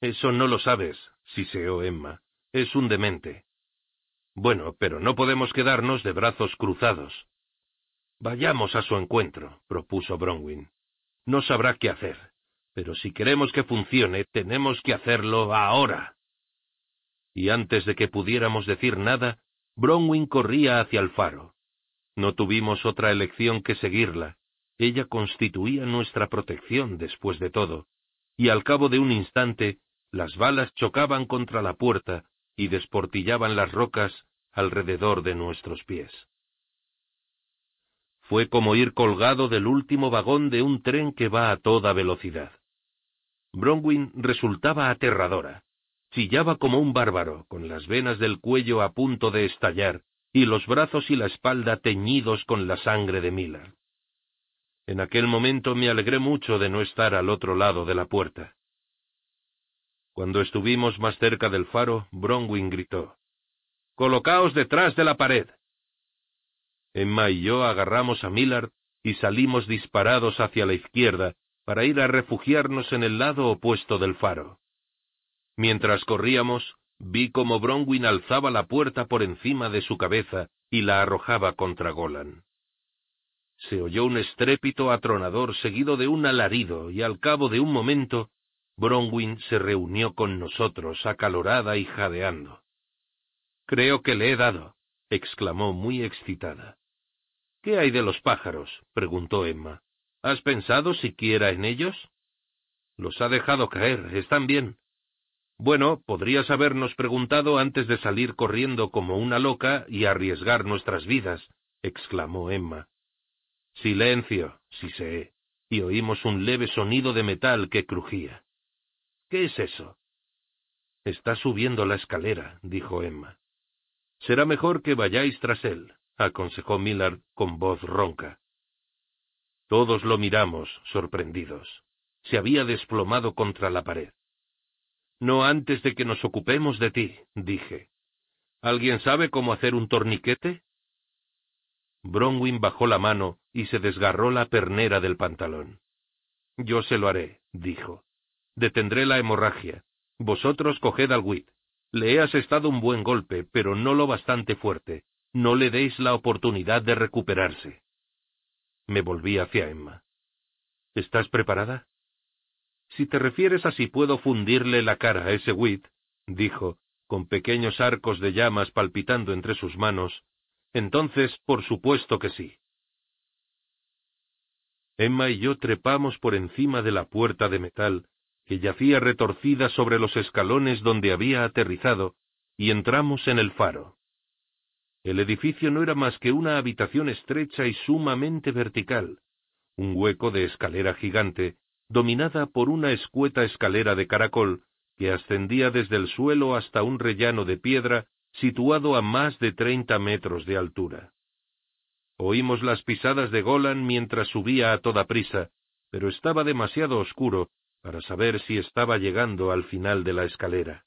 Speaker 1: Eso no lo sabes, siseó Emma. Es un demente. Bueno, pero no podemos quedarnos de brazos cruzados. Vayamos a su encuentro, propuso Bronwyn. No sabrá qué hacer, pero si queremos que funcione, tenemos que hacerlo ahora. Y antes de que pudiéramos decir nada, Bronwyn corría hacia el faro. No tuvimos otra elección que seguirla. Ella constituía nuestra protección después de todo, y al cabo de un instante, las balas chocaban contra la puerta y desportillaban las rocas alrededor de nuestros pies. Fue como ir colgado del último vagón de un tren que va a toda velocidad. Bronwyn resultaba aterradora. Chillaba como un bárbaro, con las venas del cuello a punto de estallar, y los brazos y la espalda teñidos con la sangre de Miller. En aquel momento me alegré mucho de no estar al otro lado de la puerta. Cuando estuvimos más cerca del faro, Bronwyn gritó. Colocaos detrás de la pared. Emma y yo agarramos a Millard y salimos disparados hacia la izquierda para ir a refugiarnos en el lado opuesto del faro. Mientras corríamos, vi cómo Bronwyn alzaba la puerta por encima de su cabeza y la arrojaba contra Golan. Se oyó un estrépito atronador seguido de un alarido y al cabo de un momento Bronwyn se reunió con nosotros, acalorada y jadeando. Creo que le he dado, exclamó muy excitada. ¿Qué hay de los pájaros? preguntó Emma. ¿Has pensado siquiera en ellos? Los ha dejado caer, están bien. Bueno, podrías habernos preguntado antes de salir corriendo como una loca y arriesgar nuestras vidas, exclamó Emma. Silencio, sé. y oímos un leve sonido de metal que crujía. ¿Qué es eso? Está subiendo la escalera, dijo Emma. Será mejor que vayáis tras él, aconsejó Millard con voz ronca. Todos lo miramos, sorprendidos. Se había desplomado contra la pared. No antes de que nos ocupemos de ti, dije. ¿Alguien sabe cómo hacer un torniquete? Bronwyn bajó la mano y se desgarró la pernera del pantalón. Yo se lo haré, dijo. Detendré la hemorragia. Vosotros coged al Wit. Le he asestado un buen golpe, pero no lo bastante fuerte. No le deis la oportunidad de recuperarse. Me volví hacia Emma. ¿Estás preparada? Si te refieres a si puedo fundirle la cara a ese Wit, dijo, con pequeños arcos de llamas palpitando entre sus manos, entonces por supuesto que sí. Emma y yo trepamos por encima de la puerta de metal que yacía retorcida sobre los escalones donde había aterrizado, y entramos en el faro. El edificio no era más que una habitación estrecha y sumamente vertical, un hueco de escalera gigante, dominada por una escueta escalera de caracol que ascendía desde el suelo hasta un rellano de piedra situado a más de treinta metros de altura. Oímos las pisadas de Golan mientras subía a toda prisa, pero estaba demasiado oscuro para saber si estaba llegando al final de la escalera.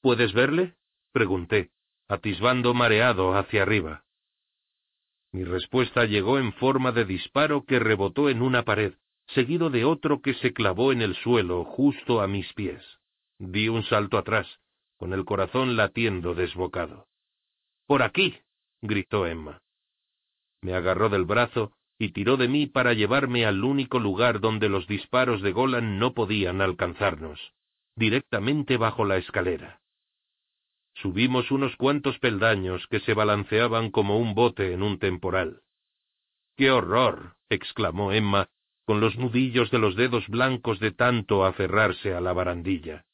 Speaker 1: ¿Puedes verle? pregunté, atisbando mareado hacia arriba. Mi respuesta llegó en forma de disparo que rebotó en una pared, seguido de otro que se clavó en el suelo justo a mis pies. Di un salto atrás, con el corazón latiendo desbocado. Por aquí. gritó Emma. Me agarró del brazo y tiró de mí para llevarme al único lugar donde los disparos de Golan no podían alcanzarnos, directamente bajo la escalera. Subimos unos cuantos peldaños que se balanceaban como un bote en un temporal. ¡Qué horror! exclamó Emma, con los nudillos de los dedos blancos de tanto aferrarse a la barandilla.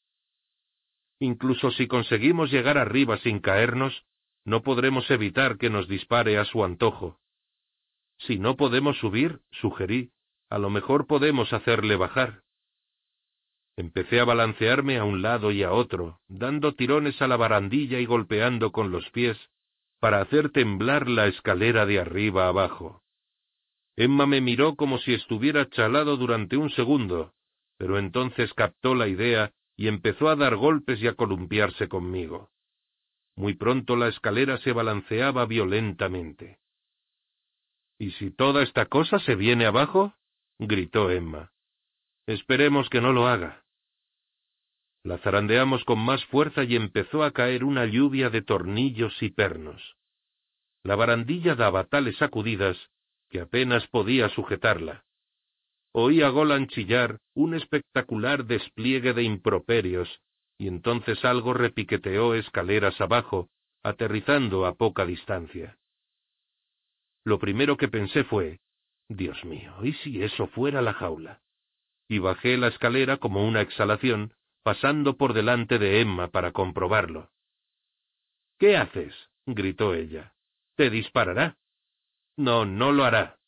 Speaker 1: Incluso si conseguimos llegar arriba sin caernos, no podremos evitar que nos dispare a su antojo. Si no podemos subir, sugerí, a lo mejor podemos hacerle bajar. Empecé a balancearme a un lado y a otro, dando tirones a la barandilla y golpeando con los pies, para hacer temblar la escalera de arriba abajo. Emma me miró como si estuviera chalado durante un segundo, pero entonces captó la idea y empezó a dar golpes y a columpiarse conmigo. Muy pronto la escalera se balanceaba violentamente. ¿Y si toda esta cosa se viene abajo? gritó Emma. Esperemos que no lo haga. La zarandeamos con más fuerza y empezó a caer una lluvia de tornillos y pernos. La barandilla daba tales sacudidas que apenas podía sujetarla. Oí a Golan chillar un espectacular despliegue de improperios, y entonces algo repiqueteó escaleras abajo, aterrizando a poca distancia. Lo primero que pensé fue, Dios mío, ¿y si eso fuera la jaula? Y bajé la escalera como una exhalación, pasando por delante de Emma para comprobarlo. ¿Qué haces? gritó ella. Te disparará. No, no lo hará,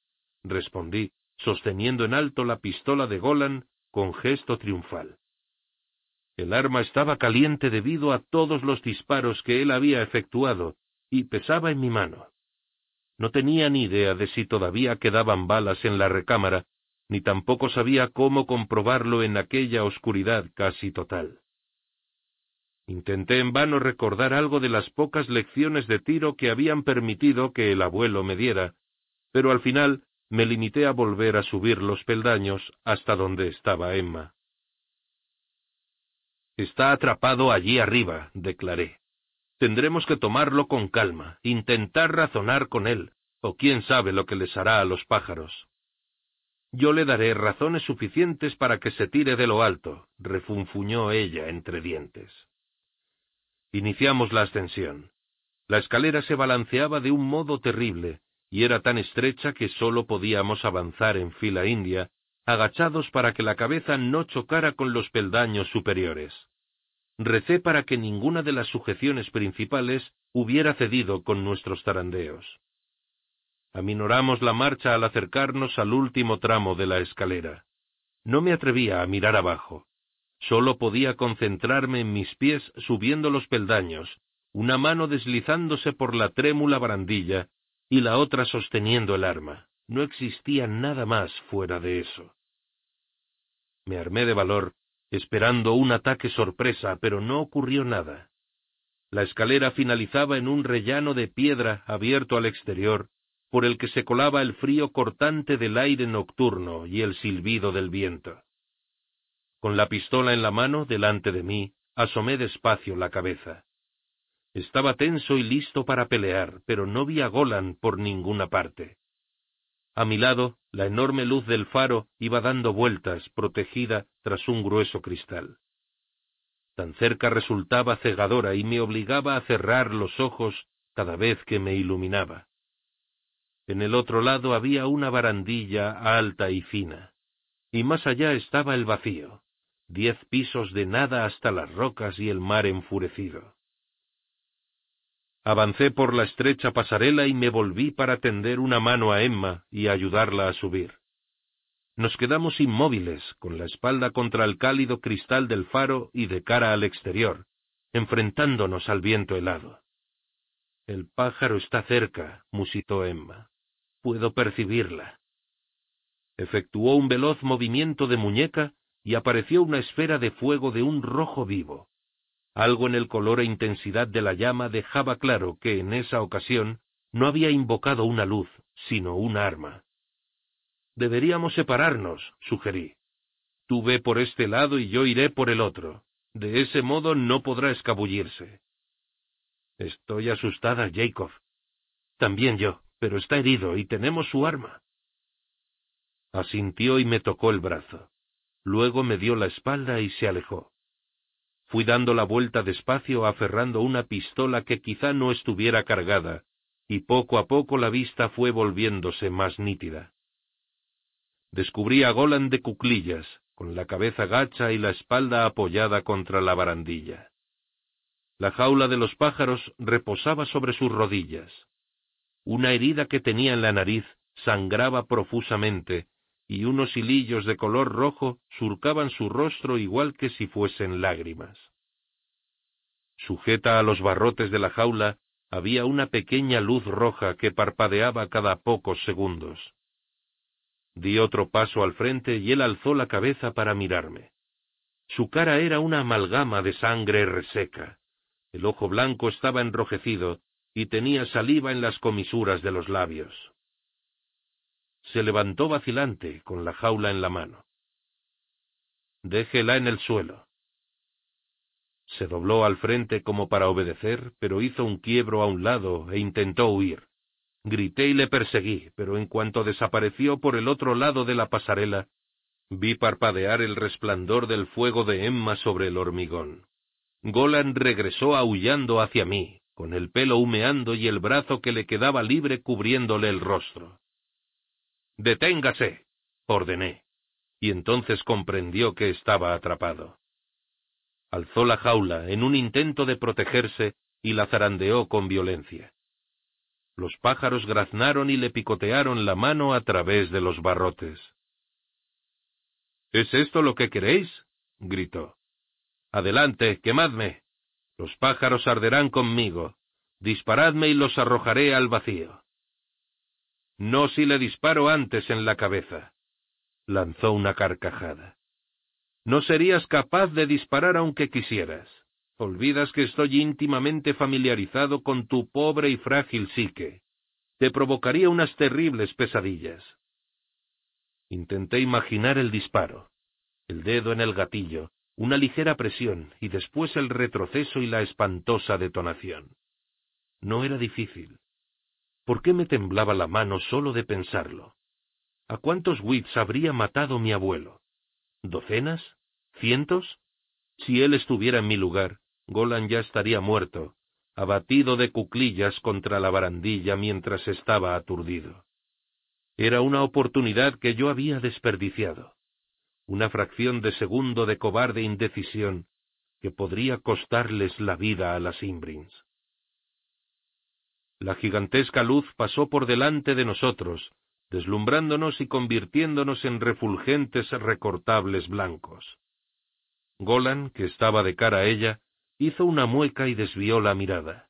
Speaker 1: respondí, sosteniendo en alto la pistola de Golan con gesto triunfal. El arma estaba caliente debido a todos los disparos que él había efectuado, y pesaba en mi mano. No tenía ni idea de si todavía quedaban balas en la recámara, ni tampoco sabía cómo comprobarlo en aquella oscuridad casi total. Intenté en vano recordar algo de las pocas lecciones de tiro que habían permitido que el abuelo me diera, pero al final me limité a volver a subir los peldaños hasta donde estaba Emma. Está atrapado allí arriba, declaré. Tendremos que tomarlo con calma, intentar razonar con él, o quién sabe lo que les hará a los pájaros. Yo le daré razones suficientes para que se tire de lo alto, refunfuñó ella entre dientes. Iniciamos la ascensión. La escalera se balanceaba de un modo terrible, y era tan estrecha que sólo podíamos avanzar en fila india, agachados para que la cabeza no chocara con los peldaños superiores. Recé para que ninguna de las sujeciones principales hubiera cedido con nuestros zarandeos. Aminoramos la marcha al acercarnos al último tramo de la escalera. No me atrevía a mirar abajo. Solo podía concentrarme en mis pies subiendo los peldaños, una mano deslizándose por la trémula barandilla y la otra sosteniendo el arma. No existía nada más fuera de eso. Me armé de valor, esperando un ataque sorpresa, pero no ocurrió nada. La escalera finalizaba en un rellano de piedra abierto al exterior, por el que se colaba el frío cortante del aire nocturno y el silbido del viento. Con la pistola en la mano delante de mí, asomé despacio la cabeza. Estaba tenso y listo para pelear, pero no vi a Golan por ninguna parte. A mi lado, la enorme luz del faro iba dando vueltas, protegida tras un grueso cristal. Tan cerca resultaba cegadora y me obligaba a cerrar los ojos cada vez que me iluminaba. En el otro lado había una barandilla alta y fina, y más allá estaba el vacío diez pisos de nada hasta las rocas y el mar enfurecido. Avancé por la estrecha pasarela y me volví para tender una mano a Emma y ayudarla a subir. Nos quedamos inmóviles, con la espalda contra el cálido cristal del faro y de cara al exterior, enfrentándonos al viento helado. El pájaro está cerca, musitó Emma. Puedo percibirla. Efectuó un veloz movimiento de muñeca y apareció una esfera de fuego de un rojo vivo. Algo en el color e intensidad de la llama dejaba claro que en esa ocasión no había invocado una luz, sino un arma. Deberíamos separarnos, sugerí. Tú ve por este lado y yo iré por el otro. De ese modo no podrá escabullirse. Estoy asustada, Jacob. También yo, pero está herido y tenemos su arma. Asintió y me tocó el brazo. Luego me dio la espalda y se alejó. Fui dando la vuelta despacio aferrando una pistola que quizá no estuviera cargada, y poco a poco la vista fue volviéndose más nítida. Descubrí a Golan de cuclillas, con la cabeza gacha y la espalda apoyada contra la barandilla. La jaula de los pájaros reposaba sobre sus rodillas. Una herida que tenía en la nariz sangraba profusamente, y unos hilillos de color rojo surcaban su rostro igual que si fuesen lágrimas. Sujeta a los barrotes de la jaula había una pequeña luz roja que parpadeaba cada pocos segundos. Di otro paso al frente y él alzó la cabeza para mirarme. Su cara era una amalgama de sangre reseca. El ojo blanco estaba enrojecido y tenía saliva en las comisuras de los labios. Se levantó vacilante, con la jaula en la mano. Déjela en el suelo. Se dobló al frente como para obedecer, pero hizo un quiebro a un lado e intentó huir. Grité y le perseguí, pero en cuanto desapareció por el otro lado de la pasarela, vi parpadear el resplandor del fuego de Emma sobre el hormigón. Golan regresó aullando hacia mí, con el pelo humeando y el brazo que le quedaba libre cubriéndole el rostro. Deténgase, ordené, y entonces comprendió que estaba atrapado. Alzó la jaula en un intento de protegerse y la zarandeó con violencia. Los pájaros graznaron y le picotearon la mano a través de los barrotes. ¿Es esto lo que queréis? gritó. Adelante, quemadme. Los pájaros arderán conmigo. Disparadme y los arrojaré al vacío. No si le disparo antes en la cabeza. Lanzó una carcajada. No serías capaz de disparar aunque quisieras. Olvidas que estoy íntimamente familiarizado con tu pobre y frágil psique. Te provocaría unas terribles pesadillas. Intenté imaginar el disparo, el dedo en el gatillo, una ligera presión y después el retroceso y la espantosa detonación. No era difícil. ¿Por qué me temblaba la mano solo de pensarlo? ¿A cuántos wits habría matado mi abuelo? ¿Docenas? ¿Cientos? Si él estuviera en mi lugar, Golan ya estaría muerto, abatido de cuclillas contra la barandilla mientras estaba aturdido. Era una oportunidad que yo había desperdiciado, una fracción de segundo de cobarde indecisión que podría costarles la vida a las Imbrins. La gigantesca luz pasó por delante de nosotros, deslumbrándonos y convirtiéndonos en refulgentes recortables blancos. Golan, que estaba de cara a ella, hizo una mueca y desvió la mirada.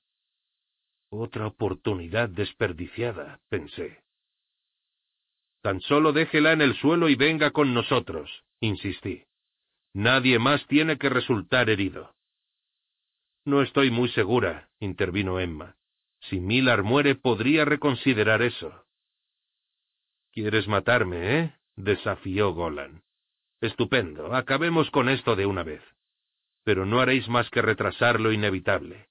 Speaker 1: Otra oportunidad desperdiciada, pensé. Tan solo déjela en el suelo y venga con nosotros, insistí. Nadie más tiene que resultar herido. No estoy muy segura, intervino Emma. Si Millar muere, podría reconsiderar eso. ¿Quieres matarme, eh? desafió Golan. Estupendo, acabemos con esto de una vez pero no haréis más que retrasar lo inevitable.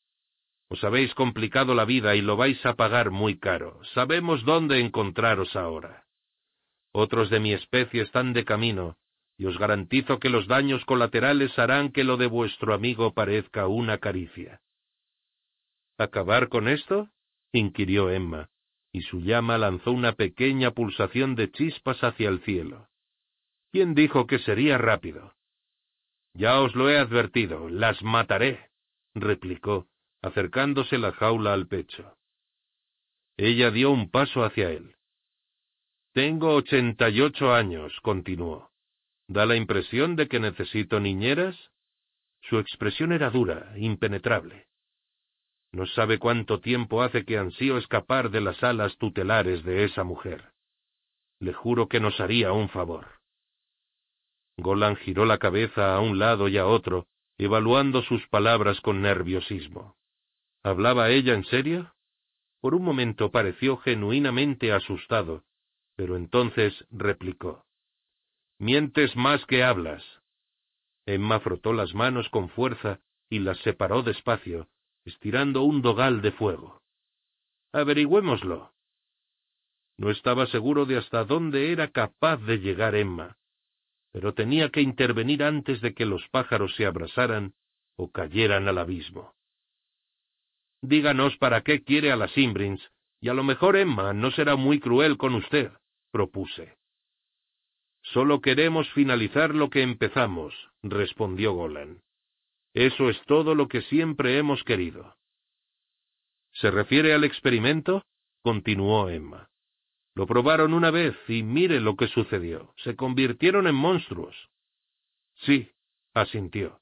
Speaker 1: Os habéis complicado la vida y lo vais a pagar muy caro. Sabemos dónde encontraros ahora. Otros de mi especie están de camino, y os garantizo que los daños colaterales harán que lo de vuestro amigo parezca una caricia. ¿Acabar con esto? inquirió Emma, y su llama lanzó una pequeña pulsación de chispas hacia el cielo. ¿Quién dijo que sería rápido? Ya os lo he advertido, las mataré, replicó, acercándose la jaula al pecho. Ella dio un paso hacia él. Tengo ochenta y ocho años, continuó. ¿Da la impresión de que necesito niñeras? Su expresión era dura, impenetrable. No sabe cuánto tiempo hace que ansío escapar de las alas tutelares de esa mujer. Le juro que nos haría un favor. Golan giró la cabeza a un lado y a otro, evaluando sus palabras con nerviosismo. ¿Hablaba ella en serio? Por un momento pareció genuinamente asustado, pero entonces replicó. Mientes más que hablas. Emma frotó las manos con fuerza y las separó despacio, estirando un dogal de fuego. Averigüémoslo. No estaba seguro de hasta dónde era capaz de llegar Emma, pero tenía que intervenir antes de que los pájaros se abrasaran o cayeran al abismo. Díganos para qué quiere a las Imbrins, y a lo mejor Emma no será muy cruel con usted, propuse. Solo queremos finalizar lo que empezamos, respondió Golan. Eso es todo lo que siempre hemos querido. ¿Se refiere al experimento? continuó Emma. Lo probaron una vez y mire lo que sucedió. Se convirtieron en monstruos. Sí, asintió.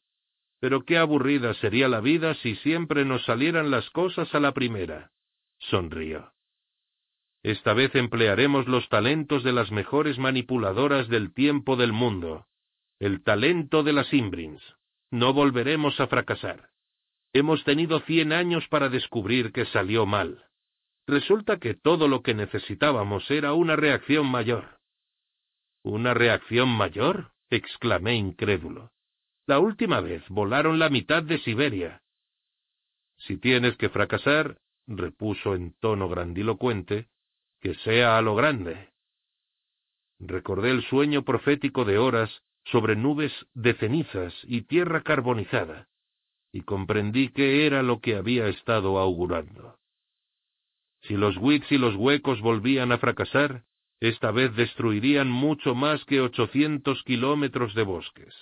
Speaker 1: Pero qué aburrida sería la vida si siempre nos salieran las cosas a la primera. Sonrió. Esta vez emplearemos los talentos de las mejores manipuladoras del tiempo del mundo. El talento de las Imbrins. No volveremos a fracasar. Hemos tenido cien años para descubrir que salió mal. Resulta que todo lo que necesitábamos era una reacción mayor. ¿Una reacción mayor? exclamé incrédulo. La última vez volaron la mitad de Siberia. Si tienes que fracasar, repuso en tono grandilocuente, que sea a lo grande. Recordé el sueño profético de horas sobre nubes de cenizas y tierra carbonizada, y comprendí que era lo que había estado augurando. Si los Wicks y los huecos volvían a fracasar, esta vez destruirían mucho más que ochocientos kilómetros de bosques.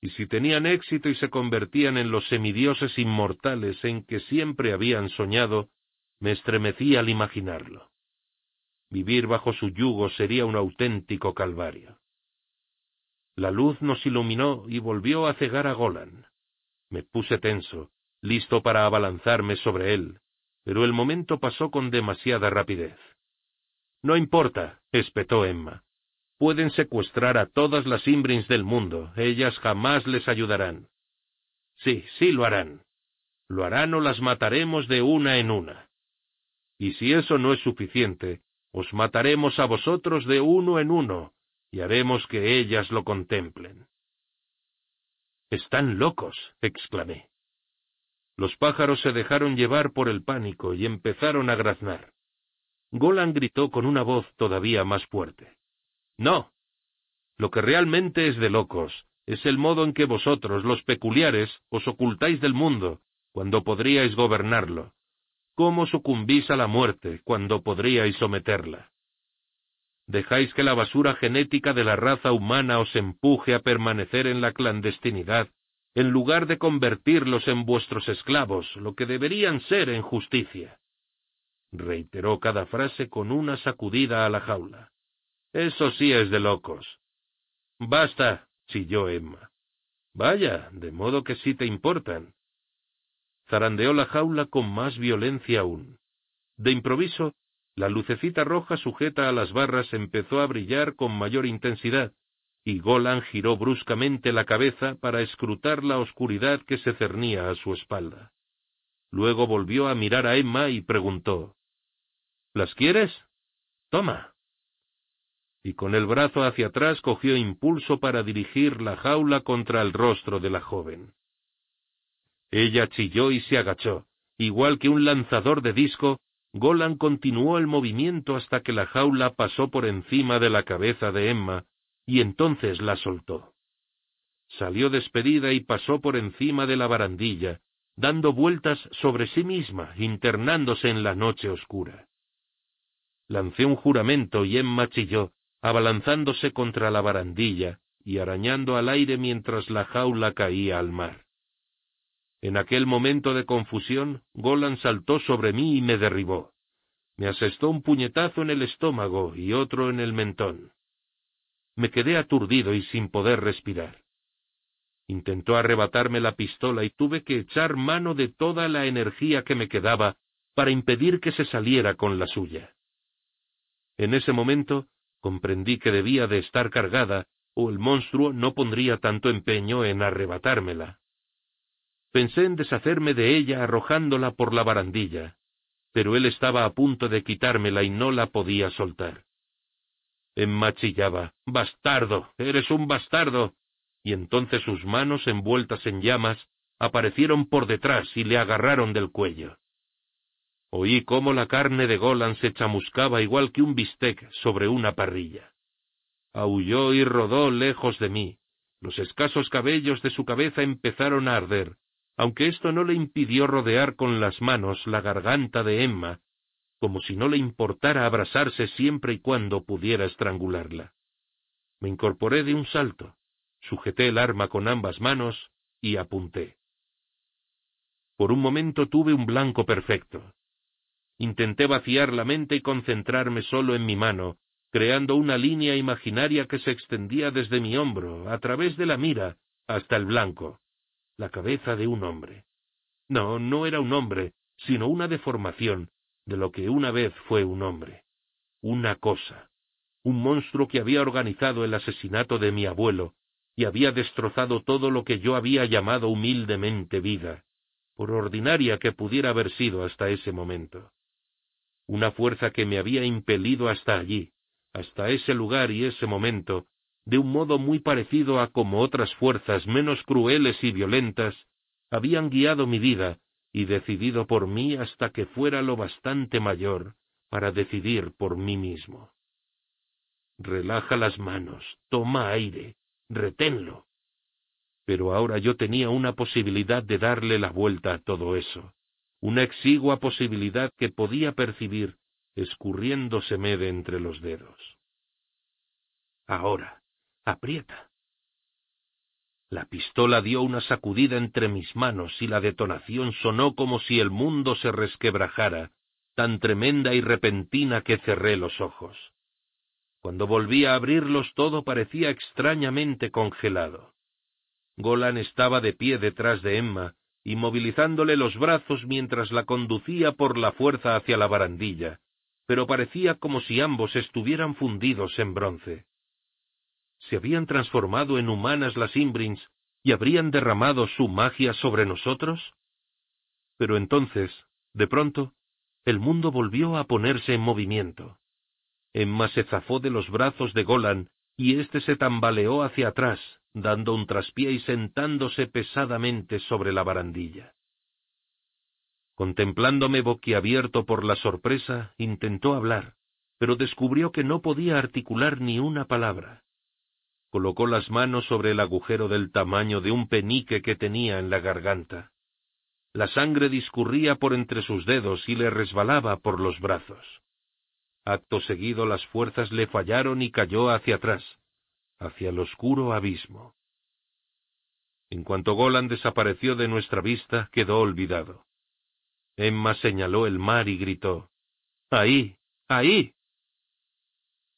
Speaker 1: Y si tenían éxito y se convertían en los semidioses inmortales en que siempre habían soñado, me estremecí al imaginarlo. Vivir bajo su yugo sería un auténtico calvario. La luz nos iluminó y volvió a cegar a Golan. Me puse tenso, listo para abalanzarme sobre él, pero el momento pasó con demasiada rapidez. No importa, espetó Emma. Pueden secuestrar a todas las Imbrins del mundo, ellas jamás les ayudarán. Sí, sí lo harán. Lo harán o las mataremos de una en una. Y si eso no es suficiente, os mataremos a vosotros de uno en uno, y haremos que ellas lo contemplen. Están locos, exclamé. Los pájaros se dejaron llevar por el pánico y empezaron a graznar. Golan gritó con una voz todavía más fuerte. No. Lo que realmente es de locos es el modo en que vosotros, los peculiares, os ocultáis del mundo, cuando podríais gobernarlo. ¿Cómo sucumbís a la muerte cuando podríais someterla? Dejáis que la basura genética de la raza humana os empuje a permanecer en la clandestinidad, en lugar de convertirlos en vuestros esclavos, lo que deberían ser en justicia. Reiteró cada frase con una sacudida a la jaula. Eso sí es de locos. Basta, chilló Emma. Vaya, de modo que sí te importan. Zarandeó la jaula con más violencia aún. De improviso, la lucecita roja sujeta a las barras empezó a brillar con mayor intensidad, y Golan giró bruscamente la cabeza para escrutar la oscuridad que se cernía a su espalda. Luego volvió a mirar a Emma y preguntó ¿Las quieres? Toma y con el brazo hacia atrás cogió impulso para dirigir la jaula contra el rostro de la joven. Ella chilló y se agachó. Igual que un lanzador de disco, Golan continuó el movimiento hasta que la jaula pasó por encima de la cabeza de Emma, y entonces la soltó. Salió despedida y pasó por encima de la barandilla, dando vueltas sobre sí misma, internándose en la noche oscura. Lancé un juramento y Emma chilló, abalanzándose contra la barandilla y arañando al aire mientras la jaula caía al mar. En aquel momento de confusión, Golan saltó sobre mí y me derribó. Me asestó un puñetazo en el estómago y otro en el mentón. Me quedé aturdido y sin poder respirar. Intentó arrebatarme la pistola y tuve que echar mano de toda la energía que me quedaba para impedir que se saliera con la suya. En ese momento comprendí que debía de estar cargada, o el monstruo no pondría tanto empeño en arrebatármela. Pensé en deshacerme de ella arrojándola por la barandilla, pero él estaba a punto de quitármela y no la podía soltar. Emma chillaba, Bastardo, eres un bastardo. Y entonces sus manos envueltas en llamas aparecieron por detrás y le agarraron del cuello. Oí cómo la carne de Golan se chamuscaba igual que un bistec sobre una parrilla. Aulló y rodó lejos de mí. Los escasos cabellos de su cabeza empezaron a arder, aunque esto no le impidió rodear con las manos la garganta de Emma, como si no le importara abrasarse siempre y cuando pudiera estrangularla. Me incorporé de un salto, sujeté el arma con ambas manos y apunté. Por un momento tuve un blanco perfecto. Intenté vaciar la mente y concentrarme solo en mi mano, creando una línea imaginaria que se extendía desde mi hombro, a través de la mira, hasta el blanco, la cabeza de un hombre. No, no era un hombre, sino una deformación de lo que una vez fue un hombre. Una cosa. Un monstruo que había organizado el asesinato de mi abuelo y había destrozado todo lo que yo había llamado humildemente vida, por ordinaria que pudiera haber sido hasta ese momento una fuerza que me había impelido hasta allí, hasta ese lugar y ese momento, de un modo muy parecido a como otras fuerzas menos crueles y violentas habían guiado mi vida y decidido por mí hasta que fuera lo bastante mayor para decidir por mí mismo. Relaja las manos, toma aire, reténlo. Pero ahora yo tenía una posibilidad de darle la vuelta a todo eso, una exigua posibilidad que podía percibir escurriéndoseme de entre los dedos. Ahora, aprieta. La pistola dio una sacudida entre mis manos y la detonación sonó como si el mundo se resquebrajara, tan tremenda y repentina que cerré los ojos. Cuando volví a abrirlos todo parecía extrañamente congelado. Golan estaba de pie detrás de Emma, inmovilizándole los brazos mientras la conducía por la fuerza hacia la barandilla, pero parecía como si ambos estuvieran fundidos en bronce. ¿Se habían transformado en humanas las Imbrins y habrían derramado su magia sobre nosotros? Pero entonces, de pronto, el mundo volvió a ponerse en movimiento. Emma se zafó de los brazos de Golan y éste se tambaleó hacia atrás, dando un traspié y sentándose pesadamente sobre la barandilla. Contemplándome boquiabierto por la sorpresa, intentó hablar, pero descubrió que no podía articular ni una palabra. Colocó las manos sobre el agujero del tamaño de un penique que tenía en la garganta. La sangre discurría por entre sus dedos y le resbalaba por los brazos. Acto seguido las fuerzas le fallaron y cayó hacia atrás, hacia el oscuro abismo. En cuanto Golan desapareció de nuestra vista, quedó olvidado. Emma señaló el mar y gritó, ¡Ahí! ¡Ahí!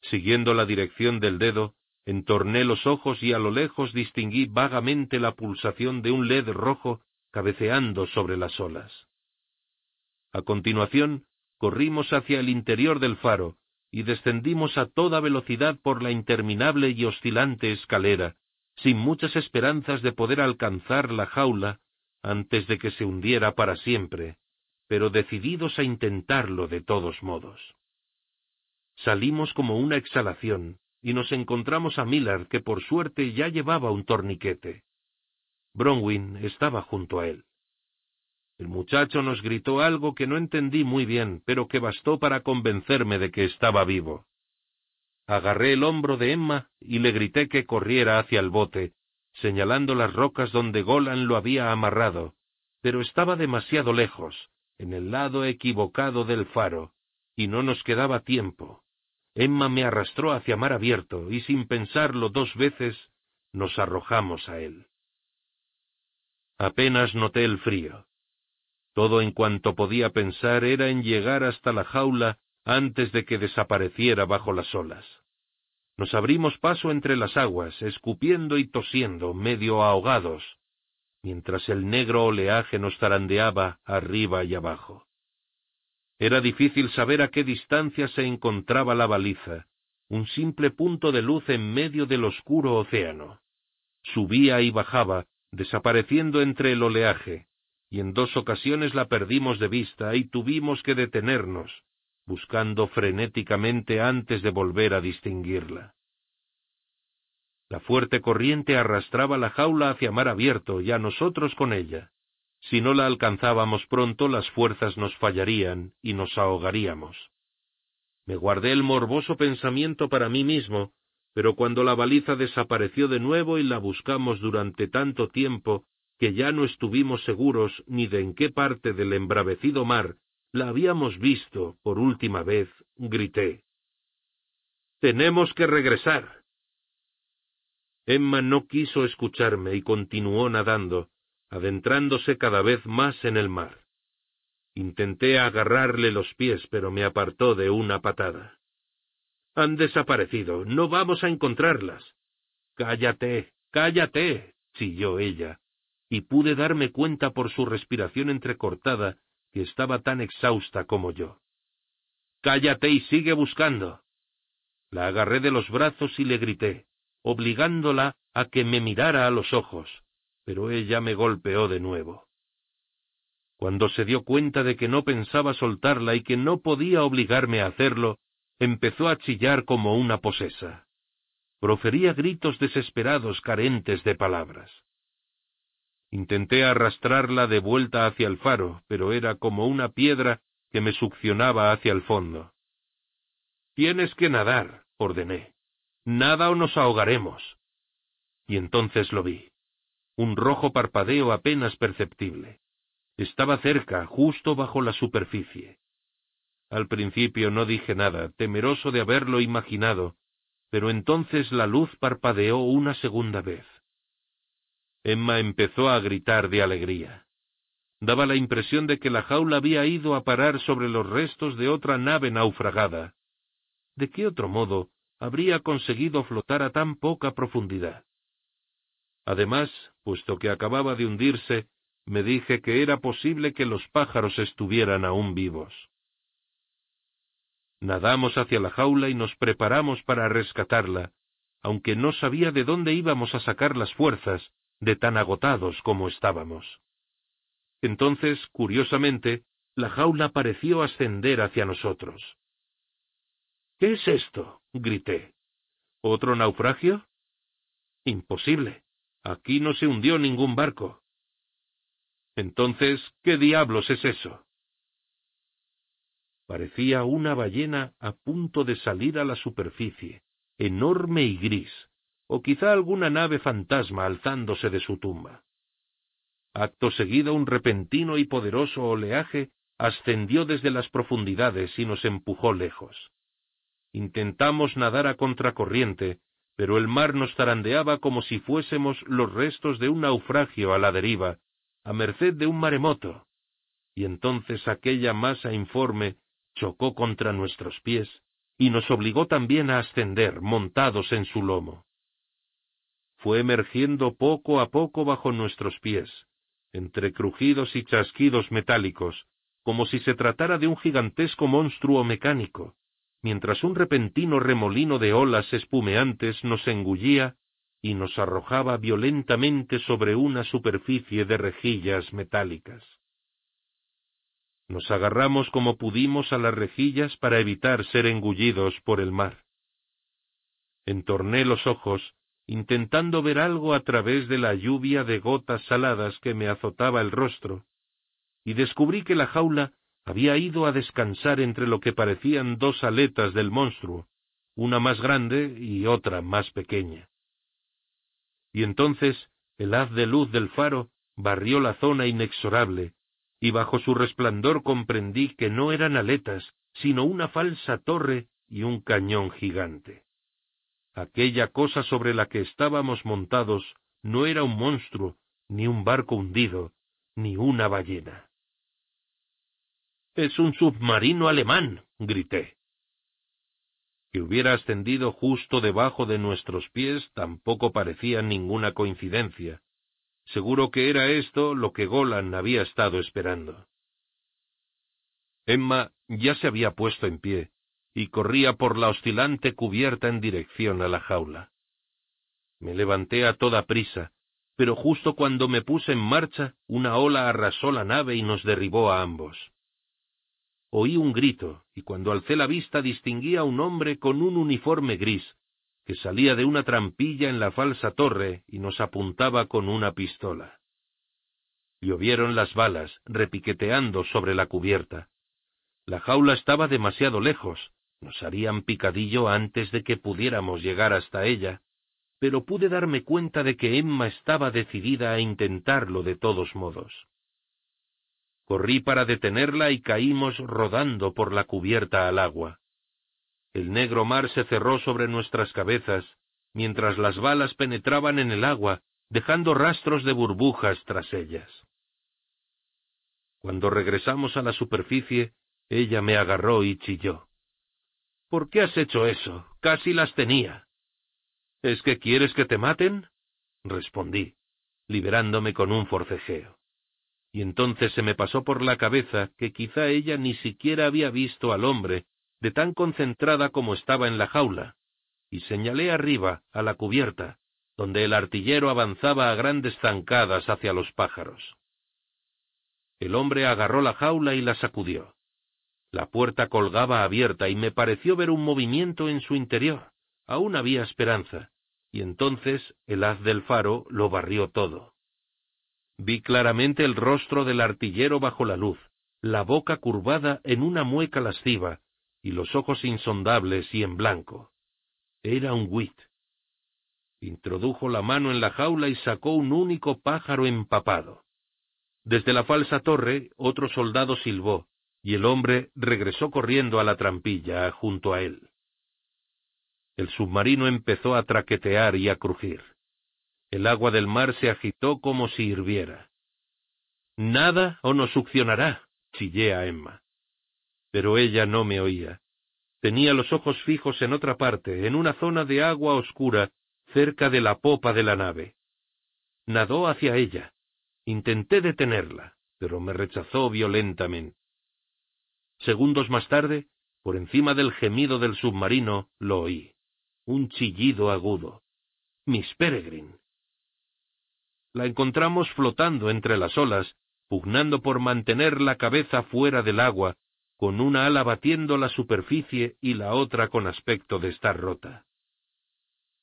Speaker 1: Siguiendo la dirección del dedo, entorné los ojos y a lo lejos distinguí vagamente la pulsación de un led rojo cabeceando sobre las olas. A continuación, corrimos hacia el interior del faro, y descendimos a toda velocidad por la interminable y oscilante escalera, sin muchas esperanzas de poder alcanzar la jaula antes de que se hundiera para siempre, pero decididos a intentarlo de todos modos. Salimos como una exhalación, y nos encontramos a Millard, que por suerte ya llevaba un torniquete. Bronwyn estaba junto a él. El muchacho nos gritó algo que no entendí muy bien, pero que bastó para convencerme de que estaba vivo. Agarré el hombro de Emma y le grité que corriera hacia el bote, señalando las rocas donde Golan lo había amarrado, pero estaba demasiado lejos, en el lado equivocado del faro, y no nos quedaba tiempo. Emma me arrastró hacia mar abierto y sin pensarlo dos veces nos arrojamos a él. Apenas noté el frío. Todo en cuanto podía pensar era en llegar hasta la jaula antes de que desapareciera bajo las olas. Nos abrimos paso entre las aguas, escupiendo y tosiendo, medio ahogados, mientras el negro oleaje nos zarandeaba arriba y abajo. Era difícil saber a qué distancia se encontraba la baliza, un simple punto de luz en medio del oscuro océano. Subía y bajaba, desapareciendo entre el oleaje, y en dos ocasiones la perdimos de vista y tuvimos que detenernos, buscando frenéticamente antes de volver a distinguirla. La fuerte corriente arrastraba la jaula hacia mar abierto y a nosotros con ella. Si no la alcanzábamos pronto, las fuerzas nos fallarían y nos ahogaríamos. Me guardé el morboso pensamiento para mí mismo, pero cuando la baliza desapareció de nuevo y la buscamos durante tanto tiempo que ya no estuvimos seguros ni de en qué parte del embravecido mar la habíamos visto por última vez, grité. Tenemos que regresar. Emma no quiso escucharme y continuó nadando, adentrándose cada vez más en el mar. Intenté agarrarle los pies, pero me apartó de una patada. Han desaparecido, no vamos a encontrarlas. Cállate, cállate, chilló ella, y pude darme cuenta por su respiración entrecortada que estaba tan exhausta como yo. Cállate y sigue buscando. La agarré de los brazos y le grité, obligándola a que me mirara a los ojos, pero ella me golpeó de nuevo. Cuando se dio cuenta de que no pensaba soltarla y que no podía obligarme a hacerlo, empezó a chillar como una posesa. Profería gritos desesperados carentes de palabras. Intenté arrastrarla de vuelta hacia el faro, pero era como una piedra que me succionaba hacia el fondo. Tienes que nadar, ordené. Nada o nos ahogaremos. Y entonces lo vi. Un rojo parpadeo apenas perceptible. Estaba cerca, justo bajo la superficie. Al principio no dije nada, temeroso de haberlo imaginado, pero entonces la luz parpadeó una segunda vez. Emma empezó a gritar de alegría. Daba la impresión de que la jaula había ido a parar sobre los restos de otra nave naufragada. ¿De qué otro modo habría conseguido flotar a tan poca profundidad? Además, puesto que acababa de hundirse, me dije que era posible que los pájaros estuvieran aún vivos. Nadamos hacia la jaula y nos preparamos para rescatarla, aunque no sabía de dónde íbamos a sacar las fuerzas, de tan agotados como estábamos. Entonces, curiosamente, la jaula pareció ascender hacia nosotros. ¿Qué es esto? grité. ¿Otro naufragio? Imposible. Aquí no se hundió ningún barco. Entonces, ¿qué diablos es eso? Parecía una ballena a punto de salir a la superficie, enorme y gris, o quizá alguna nave fantasma alzándose de su tumba. Acto seguido un repentino y poderoso oleaje ascendió desde las profundidades y nos empujó lejos. Intentamos nadar a contracorriente, pero el mar nos zarandeaba como si fuésemos los restos de un naufragio a la deriva, a merced de un maremoto. Y entonces aquella masa informe chocó contra nuestros pies y nos obligó también a ascender montados en su lomo. Fue emergiendo poco a poco bajo nuestros pies, entre crujidos y chasquidos metálicos, como si se tratara de un gigantesco monstruo mecánico, mientras un repentino remolino de olas espumeantes nos engullía y nos arrojaba violentamente sobre una superficie de rejillas metálicas. Nos agarramos como pudimos a las rejillas para evitar ser engullidos por el mar. Entorné los ojos, intentando ver algo a través de la lluvia de gotas saladas que me azotaba el rostro, y descubrí que la jaula había ido a descansar entre lo que parecían dos aletas del monstruo, una más grande y otra más pequeña. Y entonces el haz de luz del faro barrió la zona inexorable, y bajo su resplandor comprendí que no eran aletas, sino una falsa torre y un cañón gigante. Aquella cosa sobre la que estábamos montados no era un monstruo, ni un barco hundido, ni una ballena. Es un submarino alemán, grité. Que hubiera ascendido justo debajo de nuestros pies tampoco parecía ninguna coincidencia, Seguro que era esto lo que Golan había estado esperando. Emma ya se había puesto en pie y corría por la oscilante cubierta en dirección a la jaula. Me levanté a toda prisa, pero justo cuando me puse en marcha, una ola arrasó la nave y nos derribó a ambos. Oí un grito, y cuando alcé la vista distinguí a un hombre con un uniforme gris, que salía de una trampilla en la falsa torre y nos apuntaba con una pistola. Llovieron las balas, repiqueteando sobre la cubierta. La jaula estaba demasiado lejos, nos harían picadillo antes de que pudiéramos llegar hasta ella, pero pude darme cuenta de que Emma estaba decidida a intentarlo de todos modos. Corrí para detenerla y caímos rodando por la cubierta al agua. El negro mar se cerró sobre nuestras cabezas, mientras las balas penetraban en el agua, dejando rastros de burbujas tras ellas. Cuando regresamos a la superficie, ella me agarró y chilló. ¿Por qué has hecho eso? Casi las tenía. ¿Es que quieres que te maten? respondí, liberándome con un forcejeo. Y entonces se me pasó por la cabeza que quizá ella ni siquiera había visto al hombre, de tan concentrada como estaba en la jaula, y señalé arriba, a la cubierta, donde el artillero avanzaba a grandes zancadas hacia los pájaros. El hombre agarró la jaula y la sacudió. La puerta colgaba abierta y me pareció ver un movimiento en su interior. Aún había esperanza, y entonces el haz del faro lo barrió todo. Vi claramente el rostro del artillero bajo la luz, la boca curvada en una mueca lasciva, y los ojos insondables y en blanco. Era un wit. Introdujo la mano en la jaula y sacó un único pájaro empapado. Desde la falsa torre otro soldado silbó, y el hombre regresó corriendo a la trampilla junto a él. El submarino empezó a traquetear y a crujir. El agua del mar se agitó como si hirviera. Nada o nos succionará, chillé a Emma. Pero ella no me oía. Tenía los ojos fijos en otra parte, en una zona de agua oscura, cerca de la popa de la nave. Nadó hacia ella. Intenté detenerla, pero me rechazó violentamente. Segundos más tarde, por encima del gemido del submarino, lo oí un chillido agudo. Miss Peregrine. La encontramos flotando entre las olas, pugnando por mantener la cabeza fuera del agua, con una ala batiendo la superficie y la otra con aspecto de estar rota.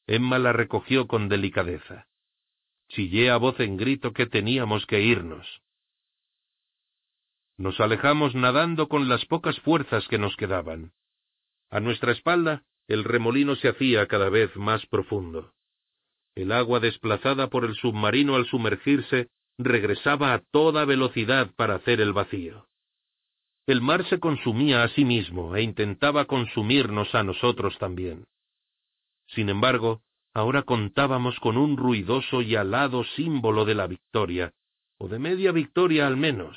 Speaker 1: Emma la recogió con delicadeza. Chillé a voz en grito que teníamos que irnos. Nos alejamos nadando con las pocas fuerzas que nos quedaban. A nuestra espalda el remolino se hacía cada vez más profundo. El agua desplazada por el submarino al sumergirse regresaba a toda velocidad para hacer el vacío. El mar se consumía a sí mismo e intentaba consumirnos a nosotros también. Sin embargo, ahora contábamos con un ruidoso y alado símbolo de la victoria, o de media victoria al menos,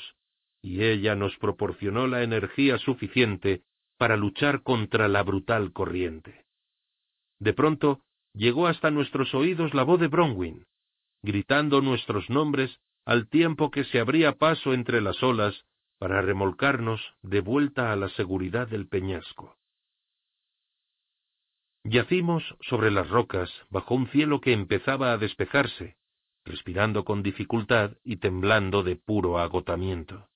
Speaker 1: y ella nos proporcionó la energía suficiente para luchar contra la brutal corriente. De pronto llegó hasta nuestros oídos la voz de Bronwyn, gritando nuestros nombres al tiempo que se abría paso entre las olas para remolcarnos de vuelta a la seguridad del peñasco. Yacimos sobre las rocas bajo un cielo que empezaba a despejarse, respirando con dificultad y temblando de puro agotamiento.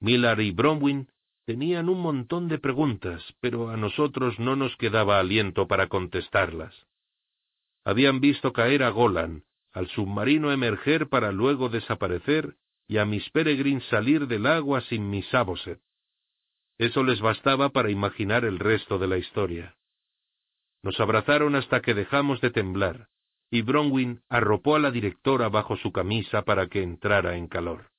Speaker 1: Miller y Bronwyn Tenían un montón de preguntas, pero a nosotros no nos quedaba aliento para contestarlas. Habían visto caer a Golan, al submarino emerger para luego desaparecer, y a Miss Peregrine salir del agua sin Miss Saboset. Eso les bastaba para imaginar el resto de la historia. Nos abrazaron hasta que dejamos de temblar, y Bronwyn arropó a la directora bajo su camisa para que entrara en calor.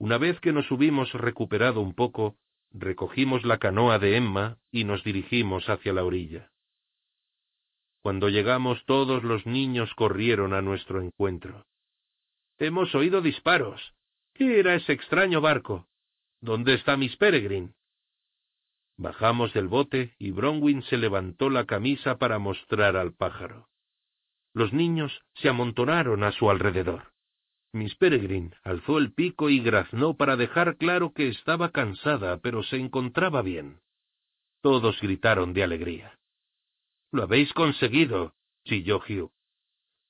Speaker 1: Una vez que nos hubimos recuperado un poco, recogimos la canoa de Emma y nos dirigimos hacia la orilla. Cuando llegamos todos los niños corrieron a nuestro encuentro. Hemos oído disparos. ¿Qué era ese extraño barco? ¿Dónde está Miss Peregrine? Bajamos del bote y Bronwyn se levantó la camisa para mostrar al pájaro. Los niños se amontonaron a su alrededor. Miss Peregrine alzó el pico y graznó para dejar claro que estaba cansada, pero se encontraba bien. Todos gritaron de alegría. Lo habéis conseguido, chilló Hugh.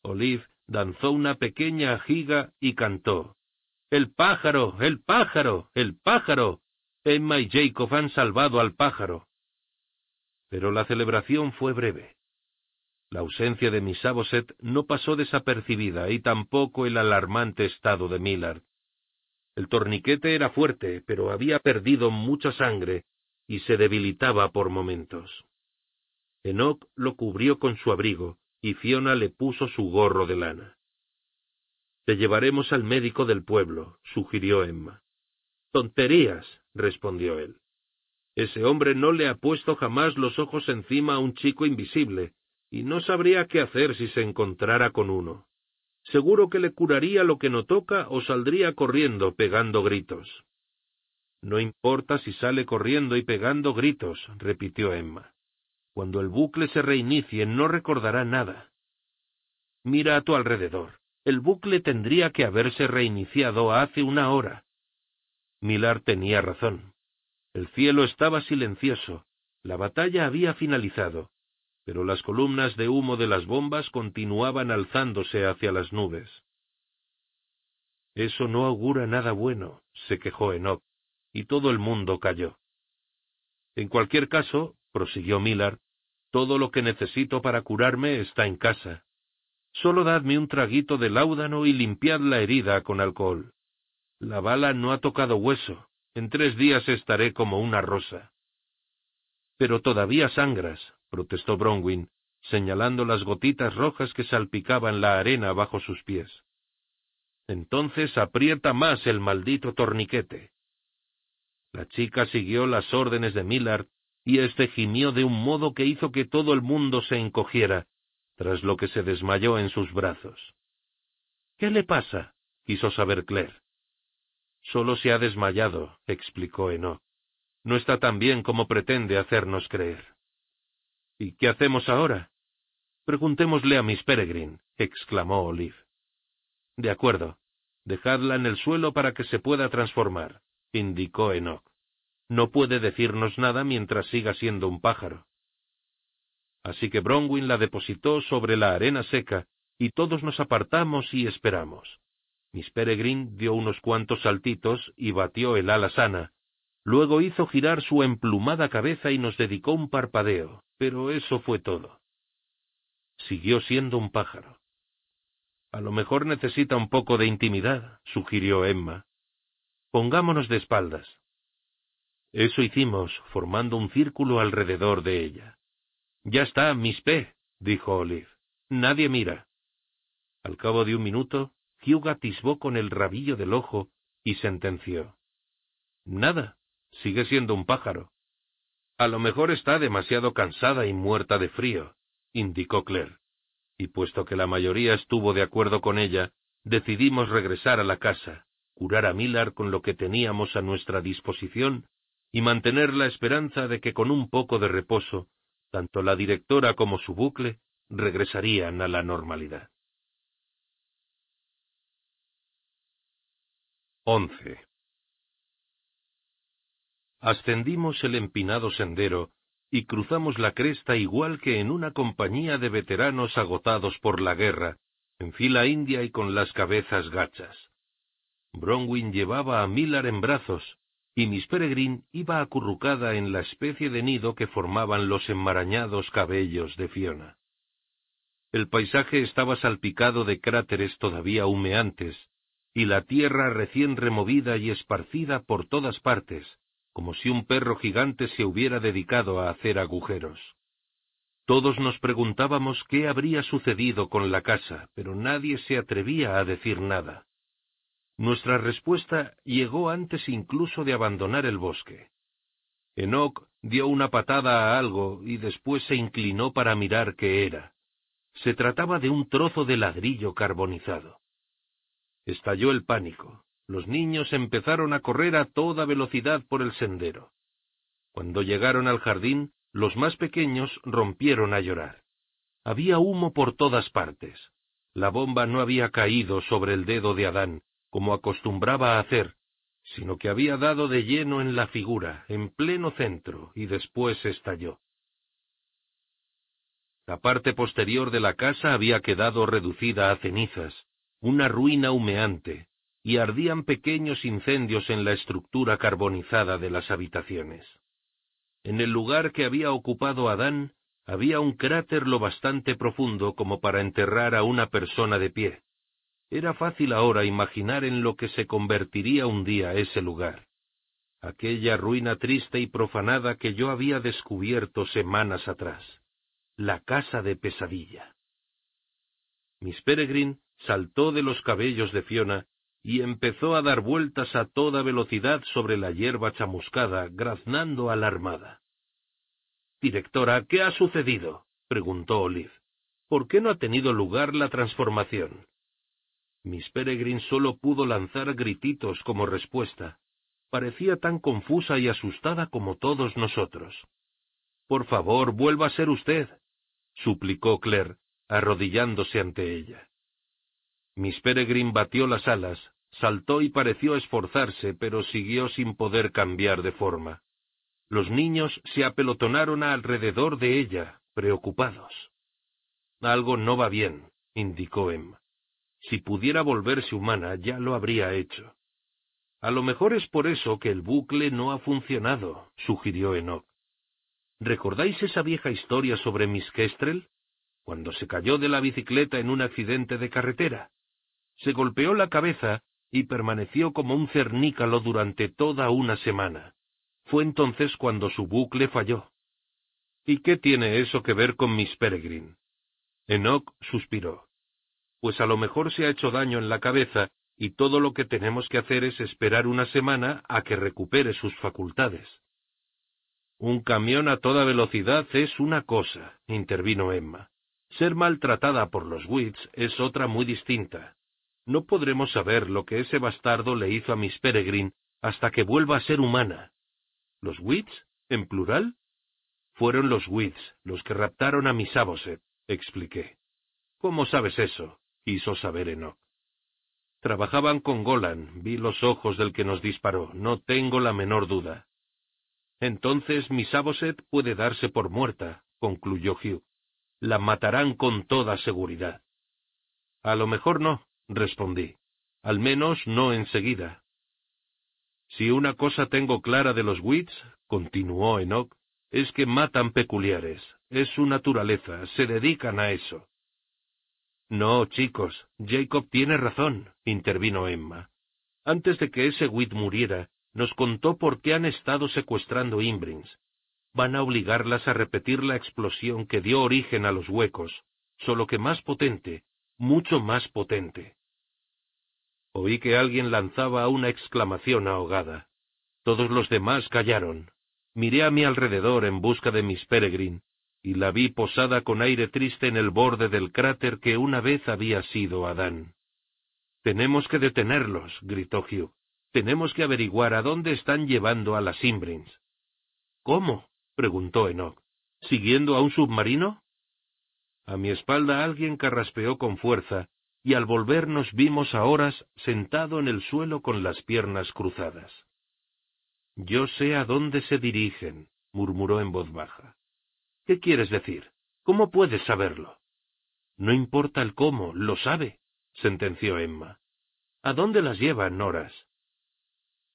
Speaker 1: Olive danzó una pequeña ajiga y cantó. El pájaro, el pájaro, el pájaro. Emma y Jacob han salvado al pájaro. Pero la celebración fue breve. La ausencia de Miss Saboset no pasó desapercibida y tampoco el alarmante estado de Millard. El torniquete era fuerte, pero había perdido mucha sangre y se debilitaba por momentos. Enoch lo cubrió con su abrigo y Fiona le puso su gorro de lana. Te llevaremos al médico del pueblo, sugirió Emma. Tonterías, respondió él. Ese hombre no le ha puesto jamás los ojos encima a un chico invisible, y no sabría qué hacer si se encontrara con uno. Seguro que le curaría lo que no toca o saldría corriendo pegando gritos. No importa si sale corriendo y pegando gritos, repitió Emma. Cuando el bucle se reinicie no recordará nada. Mira a tu alrededor. El bucle tendría que haberse reiniciado hace una hora. Milar tenía razón. El cielo estaba silencioso. La batalla había finalizado, pero las columnas de humo de las bombas continuaban alzándose hacia las nubes. Eso no augura nada bueno, se quejó Enoch, y todo el mundo calló. En cualquier caso, prosiguió Millard, todo lo que necesito para curarme está en casa. Solo dadme un traguito de láudano y limpiad la herida con alcohol. La bala no ha tocado hueso. En tres días estaré como una rosa. Pero todavía sangras, protestó Bronwyn, señalando las gotitas rojas que salpicaban la arena bajo sus pies. Entonces aprieta más el maldito torniquete. La chica siguió las órdenes de Millard y éste gimió de un modo que hizo que todo el mundo se encogiera, tras lo que se desmayó en sus brazos. ¿Qué le pasa? quiso saber Claire. Solo se ha desmayado, explicó Enoch. No está tan bien como pretende hacernos creer. ¿Y qué hacemos ahora? Preguntémosle a Miss Peregrine, exclamó Olive. De acuerdo. Dejadla en el suelo para que se pueda transformar, indicó Enoch. No puede decirnos nada mientras siga siendo un pájaro. Así que Bronwyn la depositó sobre la arena seca, y todos nos apartamos y esperamos. Miss Peregrine dio unos cuantos saltitos y batió el ala sana. Luego hizo girar su emplumada cabeza y nos dedicó un parpadeo, pero eso fue todo. Siguió siendo un pájaro. A lo mejor necesita un poco de intimidad, sugirió Emma. Pongámonos de espaldas. Eso hicimos, formando un círculo alrededor de ella. Ya está, Miss P, dijo Olive. Nadie mira. Al cabo de un minuto, Hugh atisbó con el rabillo del ojo y sentenció. Nada, sigue siendo un pájaro. A lo mejor está demasiado cansada y muerta de frío, indicó Claire. Y puesto que la mayoría estuvo de acuerdo con ella, decidimos regresar a la casa, curar a Millard con lo que teníamos a nuestra disposición y mantener la esperanza de que con un poco de reposo, tanto la directora como su bucle regresarían a la normalidad. 11. Ascendimos el empinado sendero y cruzamos la cresta igual que en una compañía de veteranos agotados por la guerra, en fila india y con las cabezas gachas. Bronwyn llevaba a Millar en brazos, y Miss Peregrine iba acurrucada en la especie de nido que formaban los enmarañados cabellos de Fiona. El paisaje estaba salpicado de cráteres todavía humeantes, y la tierra recién removida y esparcida por todas partes, como si un perro gigante se hubiera dedicado a hacer agujeros. Todos nos preguntábamos qué habría sucedido con la casa, pero nadie se atrevía a decir nada. Nuestra respuesta llegó antes incluso de abandonar el bosque. Enoch dio una patada a algo y después se inclinó para mirar qué era. Se trataba de un trozo de ladrillo carbonizado. Estalló el pánico. Los niños empezaron a correr a toda velocidad por el sendero. Cuando llegaron al jardín, los más pequeños rompieron a llorar. Había humo por todas partes. La bomba no había caído sobre el dedo de Adán, como acostumbraba a hacer, sino que había dado de lleno en la figura, en pleno centro, y después estalló. La parte posterior de la casa había quedado reducida a cenizas, una ruina humeante, y ardían pequeños incendios en la estructura carbonizada de las habitaciones. En el lugar que había ocupado Adán había un cráter lo bastante profundo como para enterrar a una persona de pie. Era fácil ahora imaginar en lo que se convertiría un día ese lugar. Aquella ruina triste y profanada que yo había descubierto semanas atrás. La casa de pesadilla. Miss Peregrine saltó de los cabellos de Fiona y empezó a dar vueltas a toda velocidad sobre la hierba chamuscada, graznando alarmada. Directora, ¿qué ha sucedido? preguntó Olive. ¿Por qué no ha tenido lugar la transformación? Miss Peregrine solo pudo lanzar grititos como respuesta. Parecía tan confusa y asustada como todos nosotros. Por favor, vuelva a ser usted, suplicó Claire, arrodillándose ante ella. Miss Peregrine batió las alas, saltó y pareció esforzarse, pero siguió sin poder cambiar de forma. Los niños se apelotonaron alrededor de ella, preocupados. Algo no va bien, indicó Emma. Si pudiera volverse humana, ya lo habría hecho. A lo mejor es por eso que el bucle no ha funcionado, sugirió Enoch. ¿Recordáis esa vieja historia sobre Miss Kestrel? Cuando se cayó de la bicicleta en un accidente de carretera. Se golpeó la cabeza y permaneció como un cernícalo durante toda una semana. Fue entonces cuando su bucle falló. ¿Y qué tiene eso que ver con Miss Peregrine? Enoch suspiró pues a lo mejor se ha hecho daño en la cabeza y todo lo que tenemos que hacer es esperar una semana a que recupere sus facultades. Un camión a toda velocidad es una cosa, intervino Emma. Ser maltratada por los Wits es otra muy distinta. No podremos saber lo que ese bastardo le hizo a Miss Peregrine hasta que vuelva a ser humana. ¿Los Wits? ¿En plural? Fueron los Wits los que raptaron a Miss Aboset, expliqué. ¿Cómo sabes eso? quiso saber Enoch. Trabajaban con Golan, vi los ojos del que nos disparó, no tengo la menor duda. Entonces Miss Aboset puede darse por muerta, concluyó Hugh. La matarán con toda seguridad. A lo mejor no, respondí. Al menos no enseguida. Si una cosa tengo clara de los Wits, continuó Enoch, es que matan peculiares. Es su naturaleza, se dedican a eso. No, chicos, Jacob tiene razón, intervino Emma. Antes de que ese Witt muriera, nos contó por qué han estado secuestrando Imbrings. Van a obligarlas a repetir la explosión que dio origen a los huecos, solo que más potente, mucho más potente. Oí que alguien lanzaba una exclamación ahogada. Todos los demás callaron. Miré a mi alrededor en busca de Miss Peregrine, y la vi posada con aire triste en el borde del cráter que una vez había sido Adán. Tenemos que detenerlos, gritó Hugh. Tenemos que averiguar a dónde están llevando a las Imbrins. ¿Cómo? preguntó Enoch. ¿Siguiendo a un submarino? A mi espalda alguien carraspeó con fuerza, y al volvernos vimos a Horas sentado en el suelo con las piernas cruzadas. Yo sé a dónde se dirigen, murmuró en voz baja. ¿Qué quieres decir? ¿Cómo puedes saberlo? No importa el cómo, lo sabe, sentenció Emma. ¿A dónde las llevan, Noras?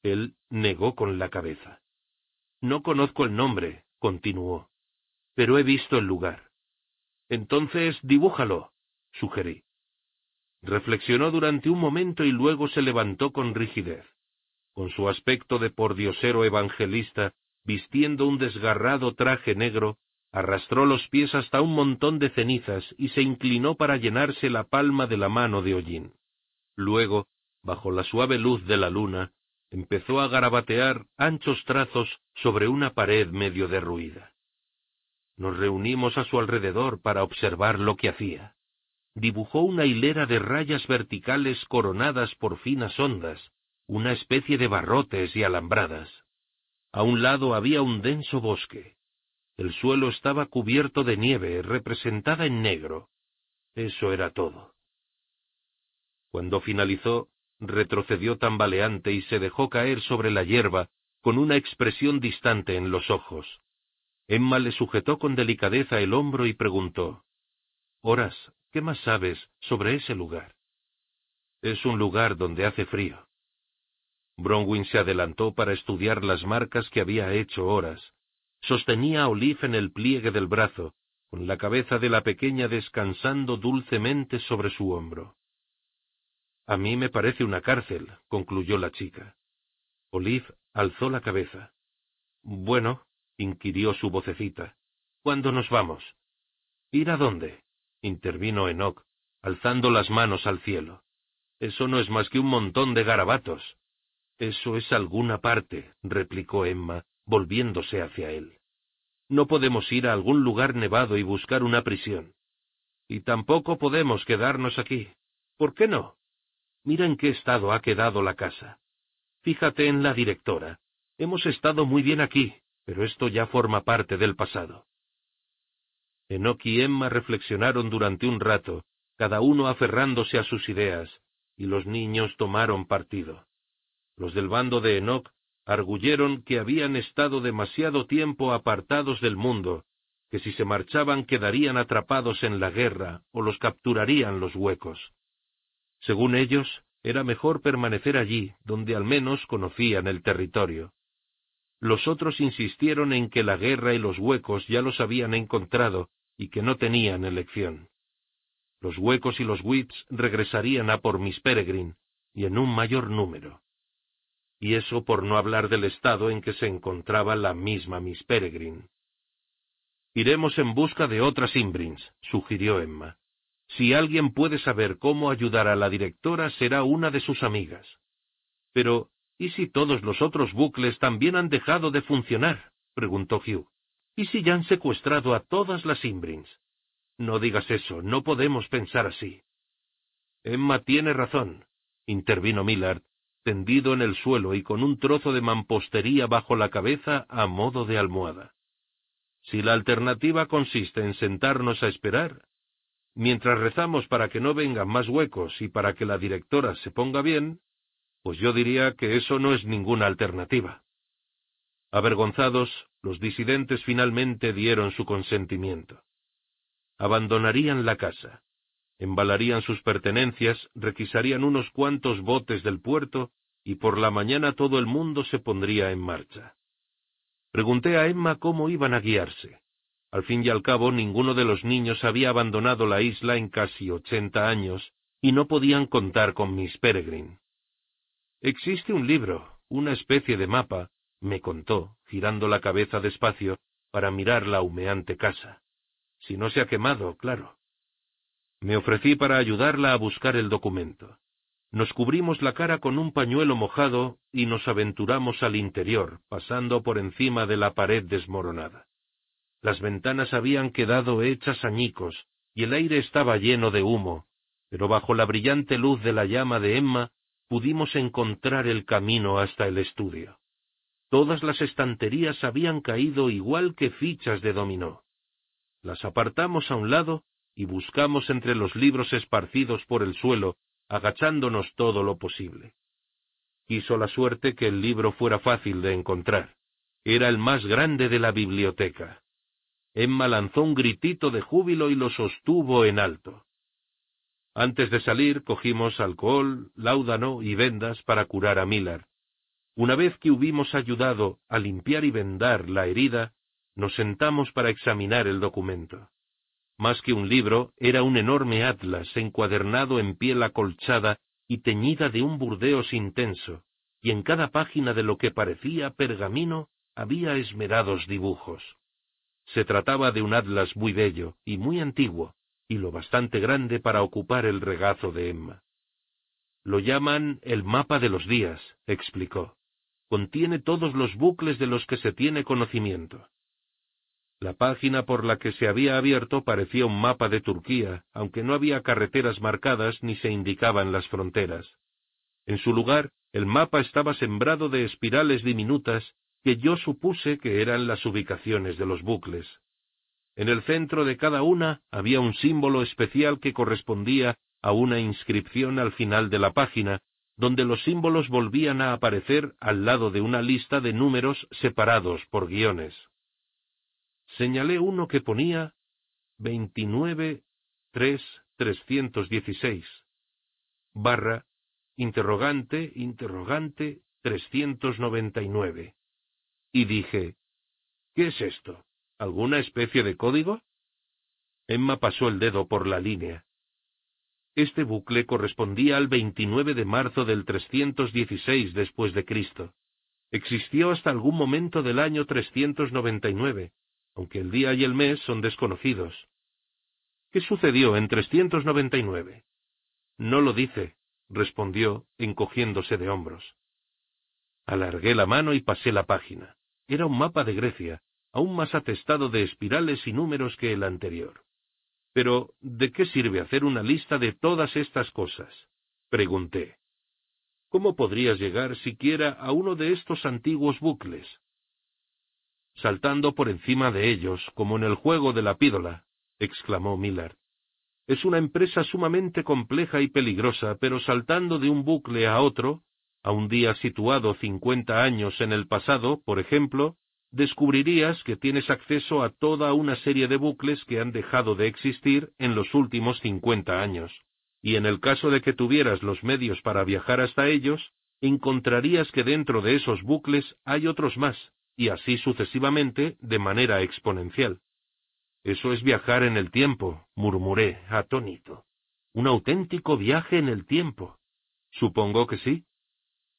Speaker 1: Él negó con la cabeza. No conozco el nombre, continuó, pero he visto el lugar. Entonces dibújalo, sugerí. Reflexionó durante un momento y luego se levantó con rigidez. Con su aspecto de pordiosero evangelista, vistiendo un desgarrado traje negro, arrastró los pies hasta un montón de cenizas y se inclinó para llenarse la palma de la mano de hollín. Luego, bajo la suave luz de la luna, empezó a garabatear anchos trazos sobre una pared medio derruida. Nos reunimos a su alrededor para observar lo que hacía. Dibujó una hilera de rayas verticales coronadas por finas ondas, una especie de barrotes y alambradas. A un lado había un denso bosque, el suelo estaba cubierto de nieve, representada en negro. Eso era todo. Cuando finalizó, retrocedió tambaleante y se dejó caer sobre la hierba con una expresión distante en los ojos. Emma le sujetó con delicadeza el hombro y preguntó Horas, ¿qué más sabes sobre ese lugar? Es un lugar donde hace frío. Bronwyn se adelantó para estudiar las marcas que había hecho Horas, Sostenía a Olive en el pliegue del brazo, con la cabeza de la pequeña descansando dulcemente sobre su hombro. A mí me parece una cárcel, concluyó la chica. Olive alzó la cabeza. Bueno, inquirió su vocecita. ¿Cuándo nos vamos? ¿Ir a dónde? Intervino Enoch, alzando las manos al cielo. Eso no es más que un montón de garabatos. Eso es alguna parte, replicó Emma, volviéndose hacia él. No podemos ir a algún lugar nevado y buscar una prisión. Y tampoco podemos quedarnos aquí. ¿Por qué no? Mira en qué estado ha quedado la casa. Fíjate en la directora. Hemos estado muy bien aquí, pero esto ya forma parte del pasado. Enoch y Emma reflexionaron durante un rato, cada uno aferrándose a sus ideas, y los niños tomaron partido. Los del bando de Enoch arguyeron que habían estado demasiado tiempo apartados del mundo, que si se marchaban quedarían atrapados en la guerra o los capturarían los huecos. Según ellos, era mejor permanecer allí, donde al menos conocían el territorio. Los otros insistieron en que la guerra y los huecos ya los habían encontrado y que no tenían elección. Los huecos y los whips regresarían a por Miss Peregrine, y en un mayor número. Y eso por no hablar del estado en que se encontraba la misma Miss Peregrine. Iremos en busca de otras Imbrins, sugirió Emma. Si alguien puede saber cómo ayudar a la directora, será una de sus amigas. Pero, ¿y si todos los otros bucles también han dejado de funcionar? preguntó Hugh. ¿Y si ya han secuestrado a todas las Imbrins? No digas eso, no podemos pensar así. Emma tiene razón, intervino Millard, tendido en el suelo y con un trozo de mampostería bajo la cabeza a modo de almohada. Si la alternativa consiste en sentarnos a esperar, mientras rezamos para que no vengan más huecos y para que la directora se ponga bien, pues yo diría que eso no es ninguna alternativa. Avergonzados, los disidentes finalmente dieron su consentimiento. Abandonarían la casa, embalarían sus pertenencias, requisarían unos cuantos botes del puerto y por la mañana todo el mundo se pondría en marcha. Pregunté a Emma cómo iban a guiarse. Al fin y al cabo, ninguno de los niños había abandonado la isla en casi ochenta años, y no podían contar con Miss Peregrine. Existe un libro, una especie de mapa, me contó, girando la cabeza despacio, para mirar la humeante casa. Si no se ha quemado, claro. Me ofrecí para ayudarla a buscar el documento. Nos cubrimos la cara con un pañuelo mojado y nos aventuramos al interior, pasando por encima de la pared desmoronada. Las ventanas habían quedado hechas añicos, y el aire estaba lleno de humo, pero bajo la brillante luz de la llama de Emma pudimos encontrar el camino hasta el estudio. Todas las estanterías habían caído igual que fichas de dominó. Las apartamos a un lado y buscamos entre los libros esparcidos por el suelo, agachándonos todo lo posible. Quiso la suerte que el libro fuera fácil de encontrar. Era el más grande de la biblioteca. Emma lanzó un gritito de júbilo y lo sostuvo en alto. Antes de salir cogimos alcohol, láudano y vendas para curar a Miller. Una vez que hubimos ayudado a limpiar y vendar la herida, nos sentamos para examinar el documento. Más que un libro, era un enorme atlas encuadernado en piel acolchada y teñida de un burdeos intenso, y en cada página de lo que parecía pergamino había esmerados dibujos. Se trataba de un atlas muy bello y muy antiguo, y lo bastante grande para ocupar el regazo de Emma. Lo llaman el mapa de los días, explicó. Contiene todos los bucles de los que se tiene conocimiento. La página por la que se había abierto parecía un mapa de Turquía, aunque no había carreteras marcadas ni se indicaban las fronteras. En su lugar, el mapa estaba sembrado de espirales diminutas que yo supuse que eran las ubicaciones de los bucles. En el centro de cada una había un símbolo especial que correspondía a una inscripción al final de la página, donde los símbolos volvían a aparecer al lado de una lista de números separados por guiones. Señalé uno que ponía 29 3 316 barra interrogante interrogante 399 y dije, ¿qué es esto? ¿Alguna especie de código? Emma pasó el dedo por la línea. Este bucle correspondía al 29 de marzo del 316 después de Cristo. Existió hasta algún momento del año 399, aunque el día y el mes son desconocidos. ¿Qué sucedió en 399? No lo dice, respondió, encogiéndose de hombros. Alargué la mano y pasé la página. Era un mapa de Grecia, aún más atestado de espirales y números que el anterior. Pero, ¿de qué sirve hacer una lista de todas estas cosas? Pregunté. ¿Cómo podrías llegar siquiera a uno de estos antiguos bucles? Saltando por encima de ellos, como en el juego de la pídola, exclamó Miller. Es una empresa sumamente compleja y peligrosa, pero saltando de un bucle a otro, a un día situado cincuenta años en el pasado, por ejemplo, descubrirías que tienes acceso a toda una serie de bucles que han dejado de existir en los últimos cincuenta años, y en el caso de que tuvieras los medios para viajar hasta ellos, encontrarías que dentro de esos bucles hay otros más, y así sucesivamente de manera exponencial. Eso es viajar en el tiempo, murmuré, atónito. Un auténtico viaje en el tiempo. Supongo que sí.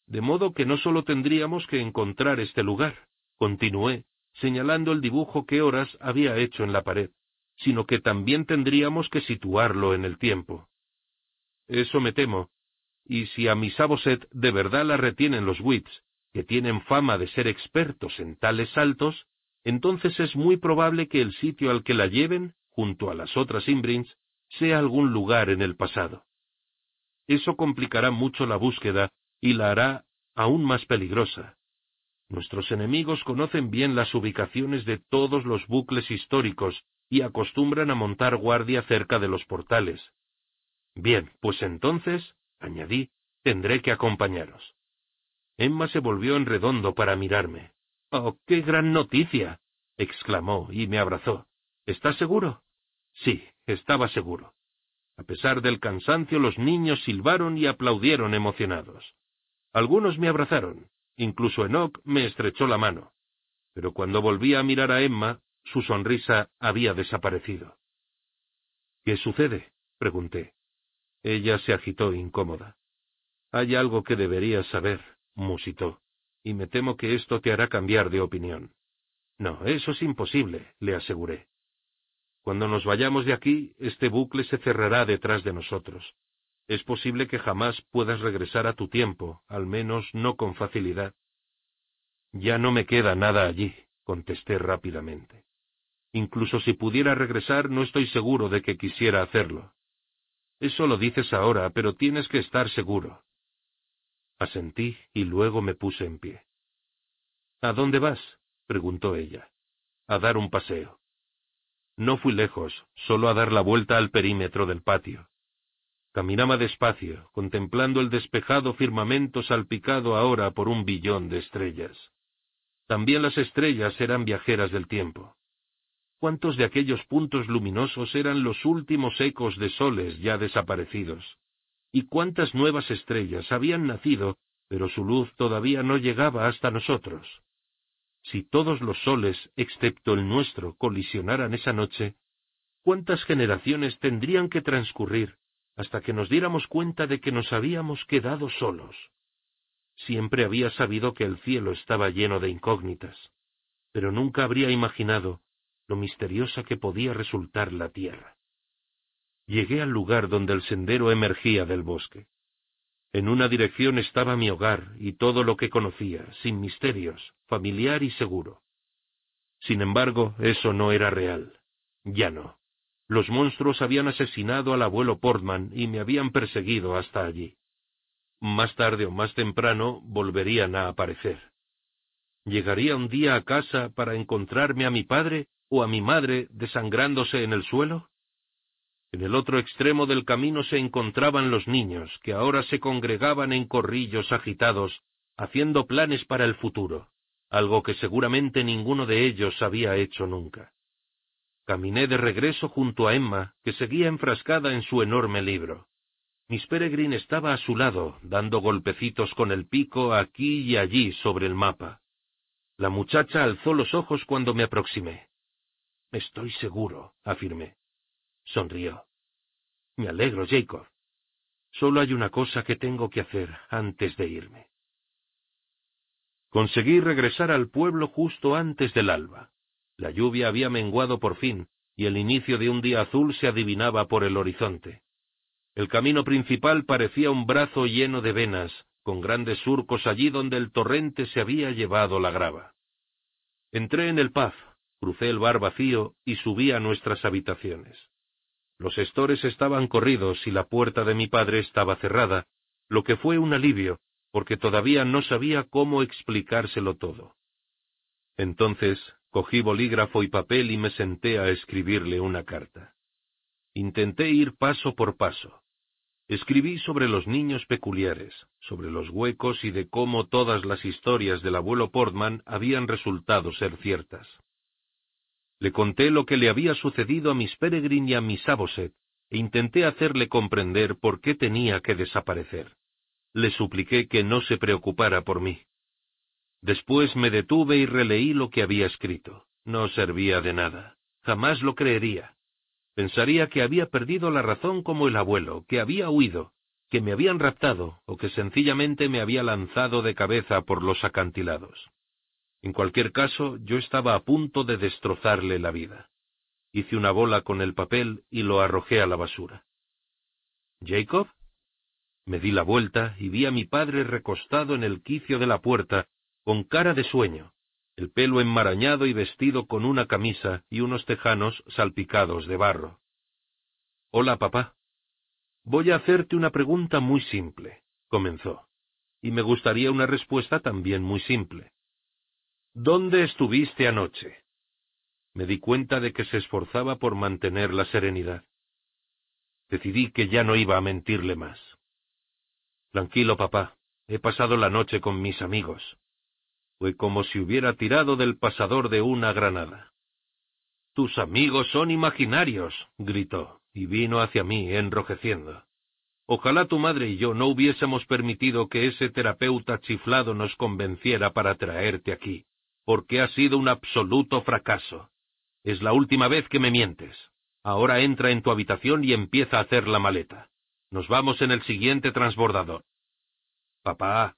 Speaker 1: De modo que no solo tendríamos que encontrar este lugar, Continué, señalando el dibujo que Horas había hecho en la pared, sino que también tendríamos que situarlo en el tiempo. Eso me temo. Y si a mi Saboset de verdad la retienen los Wits, que tienen fama de ser expertos en tales saltos, entonces es muy probable que el sitio al que la lleven, junto a las otras Imbrins, sea algún lugar en el pasado. Eso complicará mucho la búsqueda y la hará aún más peligrosa. Nuestros enemigos conocen bien las ubicaciones de todos los bucles históricos y acostumbran a montar guardia cerca de los portales. Bien, pues entonces, añadí, tendré que acompañaros. Emma se volvió en redondo para mirarme. Oh, qué gran noticia. exclamó y me abrazó. ¿Estás seguro? Sí, estaba seguro. A pesar del cansancio, los niños silbaron y aplaudieron emocionados. Algunos me abrazaron, Incluso Enoch me estrechó la mano. Pero cuando volví a mirar a Emma, su sonrisa había desaparecido. ¿Qué sucede? pregunté. Ella se agitó incómoda. Hay algo que deberías saber, musitó, y me temo que esto te hará cambiar de opinión. No, eso es imposible, le aseguré. Cuando nos vayamos de aquí, este bucle se cerrará detrás de nosotros, es posible que jamás puedas regresar a tu tiempo, al menos no con facilidad. Ya no me queda nada allí, contesté rápidamente. Incluso si pudiera regresar, no estoy seguro de que quisiera hacerlo. Eso lo dices ahora, pero tienes que estar seguro. Asentí y luego me puse en pie. ¿A dónde vas? preguntó ella. A dar un paseo. No fui lejos, solo a dar la vuelta al perímetro del patio. Caminaba despacio, contemplando el despejado firmamento salpicado ahora por un billón de estrellas. También las estrellas eran viajeras del tiempo. ¿Cuántos de aquellos puntos luminosos eran los últimos ecos de soles ya desaparecidos? ¿Y cuántas nuevas estrellas habían nacido, pero su luz todavía no llegaba hasta nosotros? Si todos los soles, excepto el nuestro, colisionaran esa noche, ¿cuántas generaciones tendrían que transcurrir hasta que nos diéramos cuenta de que nos habíamos quedado solos. Siempre había sabido que el cielo estaba lleno de incógnitas, pero nunca habría imaginado lo misteriosa que podía resultar la tierra. Llegué al lugar donde el sendero emergía del bosque. En una dirección estaba mi hogar y todo lo que conocía, sin misterios, familiar y seguro. Sin embargo, eso no era real. Ya no. Los monstruos habían asesinado al abuelo Portman y me habían perseguido hasta allí. Más tarde o más temprano volverían a aparecer. ¿Llegaría un día a casa para encontrarme a mi padre o a mi madre desangrándose en el suelo? En el otro extremo del camino se encontraban los niños, que ahora se congregaban en corrillos agitados, haciendo planes para el futuro, algo que seguramente ninguno de ellos había hecho nunca. Caminé de regreso junto a Emma, que seguía enfrascada en su enorme libro. Miss Peregrine estaba a su lado, dando golpecitos con el pico aquí y allí sobre el mapa. La muchacha alzó los ojos cuando me aproximé. Estoy seguro, afirmé. sonrió. Me alegro, Jacob. Solo hay una cosa que tengo que hacer antes de irme. Conseguí regresar al pueblo justo antes del alba. La lluvia había menguado por fin, y el inicio de un día azul se adivinaba por el horizonte. El camino principal parecía un brazo lleno de venas, con grandes surcos allí donde el torrente se había llevado la grava. Entré en el paz, crucé el bar vacío y subí a nuestras habitaciones. Los estores estaban corridos y la puerta de mi padre estaba cerrada, lo que fue un alivio, porque todavía no sabía cómo explicárselo todo. Entonces cogí bolígrafo y papel y me senté a escribirle una carta. Intenté ir paso por paso. Escribí sobre los niños peculiares, sobre los huecos y de cómo todas las historias del abuelo Portman habían resultado ser ciertas. Le conté lo que le había sucedido a Miss Peregrine y a Miss Aboset, e intenté hacerle comprender por qué tenía que desaparecer. Le supliqué que no se preocupara por mí. Después me detuve y releí lo que había escrito. No servía de nada. Jamás lo creería. Pensaría que había perdido la razón como el abuelo, que había huido, que me habían raptado o que sencillamente me había lanzado de cabeza por los acantilados. En cualquier caso, yo estaba a punto de destrozarle la vida. Hice una bola con el papel y lo arrojé a la basura. ¿Jacob? Me di la vuelta y vi a mi padre recostado en el quicio de la puerta, con cara de sueño, el pelo enmarañado y vestido con una camisa y unos tejanos salpicados de barro. Hola, papá. Voy a hacerte una pregunta muy simple, comenzó, y me gustaría una respuesta también muy simple. ¿Dónde estuviste anoche? Me di cuenta de que se esforzaba por mantener la serenidad. Decidí que ya no iba a mentirle más. Tranquilo, papá. He pasado la noche con mis amigos. Fue como si hubiera tirado del pasador de una granada. Tus amigos son imaginarios, gritó, y vino hacia mí, enrojeciendo. Ojalá tu madre y yo no hubiésemos permitido que ese terapeuta chiflado nos convenciera para traerte aquí porque ha sido un absoluto fracaso. Es la última vez que me mientes. Ahora entra en tu habitación y empieza a hacer la maleta. Nos vamos en el siguiente transbordador. Papá,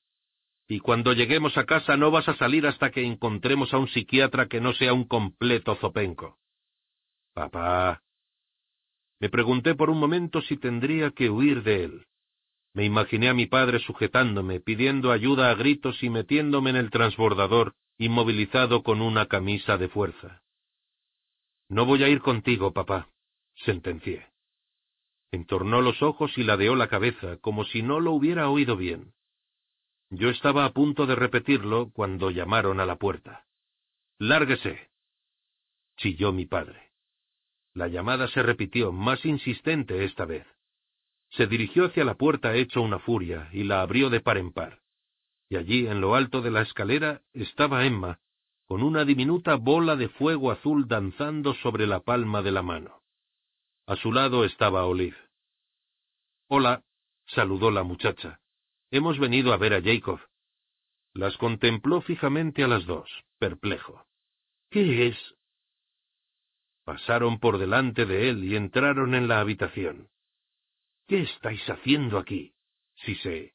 Speaker 1: y cuando lleguemos a casa no vas a salir hasta que encontremos a un psiquiatra que no sea un completo zopenco. Papá. Me pregunté por un momento si tendría que huir de él. Me imaginé a mi padre sujetándome, pidiendo ayuda a gritos y metiéndome en el transbordador inmovilizado con una camisa de fuerza. No voy a ir contigo, papá, sentencié. Entornó los ojos y ladeó la cabeza, como si no lo hubiera oído bien. Yo estaba a punto de repetirlo cuando llamaron a la puerta. Lárguese. chilló mi padre. La llamada se repitió, más insistente esta vez. Se dirigió hacia la puerta hecho una furia y la abrió de par en par y allí en lo alto de la escalera estaba Emma, con una diminuta bola de fuego azul danzando sobre la palma de la mano. A su lado estaba Olive. Hola, saludó la muchacha. Hemos venido a ver a Jacob. Las contempló fijamente a las dos, perplejo. ¿Qué es? Pasaron por delante de él y entraron en la habitación. ¿Qué estáis haciendo aquí? Si sé.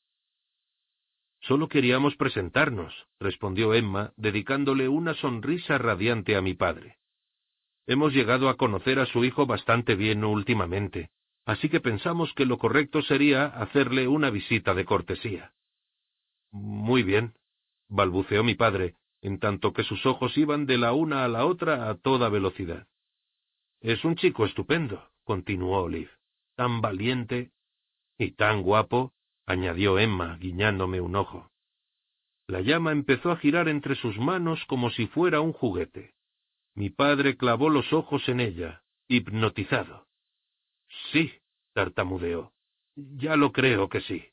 Speaker 1: Solo queríamos presentarnos, respondió Emma, dedicándole una sonrisa radiante a mi padre. Hemos llegado a conocer a su hijo bastante bien últimamente, así que pensamos que lo correcto sería hacerle una visita de cortesía. Muy bien, balbuceó mi padre, en tanto que sus ojos iban de la una a la otra a toda velocidad. Es un chico estupendo, continuó Olive, tan valiente y tan guapo añadió Emma, guiñándome un ojo. La llama empezó a girar entre sus manos como si fuera un juguete. Mi padre clavó los ojos en ella, hipnotizado. Sí, tartamudeó. Ya lo creo que sí.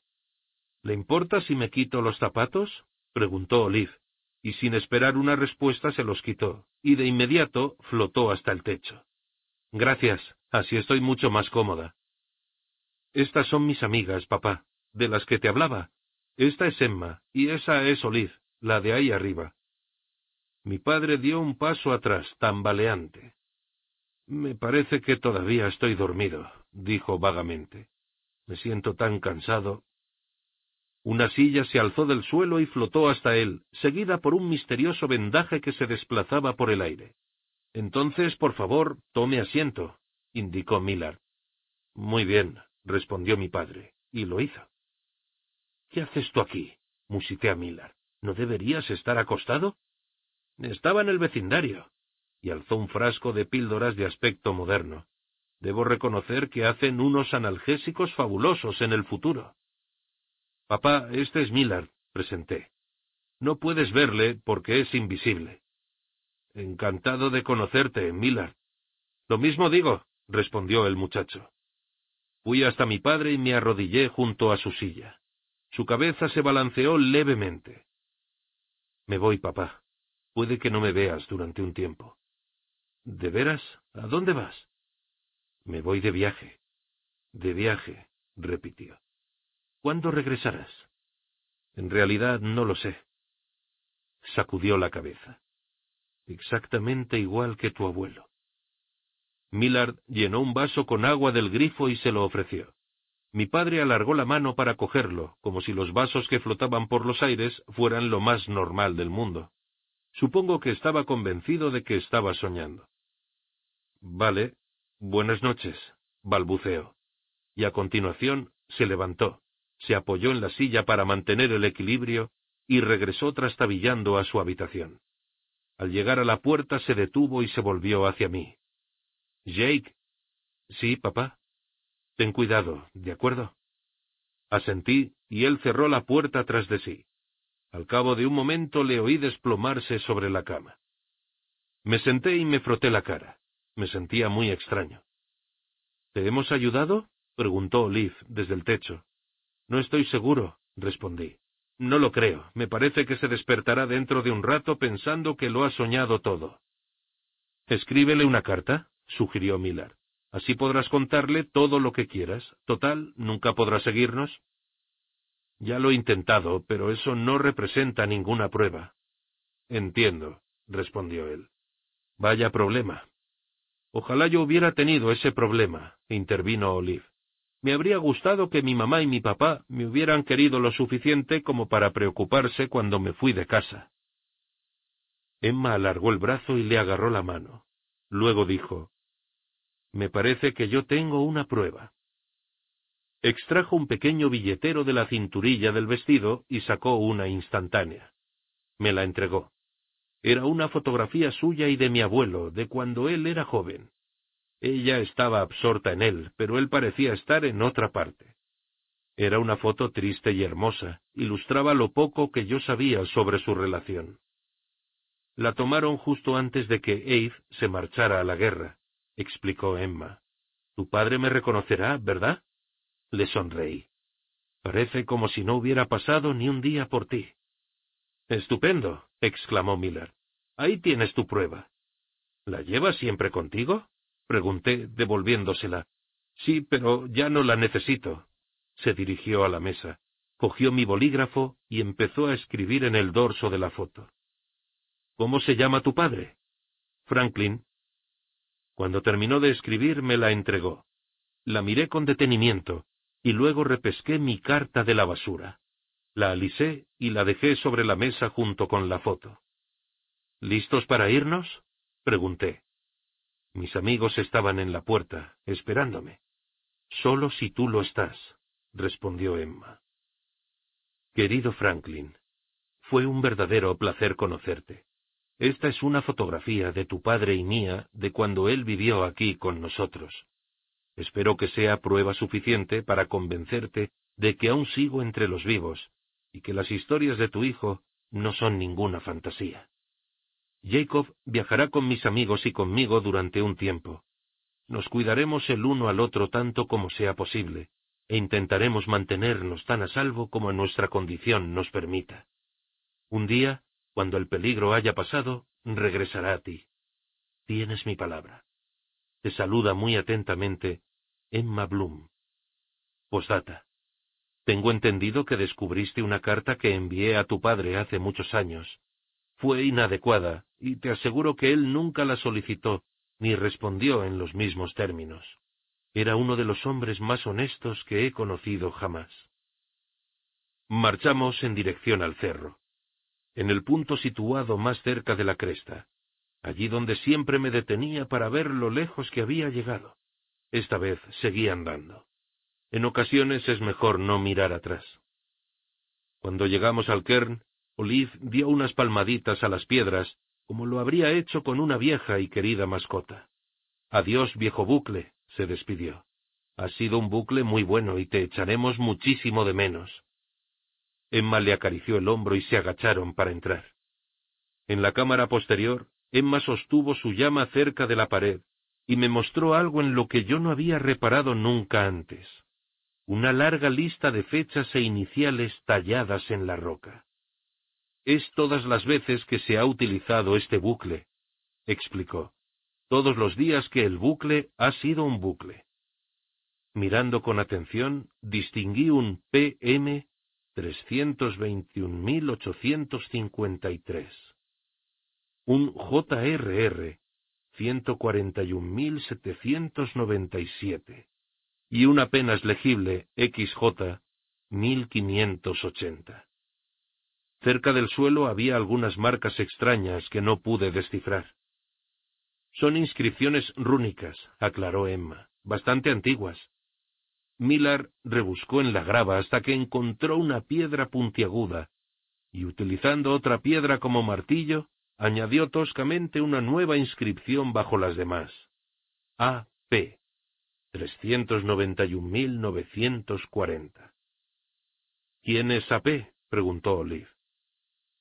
Speaker 1: ¿Le importa si me quito los zapatos? preguntó Olive, y sin esperar una respuesta se los quitó, y de inmediato flotó hasta el techo. Gracias, así estoy mucho más cómoda. Estas son mis amigas, papá de las que te hablaba. Esta es Emma, y esa es Olive, la de ahí arriba. Mi padre dio un paso atrás, tambaleante. Me parece que todavía estoy dormido, dijo vagamente. Me siento tan cansado. Una silla se alzó del suelo y flotó hasta él, seguida por un misterioso vendaje que se desplazaba por el aire. Entonces, por favor, tome asiento, indicó Millard. Muy bien, respondió mi padre, y lo hizo. ¿Qué haces tú aquí? musité a Millard. ¿No deberías estar acostado? Estaba en el vecindario, y alzó un frasco de píldoras de aspecto moderno. Debo reconocer que hacen unos analgésicos fabulosos en el futuro. Papá, este es Millard, presenté. No puedes verle porque es invisible. Encantado de conocerte, Millard. Lo mismo digo, respondió el muchacho. Fui hasta mi padre y me arrodillé junto a su silla. Su cabeza se balanceó levemente. Me voy, papá. Puede que no me veas durante un tiempo. ¿De veras? ¿A dónde vas? Me voy de viaje. De viaje, repitió. ¿Cuándo regresarás? En realidad no lo sé. Sacudió la cabeza. Exactamente igual que tu abuelo. Millard llenó un vaso con agua del grifo y se lo ofreció. Mi padre alargó la mano para cogerlo, como si los vasos que flotaban por los aires fueran lo más normal del mundo. Supongo que estaba convencido de que estaba soñando. Vale, buenas noches, balbuceó. Y a continuación se levantó, se apoyó en la silla para mantener el equilibrio y regresó trastabillando a su habitación. Al llegar a la puerta se detuvo y se volvió hacia mí. Jake. Sí, papá. Ten cuidado, ¿de acuerdo? Asentí, y él cerró la puerta tras de sí. Al cabo de un momento le oí desplomarse sobre la cama. Me senté y me froté la cara. Me sentía muy extraño. ¿Te hemos ayudado? preguntó Olive desde el techo. No estoy seguro, respondí. No lo creo. Me parece que se despertará dentro de un rato pensando que lo ha soñado todo. Escríbele una carta, sugirió Miller. Así podrás contarle todo lo que quieras. Total, nunca podrá seguirnos. Ya lo he intentado, pero eso no representa ninguna prueba. Entiendo, respondió él. Vaya problema. Ojalá yo hubiera tenido ese problema, intervino Olive. Me habría gustado que mi mamá y mi papá me hubieran querido lo suficiente como para preocuparse cuando me fui de casa. Emma alargó el brazo y le agarró la mano. Luego dijo, Me parece que yo tengo una prueba. Extrajo un pequeño billetero de la cinturilla del vestido y sacó una instantánea. Me la entregó. Era una fotografía suya y de mi abuelo, de cuando él era joven. Ella estaba absorta en él, pero él parecía estar en otra parte. Era una foto triste y hermosa, ilustraba lo poco que yo sabía sobre su relación. La tomaron justo antes de que Abe se marchara a la guerra, explicó Emma. Tu padre me reconocerá, ¿verdad? Le sonreí. Parece como si no hubiera pasado ni un día por ti. Estupendo, exclamó Miller. Ahí tienes tu prueba. ¿La llevas siempre contigo? pregunté, devolviéndosela. Sí, pero ya no la necesito. Se dirigió a la mesa, cogió mi bolígrafo y empezó a escribir en el dorso de la foto. ¿Cómo se llama tu padre? Franklin. Cuando terminó de escribir me la entregó. La miré con detenimiento, y luego repesqué mi carta de la basura. La alisé y la dejé sobre la mesa junto con la foto. ¿Listos para irnos? pregunté. Mis amigos estaban en la puerta, esperándome. Solo si tú lo estás, respondió Emma. Querido Franklin, fue un verdadero placer conocerte. Esta es una fotografía de tu padre y mía de cuando él vivió aquí con nosotros. Espero que sea prueba suficiente para convencerte de que aún sigo entre los vivos y que las historias de tu hijo no son ninguna fantasía. Jacob viajará con mis amigos y conmigo durante un tiempo. Nos cuidaremos el uno al otro tanto como sea posible, e intentaremos mantenernos tan a salvo como nuestra condición nos permita. Un día, cuando el peligro haya pasado, regresará a ti. Tienes mi palabra. Te saluda muy atentamente Emma Bloom. Postdata. Tengo entendido que descubriste una carta que envié a tu padre hace muchos años. Fue inadecuada, y te aseguro que él nunca la solicitó, ni respondió en los mismos términos. Era uno de los hombres más honestos que he conocido jamás. Marchamos en dirección al cerro, en el punto situado más cerca de la cresta, allí donde siempre me detenía para ver lo lejos que había llegado. Esta vez seguí andando. En ocasiones es mejor no mirar atrás. Cuando llegamos al Kern, Olive dio unas palmaditas a las piedras, como lo habría hecho con una vieja y querida mascota. Adiós, viejo bucle, se despidió. Has sido un bucle muy bueno y te echaremos muchísimo de menos. Emma le acarició el hombro y se agacharon para entrar. En la cámara posterior, Emma sostuvo su llama cerca de la pared y me mostró algo en lo que yo no había reparado nunca antes. Una larga lista de fechas e iniciales talladas en la roca. Es todas las veces que se ha utilizado este bucle, explicó. Todos los días que el bucle ha sido un bucle. Mirando con atención, distinguí un PM 321.853, un JRR 141.797 y un apenas legible XJ 1580. Cerca del suelo había algunas marcas extrañas que no pude descifrar. Son inscripciones rúnicas, aclaró Emma, bastante antiguas. Millar rebuscó en la grava hasta que encontró una piedra puntiaguda, y utilizando otra piedra como martillo, añadió toscamente una nueva inscripción bajo las demás. A.P. 391.940. ¿Quién es A.P.? preguntó Olive.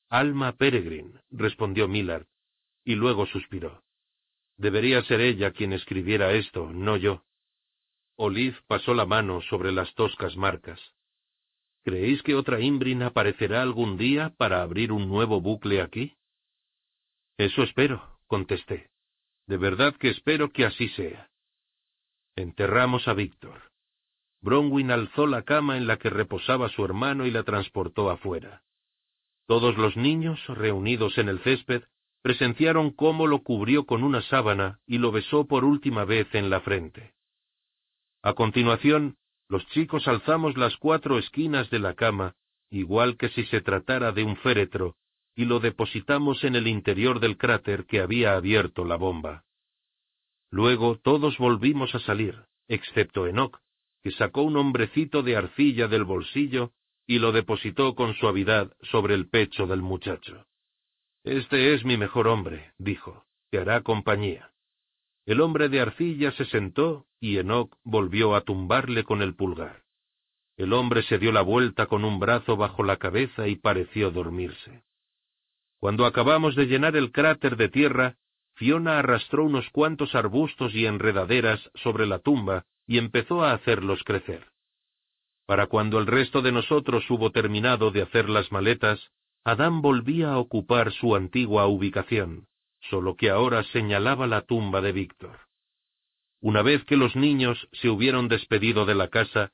Speaker 1: Alma Peregrine, respondió Millard, y luego suspiró. Debería ser ella quien escribiera esto, no yo. Olive pasó la mano sobre las toscas marcas. ¿Creéis que otra Imbrin aparecerá algún día para abrir un nuevo bucle aquí? Eso espero, contesté. De verdad que espero que así sea. Enterramos a Víctor. Bronwyn alzó la cama en la que reposaba su hermano y la transportó afuera. Todos los niños, reunidos en el césped, presenciaron cómo lo cubrió con una sábana y lo besó por última vez en la frente. A continuación, los chicos alzamos las cuatro esquinas de la cama, igual que si se tratara de un féretro, y lo depositamos en el interior del cráter que había abierto la bomba. Luego todos volvimos a salir, excepto Enoch, que sacó un hombrecito de arcilla del bolsillo y lo depositó con suavidad sobre el pecho del muchacho. Este es mi mejor hombre, dijo, que hará compañía. El hombre de arcilla se sentó y Enoch volvió a tumbarle con el pulgar. El hombre se dio la vuelta con un brazo bajo la cabeza y pareció dormirse. Cuando acabamos de llenar el cráter de tierra, Fiona arrastró unos cuantos arbustos y enredaderas sobre la tumba y empezó a hacerlos crecer. Para cuando el resto de nosotros hubo terminado de hacer las maletas, Adán volvía a ocupar su antigua ubicación, solo que ahora señalaba la tumba de Víctor. Una vez que los niños se hubieron despedido de la casa,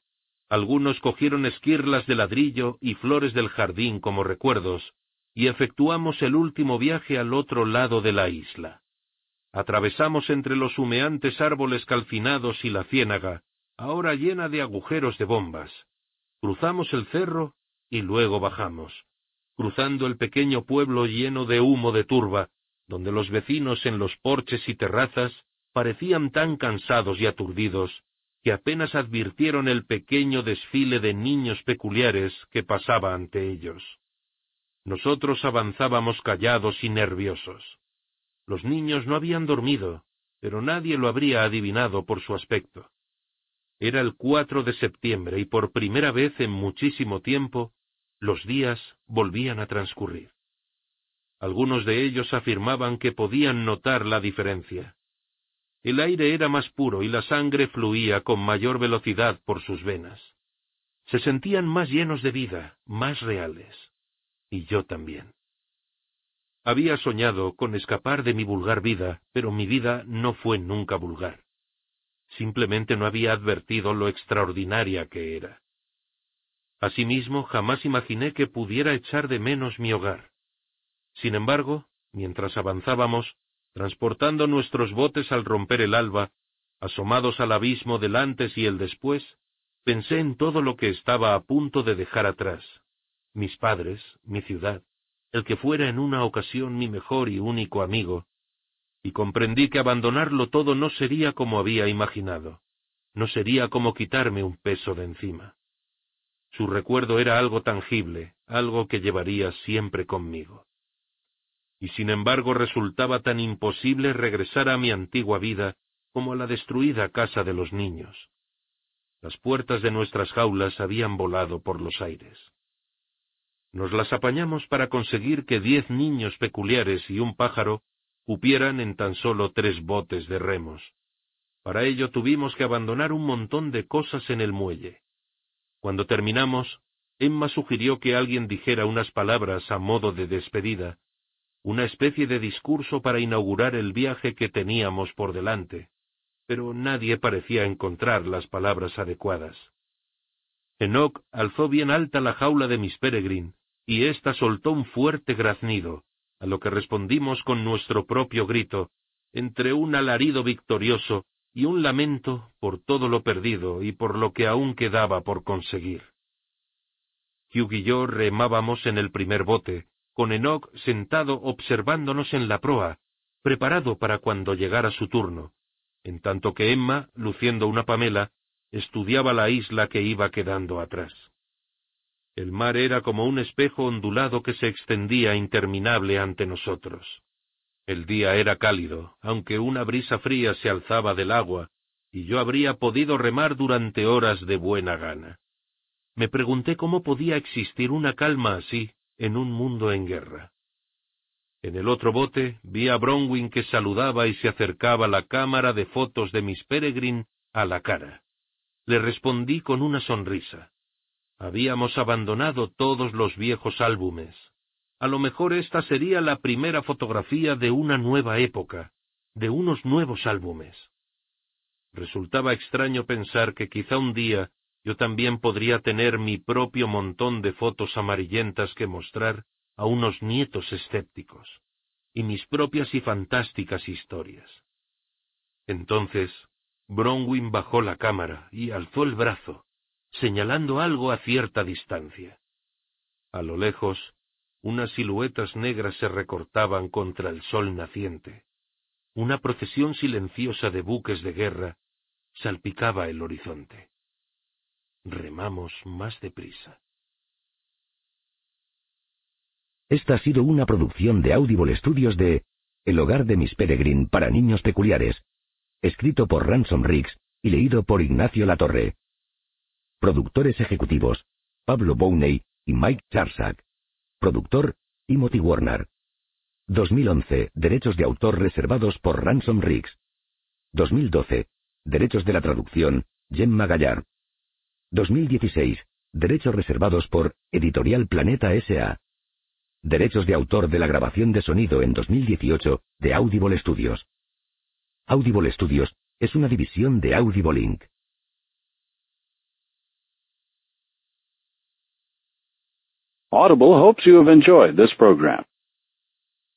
Speaker 1: algunos cogieron esquirlas de ladrillo y flores del jardín como recuerdos, y efectuamos el último viaje al otro lado de la isla. Atravesamos entre los humeantes árboles calcinados y la ciénaga, ahora llena de agujeros de bombas. Cruzamos el cerro y luego bajamos, cruzando el pequeño pueblo lleno de humo de turba, donde los vecinos en los porches y terrazas parecían tan cansados y aturdidos que apenas advirtieron el pequeño desfile de niños peculiares que pasaba ante ellos. Nosotros avanzábamos callados y nerviosos. Los niños no habían dormido, pero nadie lo habría adivinado por su aspecto. Era el 4 de septiembre y por primera vez en muchísimo tiempo los días volvían a transcurrir. Algunos de ellos afirmaban que podían notar la diferencia. El aire era más puro y la sangre fluía con mayor velocidad por sus venas. Se sentían más llenos de vida, más reales. Y yo también. Había soñado con escapar de mi vulgar vida, pero mi vida no fue nunca vulgar. Simplemente no había advertido lo extraordinaria que era. Asimismo, jamás imaginé que pudiera echar de menos mi hogar. Sin embargo, mientras avanzábamos, Transportando nuestros botes al romper el alba, asomados al abismo del antes y el después, pensé en todo lo que estaba a punto de dejar atrás, mis padres, mi ciudad, el que fuera en una ocasión mi mejor y único amigo, y comprendí que abandonarlo todo no sería como había imaginado, no sería como quitarme un peso de encima. Su recuerdo era algo tangible, algo que llevaría siempre conmigo. Y sin embargo resultaba tan imposible regresar a mi antigua vida como a la destruida casa de los niños. Las puertas de nuestras jaulas habían volado por los aires. Nos las apañamos para conseguir que diez niños peculiares y un pájaro cupieran en tan solo tres botes de remos. Para ello tuvimos que abandonar un montón de cosas en el muelle. Cuando terminamos, Emma sugirió que alguien dijera unas palabras a modo de despedida, una especie de discurso para inaugurar el viaje que teníamos por delante, pero nadie parecía encontrar las palabras adecuadas. Enoch alzó bien alta la jaula de Miss Peregrine, y ésta soltó un fuerte graznido, a lo que respondimos con nuestro propio grito, entre un alarido victorioso y un lamento por todo lo perdido y por lo que aún quedaba por conseguir. Hugh y yo remábamos en el primer bote, con Enoch sentado observándonos en la proa, preparado para cuando llegara su turno, en tanto que Emma, luciendo una pamela, estudiaba la isla que iba quedando atrás. El mar era como un espejo ondulado que se extendía interminable ante nosotros. El día era cálido, aunque una brisa fría se alzaba del agua, y yo habría podido remar durante horas de buena gana. Me pregunté cómo podía existir una calma así en un mundo en guerra. En el otro bote vi a Bronwyn que saludaba y se acercaba la cámara de fotos de Miss Peregrine a la cara. Le respondí con una sonrisa. Habíamos abandonado todos los viejos álbumes. A lo mejor esta sería la primera fotografía de una nueva época, de unos nuevos álbumes. Resultaba extraño pensar que quizá un día yo también podría tener mi propio montón de fotos amarillentas que mostrar a unos nietos escépticos, y mis propias y fantásticas historias. Entonces, Bronwyn bajó la cámara y alzó el brazo, señalando algo a cierta distancia. A lo lejos, unas siluetas negras se recortaban contra el sol naciente. Una procesión silenciosa de buques de guerra salpicaba el horizonte. Remamos más deprisa.
Speaker 2: Esta ha sido una producción de Audible Studios de El hogar de Miss Peregrine para niños peculiares, escrito por Ransom Riggs y leído por Ignacio Latorre. Productores ejecutivos, Pablo Bowney y Mike Charsak. Productor, Timothy Warner. 2011, derechos de autor reservados por Ransom Riggs. 2012, derechos de la traducción, Gemma Gallard. 2016, derechos reservados por Editorial Planeta S.A. Derechos de autor de la grabación de sonido en 2018 de Audible Studios. Audible Studios es una división de Audible Inc.
Speaker 3: Audible hopes you have enjoyed this program.